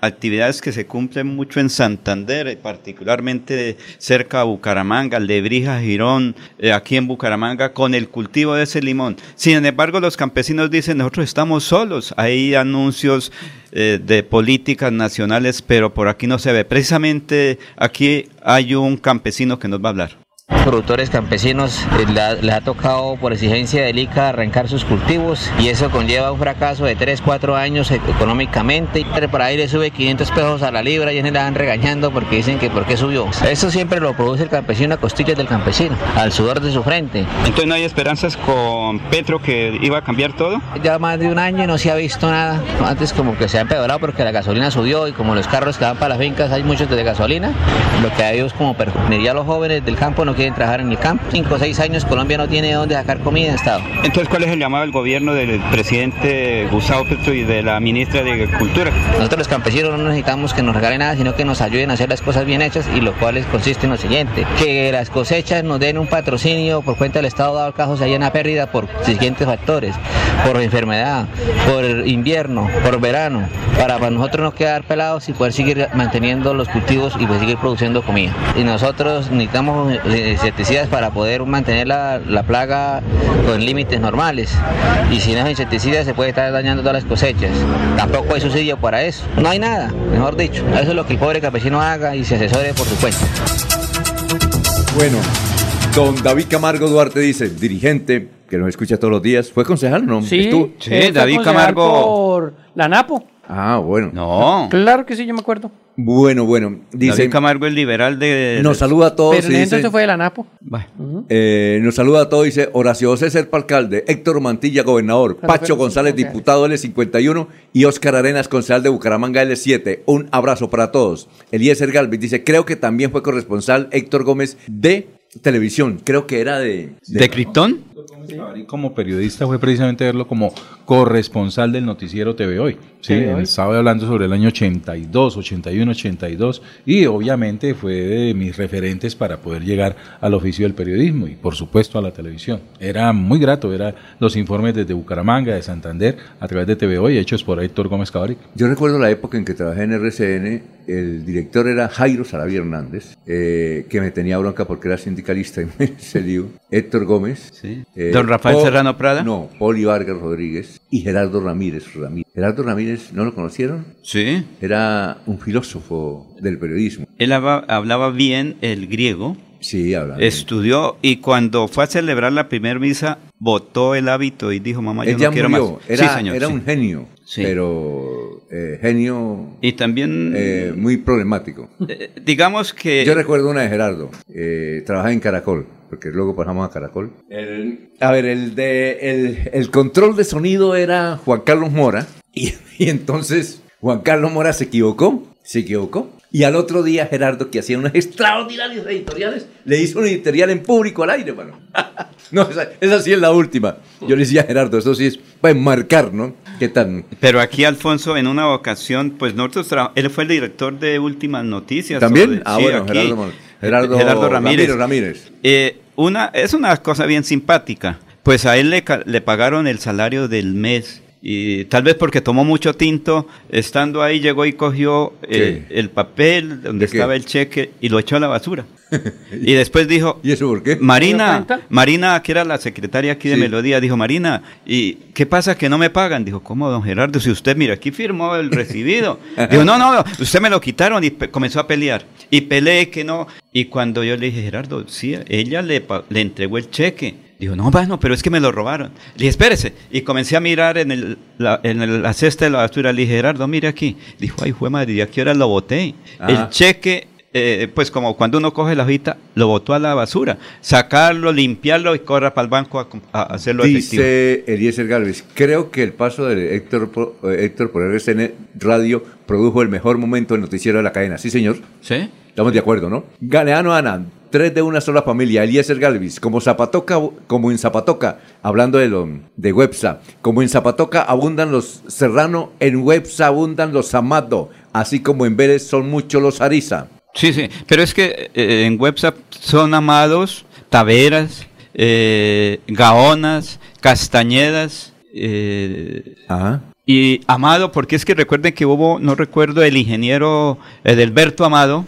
actividades que se cumplen mucho en Santander, eh, particularmente cerca de Bucaramanga, Lebrija, Girón, eh, aquí en Bucaramanga, con el cultivo de ese limón. Sin embargo, los campesinos dicen, nosotros estamos solos. Hay anuncios de políticas nacionales, pero por aquí no se ve. Precisamente aquí hay un campesino que nos va a hablar. Productores campesinos eh, les ha tocado por exigencia del ICA arrancar sus cultivos y eso conlleva un fracaso de 3, 4 años e- económicamente. Por ahí le sube 500 pesos a la libra y ellos le van regañando porque dicen que por qué subió. Eso siempre lo produce el campesino a costillas del campesino, al sudor de su frente. Entonces no hay esperanzas con Petro que iba a cambiar todo. Ya más de un año y no se ha visto nada. Antes como que se ha empeorado porque la gasolina subió y como los carros que van para las fincas hay muchos de gasolina, lo que hay es como perjudicar. Ya los jóvenes del campo no quieren trabajar en el campo. Cinco o seis años Colombia no tiene dónde sacar comida en Estado. Entonces, ¿cuál es el llamado del gobierno del presidente Gustavo Petro y de la ministra de Agricultura? Nosotros los campesinos no necesitamos que nos regalen nada, sino que nos ayuden a hacer las cosas bien hechas y lo cual consiste en lo siguiente, que las cosechas nos den un patrocinio por cuenta del Estado dado el caso se haya una pérdida por siguientes factores, por enfermedad, por invierno, por verano, para, para nosotros no quedar pelados y poder seguir manteniendo los cultivos y pues seguir produciendo comida. Y nosotros necesitamos eh, insecticidas para poder mantener la, la plaga con límites normales. Y sin esos insecticidas se puede estar dañando todas las cosechas. Tampoco hay subsidio para eso. No hay nada, mejor dicho. Eso es lo que el pobre campesino haga y se asesore por su cuenta. Bueno, don David Camargo Duarte dice, dirigente, que nos escucha todos los días. ¿Fue concejal no? Sí, ¿Tú? fue concejal Por la Napo. Ah, bueno. No. Claro que sí, yo me acuerdo. Bueno, bueno. Dice, David Camargo, el liberal de... nos saluda a todos. Pero dice- entonces fue de la Napo. Eh, nos saluda a todos, dice Horacio César alcalde, Héctor Mantilla, gobernador, Pero Pacho González, ok. diputado L51 y Óscar Arenas, concejal de Bucaramanga L7. Un abrazo para todos. Eliezer Galvez dice, creo que también fue corresponsal Héctor Gómez de televisión, creo que era de... ¿De Krypton? Como periodista fue precisamente verlo como corresponsal del noticiero TV Hoy. Sí, TV Hoy. estaba hablando sobre el año 82, 81, 82 y obviamente fue de mis referentes para poder llegar al oficio del periodismo y por supuesto a la televisión. Era muy grato, era los informes desde Bucaramanga, de Santander, a través de TV Hoy, hechos por Héctor Gómez Cabaric. Yo recuerdo la época en que trabajé en RCN, el director era Jairo Sarabia Hernández, eh, que me tenía bronca porque era sindicalista y me se. Héctor Gómez. Eh, ¿Don Rafael Serrano Prada? No, Poli Vargas Rodríguez y Gerardo Ramírez. Ramírez. Gerardo Ramírez, ¿no lo conocieron? Sí. Era un filósofo del periodismo. Él hablaba bien el griego. Sí, hablaba bien. Estudió y cuando fue a celebrar la primera misa, botó el hábito y dijo, mamá, yo Él ya no quiero murió. más. Era, sí, señor. era sí. un genio, Sí. pero eh, genio Y también, eh, muy problemático. digamos que... Yo recuerdo una de Gerardo. Trabajaba en Caracol, porque luego pasamos a Caracol. El- a ver, el, de, el, el control de sonido era Juan Carlos Mora. Y, y entonces Juan Carlos Mora se equivocó. Se equivocó. Y al otro día Gerardo, que hacía unas extraordinarias editoriales, le hizo un editorial en público al aire, mano. no, esa, esa sí es la última. Yo le decía a Gerardo, eso sí es para enmarcar, ¿no? ¿Qué tan? Pero aquí Alfonso, en una ocasión, pues nosotros, él fue el director de Últimas Noticias. ¿También? de- Ah, sí, bueno, aquí. Gerardo Mon- Gerardo Gerardo Ramírez. Eh, una, es una cosa bien simpática. Pues a él le, le pagaron el salario del mes. Y tal vez porque tomó mucho tinto, estando ahí llegó y cogió eh, el papel donde estaba el cheque y lo echó a la basura. y después dijo, ¿Y eso por qué? Marina. Marina, que era la secretaria aquí de Sí. Melodía, dijo, Marina, ¿y qué pasa que no me pagan? Dijo, ¿cómo, don Gerardo? Si usted, mira, aquí firmó el recibido. dijo, no, no, usted me lo quitaron y comenzó a pelear. Y peleé que no. Y cuando yo le dije, Gerardo, sí, ella le, pa- le entregó el cheque. Dijo, no, bueno, pero es que me lo robaron. Le dije, espérese. Y comencé a mirar en, el, la, en el- la cesta de la basura. Le dije, Gerardo, mire aquí. Dijo, ay, fue madre, ¿y a qué hora lo boté? El cheque eh, pues como cuando uno coge la hojita, lo botó a la basura. Sacarlo, limpiarlo y corra para el banco a, a hacerlo efectivo. Dice Eliezer Galvez, creo que el paso de Héctor, por- eh, Héctor por RCN Radio produjo el mejor momento del noticiero de la cadena. Sí, señor. ¿Sí? Estamos de acuerdo, ¿no? Galeano Ana, tres de una sola familia. Eliezer Galvis, como Zapatoca, como en Zapatoca, hablando de, lo, de Websa, como en Zapatoca abundan los Serrano, en Websa abundan los Amado, así como en Vélez son muchos los Ariza. Sí, sí, pero es que eh, en WhatsApp son amados, taveras, eh, gaonas, castañedas, eh, y Amado, porque es que recuerden que hubo, no recuerdo, el ingeniero Edelberto Amado.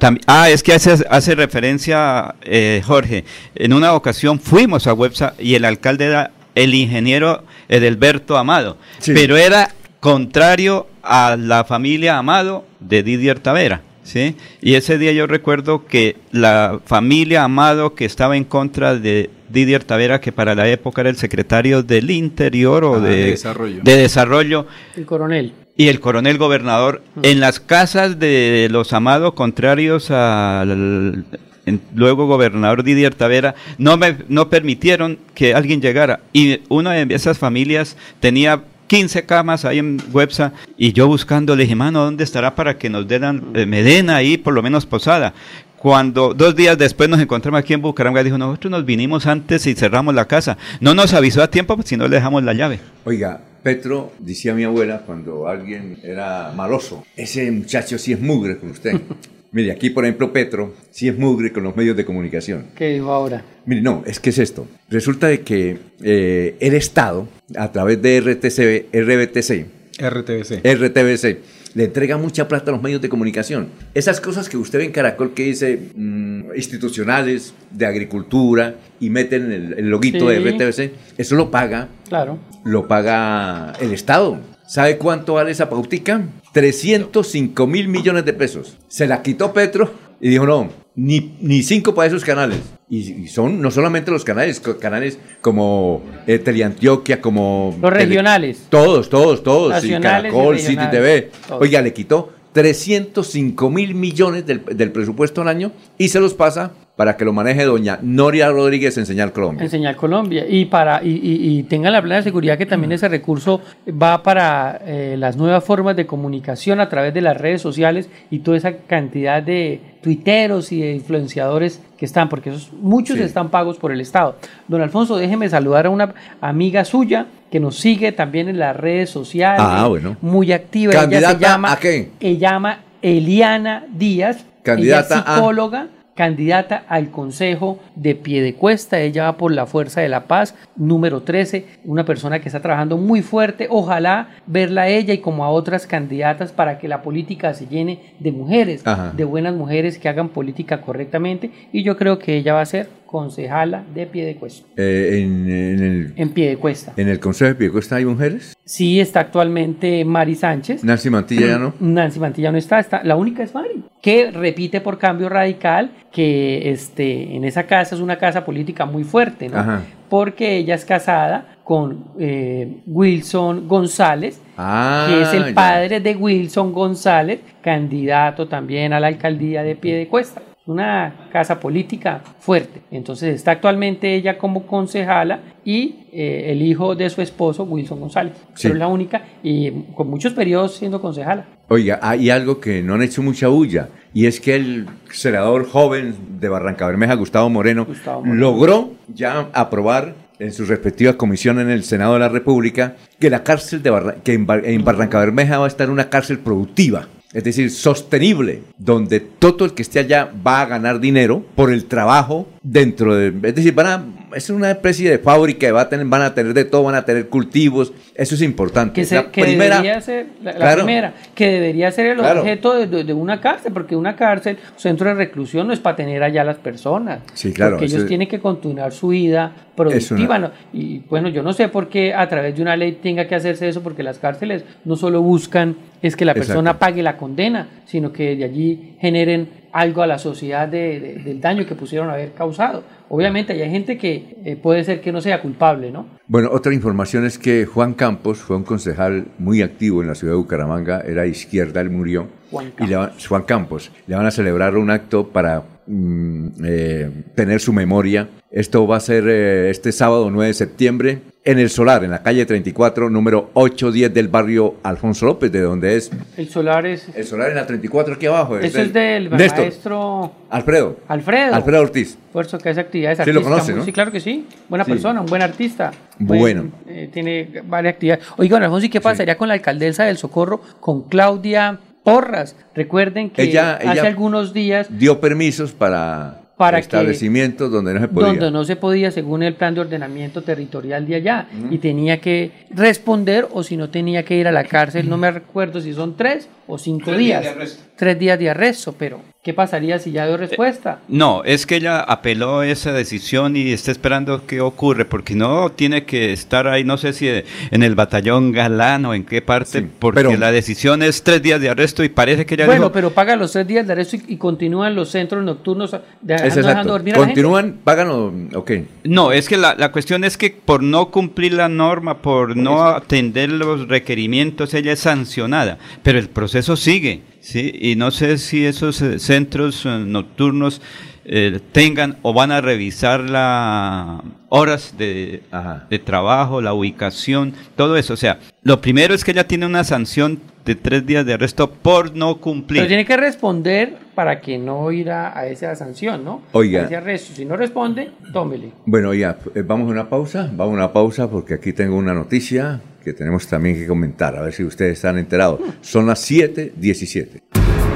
Tambi- ah, es que hace, hace referencia, eh, Jorge, en una ocasión fuimos a WhatsApp y el alcalde era el ingeniero Edelberto Amado, pero era contrario a la familia Amado de Didier Tavera. ¿sí? Y ese día yo recuerdo que la familia Amado que estaba en contra de Didier Tavera, que para la época era el secretario del Interior o Ah, de, de Desarrollo. de Desarrollo, El coronel. y el coronel gobernador en las casas de los amados contrarios al en- luego gobernador Didier Tavera no me no permitieron que alguien llegara y una de esas familias tenía 15 camas ahí en Websa y yo buscando le dije, mano, ¿dónde estará para que nos den, eh, me den ahí por lo menos posada? Cuando dos días después nos encontramos aquí en Bucaramanga, dijo, nosotros nos vinimos antes y cerramos la casa. No nos avisó a tiempo, pues, si no le dejamos la llave. Oiga, Petro, decía mi abuela cuando alguien era maloso, ese muchacho sí es mugre con usted. Mire, aquí por ejemplo Petro sí es mugre con los medios de comunicación. ¿Qué dijo ahora? Mire, no, es que es esto. Resulta de que eh, el Estado, a través de RTC, RBTC, RTBC. RTBC, le entrega mucha plata a los medios de comunicación. Esas cosas que usted ve en Caracol que dice mm, institucionales, de agricultura, y meten el, el loguito de. RTBC, eso lo paga, Claro. lo paga el Estado. ¿Sabe cuánto vale esa pautica? 305 mil millones de pesos. Se la quitó Petro y dijo, no, ni, ni cinco para esos canales. Y, y son no solamente los canales, canales como eh, Teleantioquia, como... Los Tele- regionales. todos, todos, todos. Nacionales y Caracol, City regionales, TV. todos. Oiga, le quitó 305 mil millones del, del presupuesto al año y se los pasa para que lo maneje doña Noria Rodríguez en Señal Colombia. En Señal Colombia. Y, para, y, y, y tengan la plena seguridad que también ese recurso va para eh, las nuevas formas de comunicación a través de las redes sociales y toda esa cantidad de tuiteros y de influenciadores que están, porque esos, muchos Sí. están pagos por el Estado. Don Alfonso, déjeme saludar a una amiga suya que nos sigue también en las redes sociales. Ah, bueno. Muy activa. Ella se ¿Candidata llama, a qué? Ella llama Eliana Díaz. Candidata ella es a- psicóloga. Candidata al Consejo de Piedecuesta, ella va por la Fuerza de la Paz, número 13, una persona que está trabajando muy fuerte. Ojalá verla a ella y como a otras candidatas para que la política se llene de mujeres, Ajá. de buenas mujeres que hagan política correctamente. Y yo creo que ella va a ser concejala de Piedecuesta. Eh, en, en el, En Piedecuesta. en el Consejo de Piedecuesta hay mujeres. Sí está actualmente Mari Sánchez. Nancy Mantilla ya no. Nancy Mantilla no está, está, la única es Mari, que repite por cambio radical que este, en esa casa es una casa política muy fuerte, ¿no? Ajá. Porque ella es casada con eh, Wilson González, Ah, que es el ya. padre de Wilson González, candidato también a la alcaldía de Piedecuesta. Una casa política fuerte. Entonces está actualmente ella como concejala y eh, el hijo de su esposo, Wilson González. Sí. Pero es la única y con muchos periodos siendo concejala. Oiga, hay algo que no han hecho mucha bulla, y es que el senador joven de Barranca Bermeja, Gustavo Moreno, Moreno. logró ya aprobar en su respectiva comisión en el Senado de la República que la cárcel de Barra- que en, Bar- en Barranca Bermeja va a estar una cárcel productiva. Es decir, sostenible, donde todo el que esté allá va a ganar dinero por el trabajo dentro de... Es decir, van a, es una especie de fábrica, va a tener, van a tener de todo, van a tener cultivos, eso es importante. que, se- la que primera, debería ser la, primera que debería ser el Claro. objeto de, de- de una cárcel porque una cárcel centro de reclusión no es para tener allá las personas Sí, claro, porque ellos tienen que continuar su vida productiva una- ¿no? y bueno yo no sé por qué a través de una ley tenga que hacerse eso porque las cárceles no solo buscan es que la persona Exacto. pague la condena sino que de allí generen algo a la sociedad de- de- del daño que pusieron haber causado obviamente hay gente que eh, puede ser que no sea culpable no Bueno, otra información es que Juan Campos fue un concejal muy activo en la ciudad de Bucaramanga, era izquierda, él murió. Juan Y le va- Juan Campos, le van a celebrar un acto para mm, eh, tener su memoria. Esto va a ser eh, este sábado 9 de septiembre en el Solar, en la calle 34, número 810 del barrio Alfonso López, de donde es. el solar es El Solar en la 34 aquí abajo. Eso es del Néstor, maestro Alfredo. Alfredo. Alfredo Ortiz. Esfuerzo que hace actividades Sí lo artísticas. conoce, ¿no? Sí, claro que sí. Buena Sí. persona, un buen artista. Bueno. Buen, eh, tiene varias actividades. Oiga, don Alfonso, ¿y qué pasaría con la alcaldesa del Socorro, con Claudia Porras? Recuerden que Ella- hace ella- algunos días Dio permisos para, Para que- establecimientos donde no se podía. donde no se podía según el plan de ordenamiento territorial de allá y tenía que responder o si no tenía que ir a la cárcel, no me recuerdo si son tres o cinco Tres días. días de arresto. Tres días de arresto, pero ¿qué pasaría si ya dio respuesta? No, es que ella apeló esa decisión y está esperando qué ocurre, porque no tiene que estar ahí, no sé si en el batallón galán o en qué parte, porque pero- la decisión es tres días de arresto y parece que ella Bueno, dijo, pero paga los tres días de arresto y, y continúan los centros nocturnos de- Es dejando, dejando exacto. dormir a la gente. Continúan, pagan o ok. No, es que la, la cuestión es que por no cumplir la norma, por no atender los requerimientos, ella es sancionada, pero el proceso sigue, ¿sí? Y no sé si esos eh, centros eh, nocturnos eh, tengan o van a revisar las horas de, de trabajo, la ubicación, todo eso. O sea, lo primero es que ella tiene una sanción de tres días de arresto por no cumplir. Pero tiene que responder para que no irá a esa sanción, ¿no? Oiga. A ese arresto. Si no responde, tómele. Bueno, ya, eh, vamos a una pausa, vamos a una pausa porque aquí tengo una noticia que tenemos también que comentar, a ver si ustedes están enterados. Son las 7:17.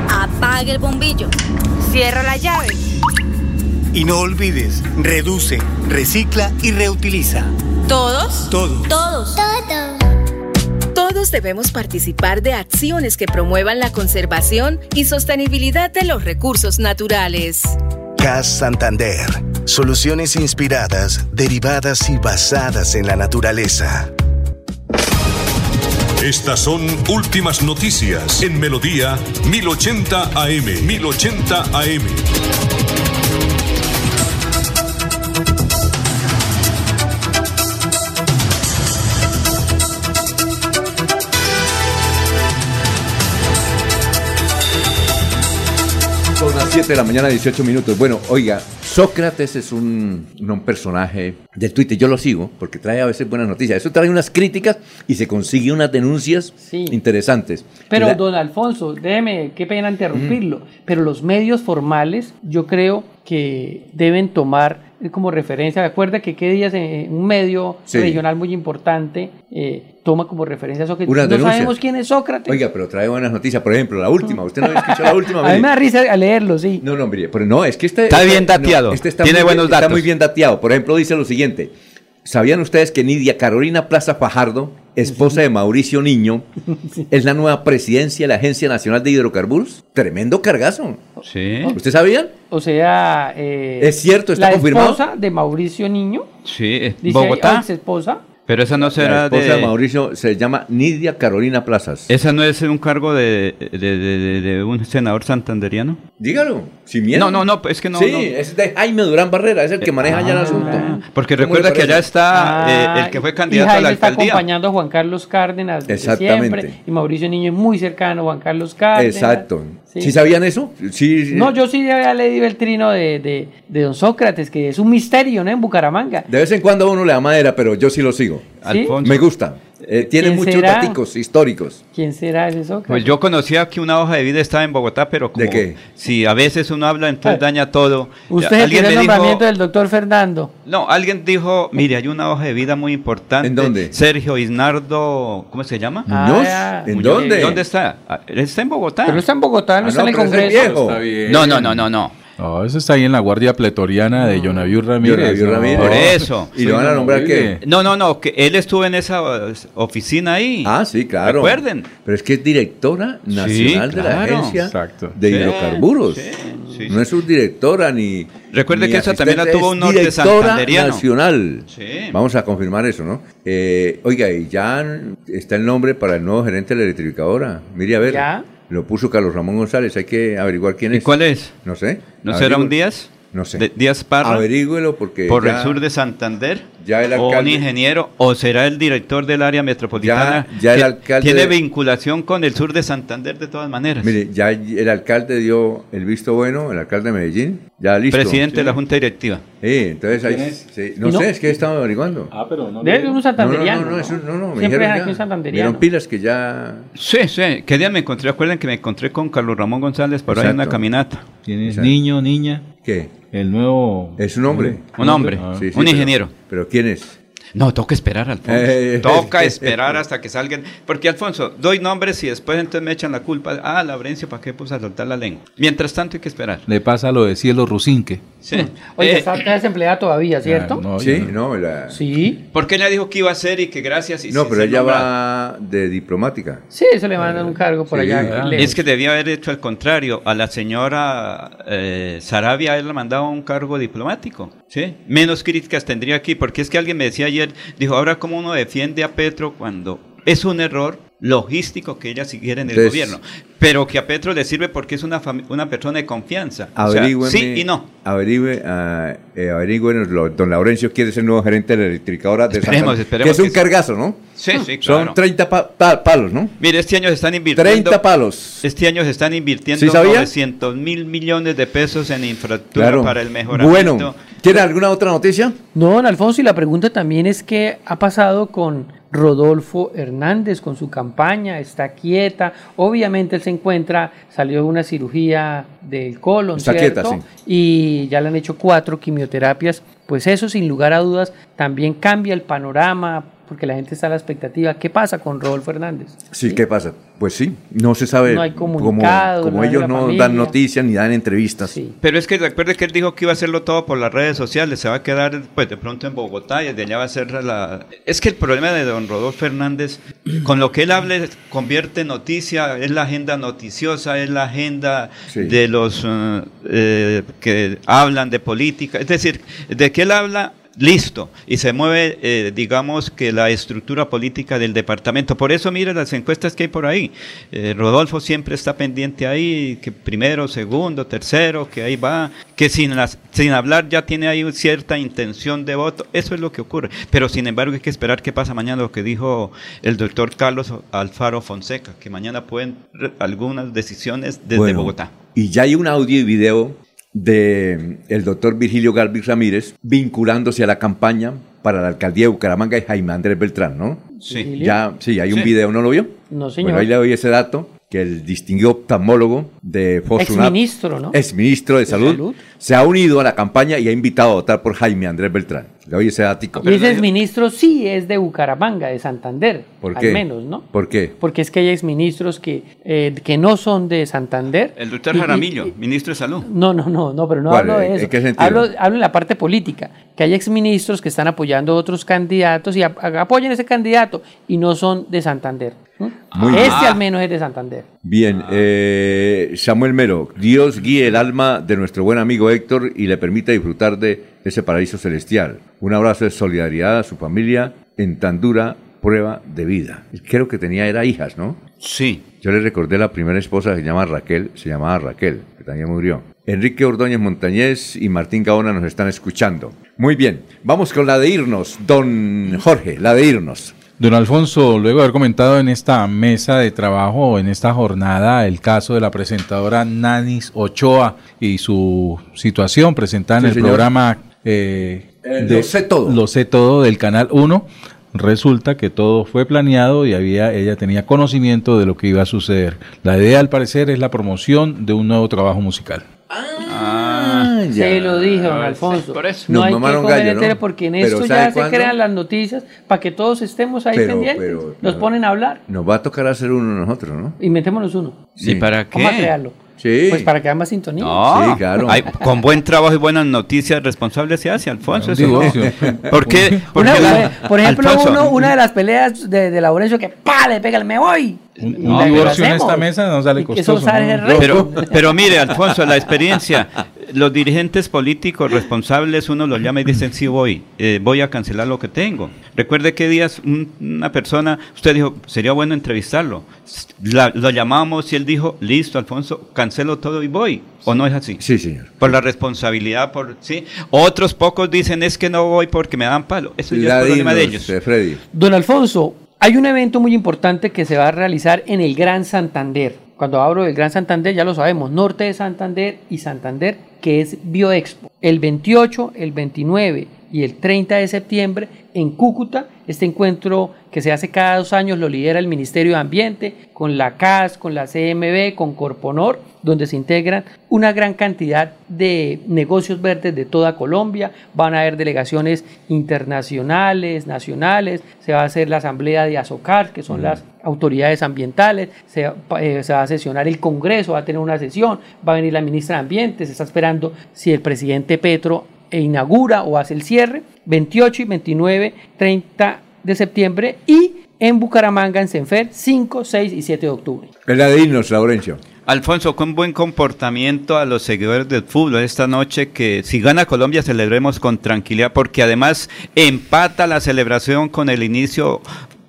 Apague el bombillo. Cierra la llave. Y no olvides, reduce, recicla y reutiliza. ¿Todos? Todos. Todos. Todos debemos participar de acciones que promuevan la conservación y sostenibilidad de los recursos naturales. CAS Santander. Soluciones inspiradas, derivadas y basadas en la naturaleza. Estas son últimas noticias en Melodía 1080 AM. 1080 AM. 7 de la mañana, 18 minutos. Bueno, oiga, Sócrates es un, un personaje del Twitter. Yo lo sigo porque trae a veces buenas noticias. Eso trae unas críticas y se consigue unas denuncias interesantes. Pero, La- don Alfonso, déjeme, qué pena interrumpirlo, pero los medios formales yo creo que deben tomar como referencia, recuerda que qué días en un medio Sí. regional muy importante eh, toma como referencia a Sócrates. Unas no denuncias. sabemos quién es Sócrates. Oiga, pero trae buenas noticias. Por ejemplo, la última. ¿Usted no había escuchado la última? a mí me da risa a leerlo, sí. No, no, mire, pero no, es que este Está este- bien dateado, no, este está tiene muy buenos Está datos. muy bien dateado. Por ejemplo, dice lo siguiente. ¿Sabían ustedes que Nidia Carolina Plaza Fajardo, esposa de Mauricio Niño, es la nueva presidencia de la Agencia Nacional de Hidrocarburos? Tremendo cargazo. Sí. ¿Usted sabían? O sea, eh, ¿Es cierto? ¿Está la confirmado? esposa de Mauricio Niño, Sí, dice Bogotá. ex esposa. Pero esa no La será esposa de... de... Mauricio se llama Nidia Carolina Plazas. ¿Esa no es un cargo de, de, de- de- de un senador santanderiano? Dígalo, sin miedo. No, no, no, es que no. sí, no. es de Jaime Durán Barrera, es el que maneja ya el asunto. Porque ¿Cómo recuerda que allá está eh, Ah, el que fue y candidato a Jaime la está alcaldía. acompañando a Juan Carlos Cárdenas Exactamente. siempre. Y Mauricio Niño es muy cercano a Juan Carlos Cárdenas. Exacto. Sí. ¿Sí sabían eso? Sí. sí. No, yo sí había leído el trino de, de, de don Sócrates, que es un misterio, ¿no? En Bucaramanga. De vez en cuando a uno le da madera, pero yo sí lo sigo. Alfonso. Me gusta. Eh, tiene ¿Quién muchos será? daticos históricos. ¿Quién será ese Sócrates? Pues yo conocía que una hoja de vida estaba en Bogotá, pero como ¿De qué? si a veces uno habla, entonces daña todo. Usted Ya, tiene el dijo- nombramiento del doctor Fernando. No, alguien dijo, mire, hay una hoja de vida muy importante. ¿En dónde? Sergio Isnardo, ¿cómo se llama? ¿Muñoz? Ah, ¿En Muñoz. dónde? ¿Dónde está? Ah, está en Bogotá. Pero está en Bogotá, no Ah, está no, en el Congreso. viejo. Está bien. No, no, no, no, no. No, eso está ahí en la Guardia Pretoriana de Jonaviu Ramírez. Jonaviu no. Ramírez. Por eso. ¿Y lo van a nombrar qué? No, no, no, que él estuvo en esa oficina ahí. Ah, sí, claro. Recuerden. Pero es que es directora nacional de la agencia Exacto. de Sí, hidrocarburos. sí, sí, no es subdirectora ni. Recuerde ni que esa también la tuvo un norte directora santanderiano. nacional. Sí. Vamos a confirmar eso, ¿no? Eh, oiga, y ya está el nombre para el nuevo gerente de la electrificadora. Mire, a ver. ¿Ya? Lo puso Carlos Ramón González. Hay que averiguar quién ¿Y es. cuál es? No sé. ¿No será un Díaz? No sé. De- Díaz Parra. Averígüelo porque. por ya- el sur de Santander ya el o un alcalde- ingeniero o será el director del área metropolitana Ya- ya el alcalde tiene de- vinculación con el sur de Santander de todas maneras Mire, ya el alcalde dio el visto bueno, el alcalde de Medellín, ya listo. presidente de la junta directiva Sí, entonces ahí, no, sé, es que estaba averiguando. Ah, pero no. Debe un No, no, santanderiano. no, no, no, no, me Siempre es ya. aquí un santanderiano. pilas que ya... sí sí qué día me encontré acuerden que me encontré con Carlos Ramón González por ahí en una caminata ¿Quién es? Exacto. Niño, niña. ¿Qué? El nuevo. Es un hombre. un hombre Ah. Sí, sí, un pero- ingeniero Pero, ¿quién es? No toca esperar Alfonso Eh, toca esperar hasta que salgan porque Alfonso doy nombres y después entonces me echan la culpa ah Laurencio para qué puse a soltar la lengua mientras tanto hay que esperar Le pasa lo de Cielo Rusinque. sí Oye, Eh, está, desempleada todavía, ¿cierto? No, sí, ya no, la- Sí. ¿Por qué ella dijo que iba a hacer y que gracias? Y no pero ella va de diplomática. Sí, eso le mandan un cargo por Sí, allá. ah. Es que debía haber hecho al contrario. A la señora eh, Sarabia él le mandaba un cargo diplomático. ¿Sí? Menos críticas tendría aquí, porque es que alguien me decía ayer, dijo, ahora cómo uno defiende a Petro cuando es un error logístico que ella siguiera en el Entonces- gobierno, pero que a Petro le sirve porque es una, una persona de confianza. O sea, sí y no. Averigüe, ah, eh, averigüenos, lo- don Laurencio quiere ser nuevo gerente de la electrificadora de Esperemos, Santander, esperemos Que es un que cargazo, ¿no? Sí, sí, claro. Son 30 pa- pa- palos, ¿no? Mire, este año se están invirtiendo. 30 palos. Este año se están invirtiendo ¿Sí sabía? 900 mil millones de pesos en infraestructura Claro. para el mejoramiento. Bueno, ¿tiene alguna otra noticia? No, don Alfonso, y la pregunta también es qué ha pasado con Rodolfo Hernández, con su campaña, está quieta, obviamente él se encuentra, salió de una cirugía del colon, Está ¿cierto? quieta, sí. Y ya le han hecho cuatro quimioterapias, pues eso sin lugar a dudas también cambia el panorama, porque la gente está a la expectativa, ¿qué pasa con Rodolfo Hernández? Sí, ¿qué pasa? Pues sí, no se sabe. No hay comunicado, como no ellos no familia. dan noticias ni dan entrevistas. Pero es que recuerde que él dijo que iba a hacerlo todo por las redes sociales, se va a quedar pues de pronto en Bogotá y desde allá va a ser la... Es que el problema de don Rodolfo Fernández, con lo que él hable, convierte en noticia, es la agenda noticiosa, es la agenda Sí. de los eh, eh, que hablan de política, es decir, de que él habla... Listo, y se mueve, eh, digamos que la estructura política del departamento. Por eso, mire las encuestas que hay por ahí. Eh, Rodolfo siempre está pendiente ahí, que primero, segundo, tercero, que ahí va, que sin, las, sin hablar ya tiene ahí cierta intención de voto. Eso es lo que ocurre. Pero sin embargo, hay que esperar qué pasa mañana, lo que dijo el doctor Carlos Alfaro Fonseca, que mañana pueden algunas decisiones desde Bueno, Bogotá. y ya hay un audio y video de el doctor Virgilio Galvis Ramírez vinculándose a la campaña para la alcaldía de Bucaramanga y Jaime Andrés Beltrán, ¿no? Sí. Ya, sí, hay un Sí. video, ¿no lo vio? No, señor. Bueno, ahí le doy ese dato, que el distinguido oftalmólogo de Fosunap, Exministro, ¿no? exministro de, De salud, Salud. se ha unido a la campaña y ha invitado a votar por Jaime Andrés Beltrán. Le doy ese datico. Y ese exministro sí es de Bucaramanga, de Santander. ¿Por Al qué? menos, ¿no? ¿Por qué? Porque es que hay exministros que, eh, que no son de Santander. El doctor Y- y- Jaramillo, ministro de Salud. No, no, no, no, pero no ¿Cuál? hablo de ¿En eso. qué sentido? Hablo, hablo en la parte política, que hay exministros que están apoyando a otros candidatos y ap- apoyan a ese candidato y no son de Santander. Muy este bien. al menos es de Santander. Bien, eh, Samuel Mero, Dios guíe el alma de nuestro buen amigo Héctor y le permita disfrutar de ese paraíso celestial. Un abrazo de solidaridad a su familia en tan dura prueba de vida. Creo que tenía, era hijas, ¿no? Sí. Yo le recordé la primera esposa que se llama Raquel, se llamaba Raquel, que también murió. Enrique Ordóñez Montañez y Martín Gaona nos están escuchando. Muy bien, vamos con la de irnos, don Jorge, la de irnos. Don Alfonso, luego de haber comentado en esta mesa de trabajo, en esta jornada, el caso de la presentadora Nanis Ochoa y su situación presentada en Sí, el señor. programa eh, Eh, Lo sé todo. Lo sé todo del Canal 1, resulta que todo fue planeado y había, ella tenía conocimiento de lo que iba a suceder. La idea, al parecer, es la promoción de un nuevo trabajo musical. Ah, Se lo dije, don Alfonso. Nos No hay que comer gallo, porque en esto ¿sabe ya se cuándo? crean las noticias para que todos estemos ahí Pero- pendientes. pero- Nos ponen a hablar. Nos va a tocar hacer uno nosotros, ¿no? Inventémonos uno. ¿Y para qué? Vamos a crearlo. Sí. Pues para que haya más sintonía. No, hay- con buen trabajo y buenas noticias responsables se hace, Alfonso. eso no. ¿Por qué? Porque Una- la- por ejemplo, Alfonso, uno, una de las peleas de, de Laurencio que ¡pa! le pega el me voy. Un, la- divorcio en esta mesa no sale que eso costoso. sale ¿no? Pero, pero mire, Alfonso, la experiencia, los dirigentes políticos responsables, uno los llama y dicen, sí voy, eh, voy a cancelar lo que tengo. Recuerde que días un- una persona, usted dijo, sería bueno entrevistarlo. La- lo llamamos y él dijo, listo, Alfonso, cancelo todo y voy. ¿O no es así? Sí, señor. Por la responsabilidad, por sí. Otros pocos dicen, es que no voy porque me dan palo. Eso ya La es problema de ellos. eh, Freddy. Don Alfonso, hay un evento muy importante que se va a realizar en el Gran Santander. Cuando hablo del Gran Santander, ya lo sabemos, norte de Santander y Santander, que es Bioexpo. El 28, el 29 y el 30 de septiembre en Cúcuta. Este encuentro que se hace cada dos años lo lidera el Ministerio de Ambiente con la CAS, con la CMB, con Corponor, donde se integran una gran cantidad de negocios verdes de toda Colombia. Van a haber delegaciones internacionales, nacionales. Se va a hacer la asamblea de Azocar, que son las autoridades ambientales. Se, eh, se va a sesionar el Congreso, va a tener una sesión. Va a venir la ministra de Ambiente. Se está esperando si el presidente Petro e inaugura o hace el cierre 28 y 29, 30 de septiembre y en Bucaramanga, en Senfer, 5, 6 y 7 de octubre. Es la de irnos, Laurencio. Alfonso, con buen comportamiento a los seguidores del fútbol esta noche, que si gana Colombia celebremos con tranquilidad, porque además empata la celebración con el inicio,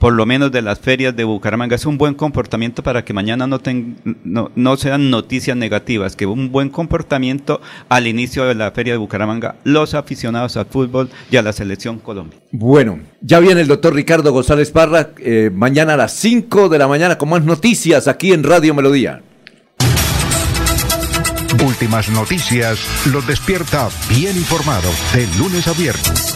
por lo menos de las ferias de Bucaramanga. Es un buen comportamiento para que mañana no, ten- no, no sean noticias negativas, que un buen comportamiento al inicio de la feria de Bucaramanga, los aficionados al fútbol y a la selección Colombia. Bueno, ya viene el doctor Ricardo González Parra, eh, mañana a las 5 de la mañana con más noticias aquí en Radio Melodía. Últimas noticias los despierta bien informados de lunes a viernes.